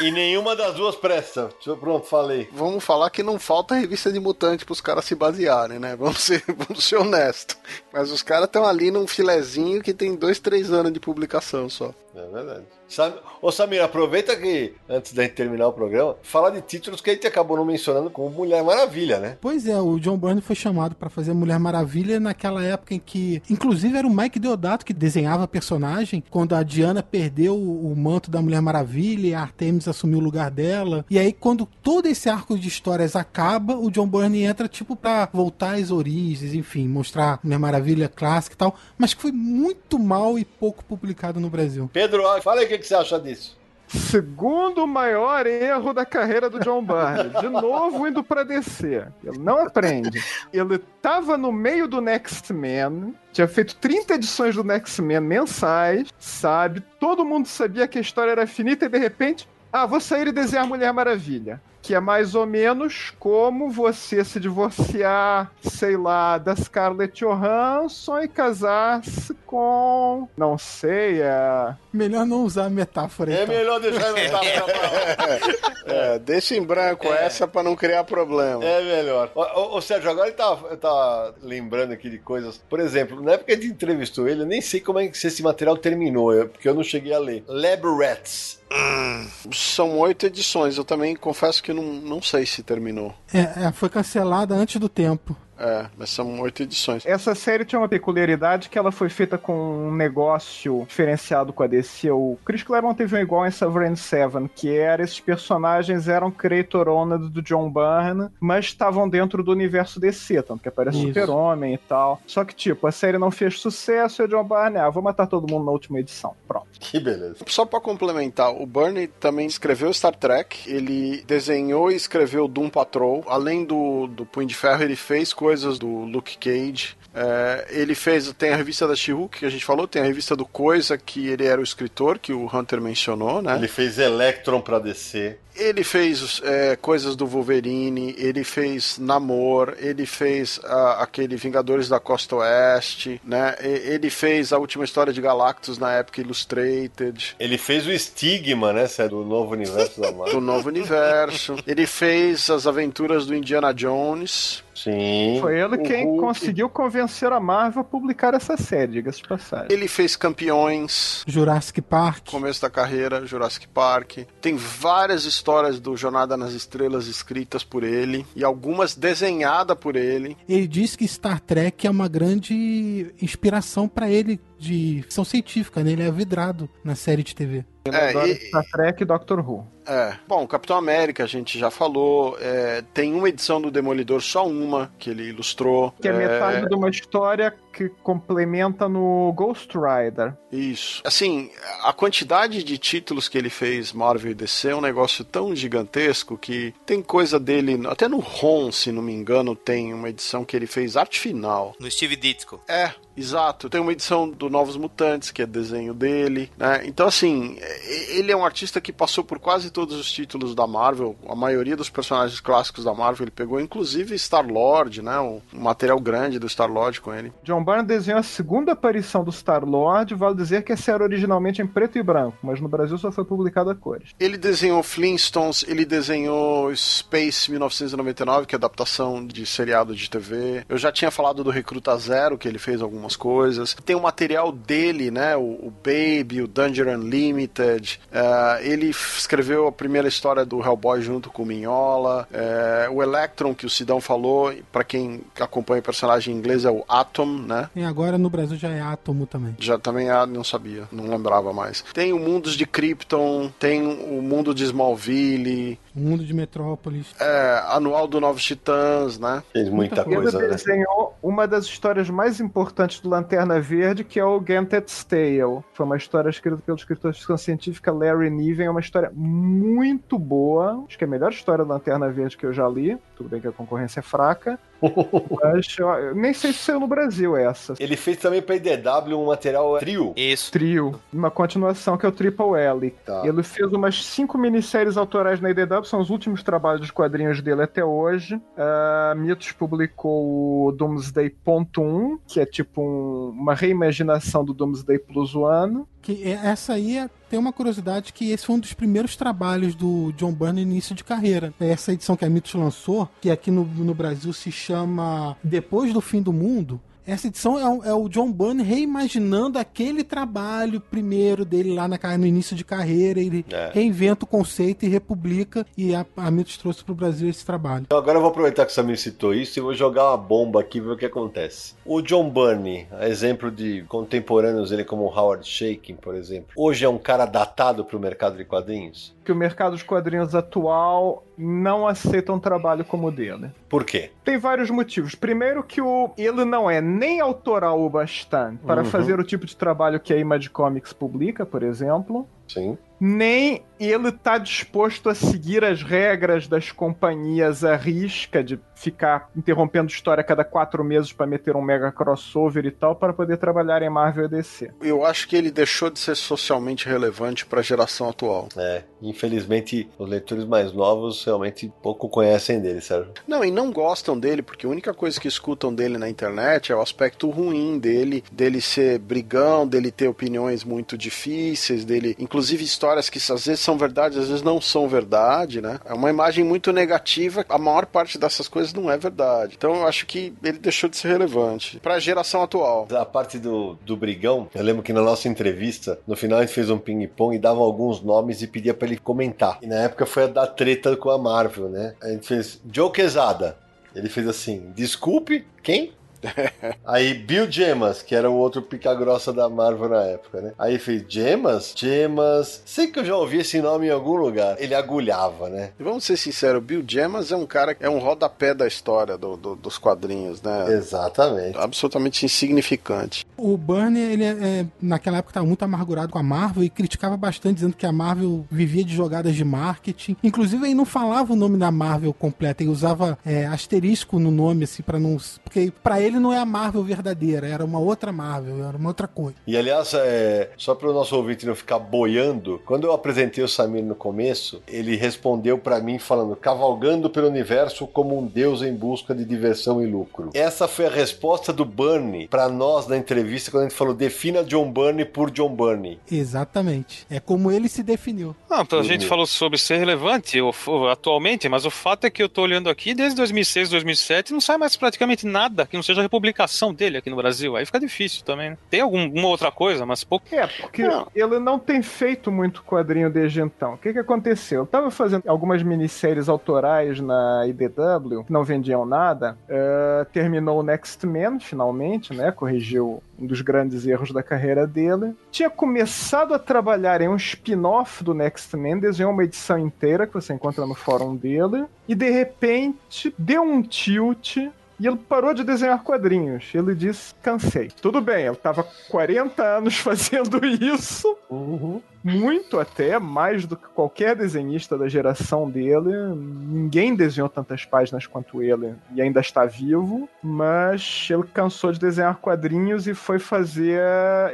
E nenhuma das duas presta. Pronto, falei. Vamos falar que não falta revista de mutante pros caras se basearem, né? Vamos ser, (laughs) vamos ser honestos. Mas os caras estão ali num filezinho que tem dois, três anos de publicação só. É verdade. Sam... Ô Samir, aproveita que, antes da gente terminar o programa, fala de títulos que a gente acabou não mencionando como Mulher Maravilha, né? Pois é, o John Byrne foi chamado pra fazer Mulher Maravilha naquela época em que, inclusive, era o Mike Deodato que desenhava a personagem, quando a Diana perdeu o o manto da Mulher Maravilha e a Artemis assumiu o lugar dela. E aí, quando todo esse arco de histórias acaba, o John Byrne entra, tipo, pra voltar às origens, enfim, mostrar Mulher Maravilha clássica e tal, mas que foi muito mal e pouco publicado no Brasil. Pedro, fala aí o que você acha disso. Segundo maior erro da carreira do John Byrne. De novo indo pra DC. Ele não aprende. Ele tava no meio do Next Man, tinha feito 30 edições do Next Man mensais, sabe? Todo mundo sabia que a história era finita e de repente, ah, vou sair e desenhar Mulher Maravilha. Que é mais ou menos como você se divorciar, sei lá, da Scarlett Johansson e casar-se com. Não sei, é. Melhor não usar a metáfora É então. melhor deixar no tapa (laughs) É, deixa em branco essa pra não criar problema. É melhor. Ô, Sérgio, agora ele tá, tá lembrando aqui de coisas. Por exemplo, na época que a gente entrevistou ele, eu nem sei como é que esse material terminou, porque eu não cheguei a ler. Lab Rats. São oito edições, eu também confesso que não, não sei se terminou. É, é, foi cancelada antes do tempo. É, mas são oito edições. Essa série tinha uma peculiaridade que ela foi feita com um negócio diferenciado com a DC. O Chris Claremont teve um igual em Sovereign Seven, que era esses personagens eram creator owned do John Byrne, mas estavam dentro do universo DC, tanto que aparece. Super-Homem e tal. Só que, tipo, a série não fez sucesso e o John Byrne, ah, vou matar todo mundo na última edição. Pronto. Que beleza. Só pra complementar, o Burney também escreveu Star Trek, ele desenhou e escreveu Doom Patrol. Além do, do Punho de Ferro, ele fez coisas do Luke Cage. É, ele fez, tem a revista da She-Hulk que a gente falou, tem a revista do Coisa, que ele era o escritor, que o Hunter mencionou, né? Ele fez Electron pra descer. Ele fez é, coisas do Wolverine, ele fez Namor, ele fez ah, aquele Vingadores da Costa Oeste, né? E- Ele fez a última história de Galactus na época Illustrated. Ele fez o Stigma, né? Do novo universo da Marvel. do novo universo. Ele fez as aventuras do Indiana Jones. Sim. Foi ele quem Hulk. conseguiu convencer a Marvel a publicar essa série, diga-se de passagem. Ele fez Campeões. Jurassic Park. Começo da carreira, Jurassic Park. Tem várias histórias do Jornada nas Estrelas escritas por ele e algumas desenhadas por ele. Ele diz que Star Trek é uma grande inspiração pra ele de ficção científica, né? Ele é vidrado na série de TV. Ele É, adora e- Star Trek e Doctor Who. É. Bom, Capitão América a gente já falou. É, tem uma edição do Demolidor, só uma, que ele ilustrou. Que é metade de uma história que complementa no Ghost Rider. Isso. Assim, a quantidade de títulos que ele fez Marvel e DC é um negócio tão gigantesco que tem coisa dele, até no ROM, se não me engano, tem uma edição que ele fez arte final. No Steve Ditko. É, exato. Tem uma edição do Novos Mutantes, que é desenho dele, né? Então, assim, ele é um artista que passou por quase todos os títulos da Marvel, a maioria dos personagens clássicos da Marvel ele pegou, inclusive Star-Lord, né? Um material grande do Star-Lord com ele. John Byrne desenhou a segunda aparição do Star-Lord, vale dizer que essa era originalmente em preto e branco, mas no Brasil só foi publicada a cores. Ele desenhou Flintstones, ele desenhou Space 1999, que é adaptação de seriado de TV. Eu já tinha falado do Recruta Zero, que ele fez algumas coisas. Tem o material dele, né? O, o Baby, o Danger Unlimited. Eh, ele escreveu a primeira história do Hellboy junto com o Minhola. Eh, o Electron, que o Sidão falou, para quem acompanha o personagem em inglês, é o Atom, né? E agora no Brasil já é Átomo também. Já também ah, não sabia, não lembrava mais. Tem o Mundos de Krypton, tem o Mundo de Smallville, mundo de Metrópolis. é, Anual do Novos Titãs, né? Fez muita Muita Ele coisa, né? desenhou uma das histórias mais importantes do Lanterna Verde, que é o Gantet's Tale. Foi uma história escrita pelo escritor de ficção científica Larry Niven. É uma história muito boa. Acho que é a melhor história do Lanterna Verde que eu já li. Tudo bem que a concorrência é fraca. (laughs) Mas eu nem sei se saiu no Brasil essa. Ele fez também pra IDW um material trio. Isso. Trio. Uma continuação que é o Triple L. Tá. Ele fez umas cinco minisséries autorais na IDW, são os últimos trabalhos de quadrinhos dele até hoje. A Mitos publicou o Doomsday Ponto 1, que é tipo um- uma reimaginação do Doomsday Plus One. Que é- essa aí é- tem uma curiosidade que esse foi um dos primeiros trabalhos do John Byrne no início de carreira. Essa edição que a Mitos lançou, que aqui no, no Brasil se chama Depois do Fim do Mundo. Essa edição é, o- é o John Byrne reimaginando aquele trabalho primeiro dele lá na, no início de carreira. Ele É. reinventa o conceito e republica. E a, a Mitos trouxe pro Brasil esse trabalho. Então agora eu vou aproveitar que o Samir citou isso e vou jogar uma bomba aqui e ver o que acontece. O John Burney, a exemplo de contemporâneos ele como Howard Shaking, por exemplo, hoje é um cara datado pro mercado de quadrinhos? Que o mercado dos quadrinhos atual não aceita um trabalho como o dele. Por quê? Tem vários motivos. Primeiro que o, ele não é nem autoral o bastante para Uhum. fazer o tipo de trabalho que a Image Comics publica, por exemplo. Sim. nem ele tá disposto a seguir as regras das companhias à risca de ficar interrompendo história a cada quatro meses para meter um mega crossover e tal para poder trabalhar em Marvel e DC. Eu acho que ele deixou de ser socialmente relevante para a geração atual. É, infelizmente os leitores mais novos realmente pouco conhecem dele, Sérgio. Não, e não gostam dele, porque a única coisa que escutam dele na internet é o aspecto ruim dele, dele ser brigão, dele ter opiniões muito difíceis, dele, inclusive histórias que às vezes são verdade, às vezes não são verdade, né? É uma imagem muito negativa, a maior parte dessas coisas não é verdade. Então eu acho que ele deixou de ser relevante para a geração atual. A parte do, do brigão, eu lembro que na nossa entrevista, no final a gente fez um ping-pong e dava alguns nomes e pedia pra ele comentar. E na época foi a da treta com a Marvel, né? A gente fez Joe Quesada. Ele fez assim, desculpe, quem? (laughs) Aí Bill Gemas, que era o outro pica-grossa da Marvel na época, né? Aí fez Gemas? Gemas. Sei que eu já ouvi esse nome em algum lugar. Ele agulhava, né? E vamos ser sinceros, Bill Gemas é um cara, é um rodapé da história do- do- dos quadrinhos, né? Exatamente. Absolutamente insignificante. O Burnie, ele é, é, naquela época estava muito amargurado com a Marvel e criticava bastante, dizendo que a Marvel vivia de jogadas de marketing. Inclusive, ele não falava o nome da Marvel completa, ele usava é, asterisco no nome, assim, para não. Porque para ele não é a Marvel verdadeira, era uma outra Marvel, era uma outra coisa. E aliás, é, só para o nosso ouvinte não ficar boiando, quando eu apresentei o Samir no começo, ele respondeu para mim falando: cavalgando pelo universo como um deus em busca de diversão e lucro. Essa foi a resposta do Burney para nós na entrevista quando a gente falou: defina John Burney por John Burney. Exatamente. É como ele se definiu. Não, então a gente Uhum. falou sobre ser relevante o- o- atualmente, mas o fato é que eu tô olhando aqui desde 2006, 2007, não sai mais praticamente nada que não seja a republicação dele aqui no Brasil. Aí fica difícil também, né? Tem algum- alguma outra coisa, mas pouco. É, porque Não. ele não tem feito muito quadrinho desde então. O que que aconteceu? Eu tava fazendo algumas minisséries autorais na IDW, que não vendiam nada. eh, terminou o Next Man, finalmente, né? Corrigiu um dos grandes erros da carreira dele. Tinha começado a trabalhar em um spin-off do Next Man, desenhou uma edição inteira que você encontra no fórum dele. E de repente deu um tilt e ele parou de desenhar quadrinhos. Ele disse: cansei. Tudo bem, ele tava 40 anos (laughs) fazendo isso. Muito até, mais do que qualquer desenhista da geração dele. Ninguém desenhou tantas páginas quanto ele e ainda está vivo. Mas ele cansou de desenhar quadrinhos e foi fazer,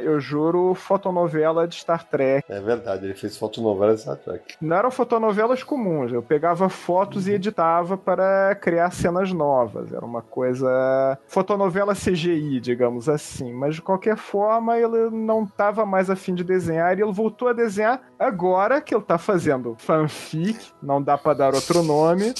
eu juro, fotonovela de Star Trek. É verdade, ele fez fotonovela de Star Trek. Não eram fotonovelas comuns. Eu pegava fotos e editava para criar cenas novas. Era uma coisa. fotonovela CGI, digamos assim. Mas de qualquer forma, ele não estava mais afim de desenhar e ele voltou a desenhar agora que ele tá fazendo fanfic. Não dá para dar outro nome.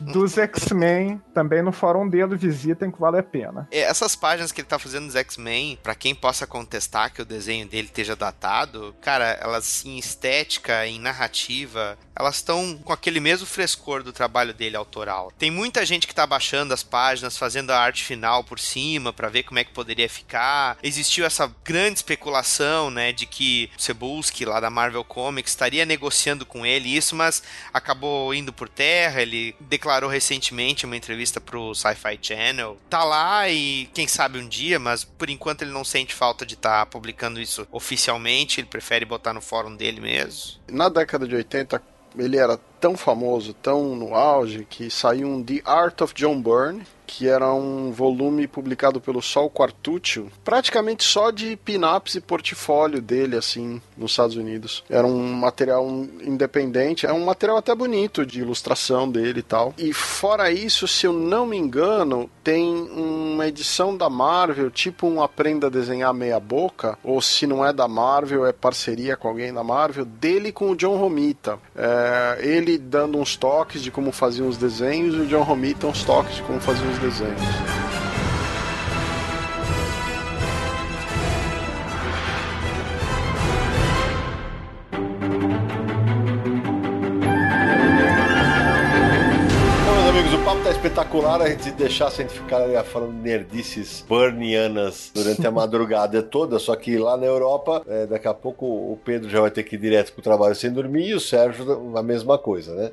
Dos X-Men, também no fórum dele, visitem que vale a pena. É, Essas páginas que ele tá fazendo dos X-Men, pra quem possa contestar que o desenho dele esteja datado, cara, elas em estética, em narrativa, elas estão com aquele mesmo frescor do trabalho dele autoral. Tem muita gente que tá baixando as páginas, fazendo a arte final por cima pra ver como é que poderia ficar. Existiu essa grande especulação, né, de que o Cebulski lá da Marvel Comics estaria negociando com ele isso, mas acabou indo por terra. Ele declarou recentemente em uma entrevista pro Sci-Fi Channel. Tá lá e quem sabe um dia, mas por enquanto ele não sente falta de estar publicando isso oficialmente. Ele prefere botar no fórum dele mesmo. Na década de 80, ele era tão famoso, tão no auge, que saiu um The Art of John Byrne, que era um volume publicado pelo Sol Quartuccio, praticamente só de pin-ups e portfólio dele, assim, nos Estados Unidos. Era um material independente, é um material até bonito de ilustração dele e tal. E fora isso, se eu não me engano, tem uma edição da Marvel, tipo um Aprenda a Desenhar Meia Boca, ou se não é da Marvel, é parceria com alguém da Marvel, dele com o John Romita. É, ele dando uns toques de como fazia os desenhos e o John Romita uns toques de como fazia os desenhos. Bom, meus amigos, o papo tá espetacular. A gente deixasse a gente ficar ali falando nerdices burnianas durante a (laughs) madrugada toda. Só que lá na Europa, é, daqui a pouco o Pedro já vai ter que ir direto pro trabalho sem dormir e o Sérgio a mesma coisa, né?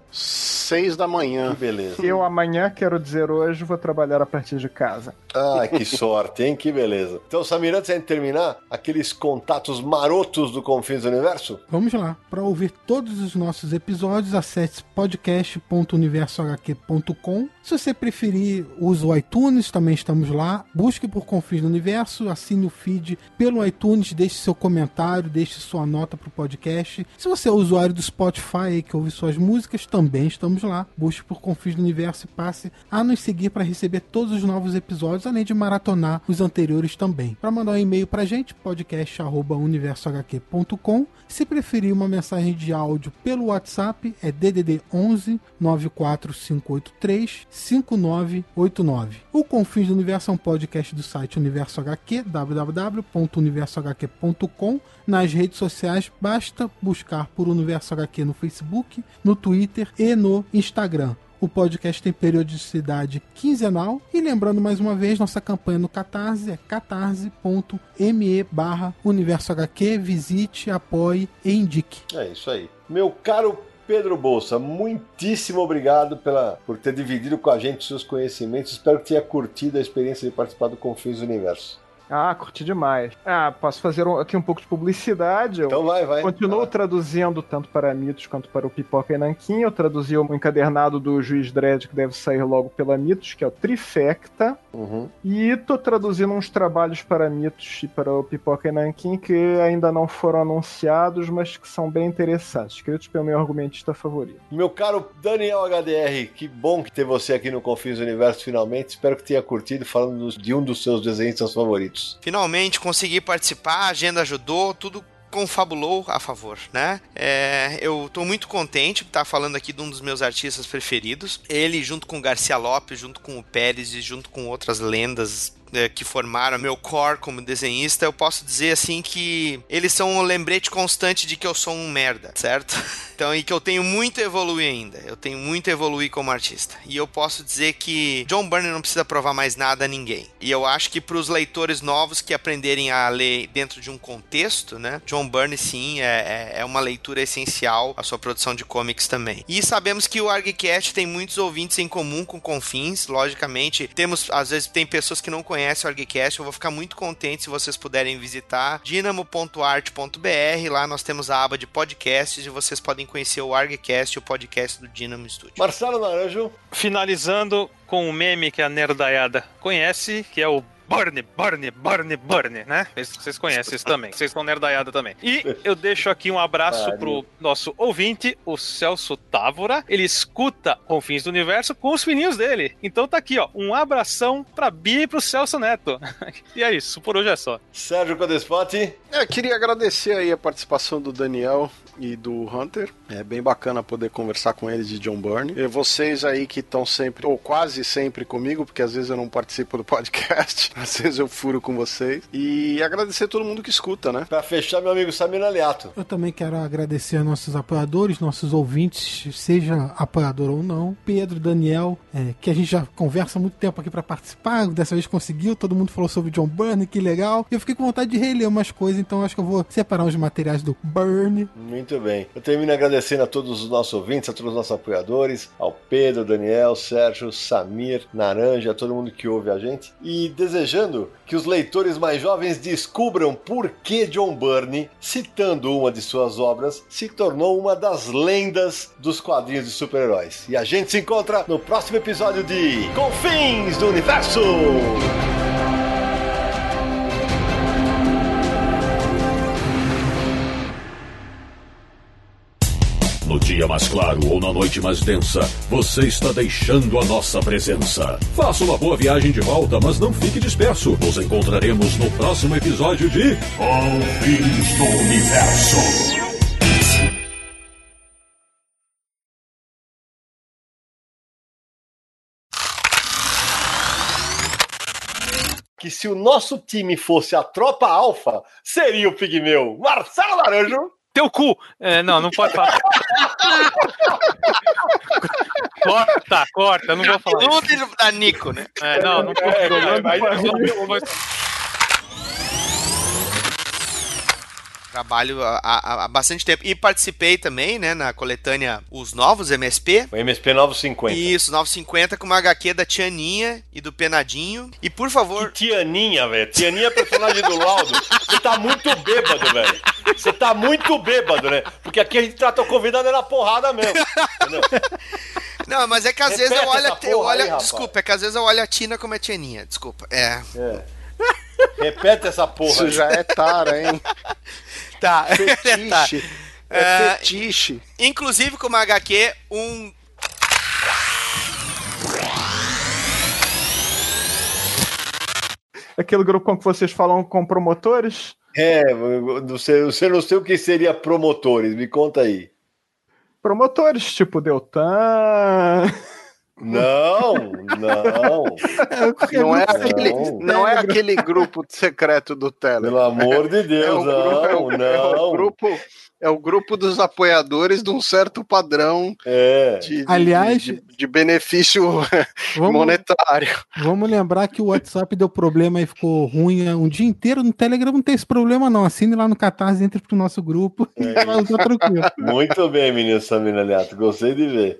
Seis da manhã. Que beleza. Eu amanhã, quero dizer hoje, vou trabalhar a partir de casa. Ah, que (laughs) sorte, hein? Que beleza. Então, Samir, antes de a gente terminar, aqueles contatos marotos do Confins do Universo? Vamos lá. Para ouvir todos os nossos episódios, acesse podcast.universohq.com. Se você preferir, use o iTunes, também estamos lá. Busque por Confins do Universo, assine o feed pelo iTunes, deixe seu comentário, deixe sua nota para o podcast. Se você é usuário do Spotify que ouve suas músicas, também estamos lá. Busque por Confins do Universo e passe a nos seguir para receber todos os novos episódios, além de maratonar os anteriores também. Para mandar um e-mail para a gente, podcast.universohq.com. Se preferir uma mensagem de áudio pelo WhatsApp, é DDD 11 94583 5989. O Confins do Universo é um podcast do site Universo HQ, www.universohq.com. Nas redes sociais, basta buscar por Universo HQ no Facebook, no Twitter e no Instagram. O podcast tem periodicidade quinzenal. E lembrando mais uma vez, nossa campanha no Catarse é catarse.me barra Universo HQ. Visite, apoie e indique. É isso aí. Meu caro Pedro Bolsa, muitíssimo obrigado pela, por ter dividido com a gente seus conhecimentos. Espero que tenha curtido a experiência de participar do Confins Universo. Ah, curti demais. Ah, posso fazer um- aqui um pouco de publicidade. Eu Então vai, vai. continuo traduzindo tanto para Mitos quanto para o Pipoca e Nanquim. Eu traduzi o encadernado do Juiz Dredd, que deve sair logo pela Mitos, que é o Trifecta. Uhum. E tô traduzindo uns trabalhos para Mitos e para o Pipoca e Nanquim que ainda não foram anunciados, mas que são bem interessantes, escritos pelo meu argumentista favorito. Meu caro Daniel HDR, que bom que ter você aqui no Confins do Universo finalmente. Espero que tenha curtido falando de um dos seus desenhos favoritos. Finalmente consegui participar, a agenda ajudou, tudo confabulou a favor, né? É, eu tô muito contente de estar falando aqui de um dos meus artistas preferidos. Ele, junto com Garcia Lopes, junto com o Pérez e junto com outras lendas é, que formaram meu core como desenhista, eu posso dizer assim que eles são um lembrete constante de que eu sou um merda, certo? (laughs) Então, e que eu tenho muito a evoluir ainda. Eu tenho muito a evoluir como artista. E eu posso dizer que John Byrne não precisa provar mais nada a ninguém. E eu acho que para os leitores novos que aprenderem a ler dentro de um contexto, né? John Byrne, sim, é, é- é uma leitura essencial à sua produção de comics também. E sabemos que o ArgCast tem muitos ouvintes em comum com Confins, logicamente. Temos, às vezes, tem pessoas que não conhecem o ArgCast. Eu vou ficar muito contente se vocês puderem visitar dinamo.art.br. Lá nós temos a aba de podcasts e vocês podem conhecer o ArgCast, o podcast do Dynamo Studio. Marcelo Naranjo, Finalizando com um meme que a nerdaiada conhece, que é o Burn, burn, burn, burn, né? Vocês conhecem isso também. Vocês estão nerdaiada também. E eu deixo aqui um abraço pro nosso ouvinte, o Celso Távora. Ele escuta Confins do Universo com os fininhos dele. Então tá aqui, ó. Um abração pra Bia e pro Celso Neto. (laughs) e é isso, por hoje é só. Sérgio Codespot. É, queria agradecer aí a participação do Daniel e do Hunter. É bem bacana poder conversar com eles de John Byrne. E vocês aí que estão sempre, ou quase sempre comigo, porque às vezes eu não participo do podcast, às vezes eu furo com vocês. E agradecer todo mundo que escuta, né? Pra fechar, meu amigo Samir Aliato. Eu também quero agradecer a nossos apoiadores, nossos ouvintes, seja apoiador ou não. Pedro, Daniel, é, que a gente já conversa há muito tempo aqui para participar. Dessa vez conseguiu, todo mundo falou sobre John Byrne, que legal. Eu fiquei com vontade de reler umas coisas, então acho que eu vou separar os materiais do Byrne. Muito bem. Eu termino agradecendo a todos os nossos ouvintes, a todos os nossos apoiadores, ao Pedro, Daniel, Sérgio, Samir, Naranja, a todo mundo que ouve a gente. E desejando que os leitores mais jovens descubram por que John Byrne, citando uma de suas obras, se tornou uma das lendas dos quadrinhos de super-heróis. E a gente se encontra no próximo episódio de Confins do Universo! Dia mais claro ou na noite mais densa, você está deixando a nossa presença. Faça uma boa viagem de volta, mas não fique disperso. Nos encontraremos no próximo episódio de Confins do Universo. Que se o nosso time fosse a tropa alfa, seria o Pigmeu Marcelo Laranjo. Teu cu! É, não, não pode falar. corta, corta, não vou falar. Tudo da Nico, né? É, não, não pode. É. Trabalho há, há- há bastante tempo. E participei também, né, na coletânea Os Novos MSP. O MSP 950. Isso, 950 com uma HQ da Tianinha e do Penadinho. E por favor, Que Tianinha, velho. Tianinha é personagem do Laudo. Você tá muito bêbado, velho. Você tá muito bêbado, né? Porque aqui a gente trata o convidado na porrada mesmo. Entendeu? Não, mas é que às vezes eu Repete olho, eu olho aí, rapaz. desculpa, é que às vezes eu olho a Tina como é Tianinha, desculpa. É. Repete essa porra. Isso aí. já é tara, hein? (laughs) Tá. (laughs) (laughs) tá. Fetiche. É É, fetiche. Inclusive com uma HQ, um Aquele grupo com que vocês falam com promotores. É, você, você não sei o que seria promotores, me conta aí. Promotores, tipo Deltan. (laughs) Não, não. Não é, Não. aquele, não é aquele grupo secreto do Telegram. Pelo amor de É Deus, o grupo, é o- não, é o não. grupo, é o grupo dos apoiadores de um certo padrão É. de, de- Aliás- de, de benefício (laughs) Vamos, monetário. vamos lembrar que o WhatsApp deu problema e ficou ruim um dia inteiro. No Telegram não tem esse problema, não. Assine lá no Catarse, entre pro nosso grupo. É (laughs) usar tranquilo. Muito bem, menino Samina Aliato. Gostei de ver.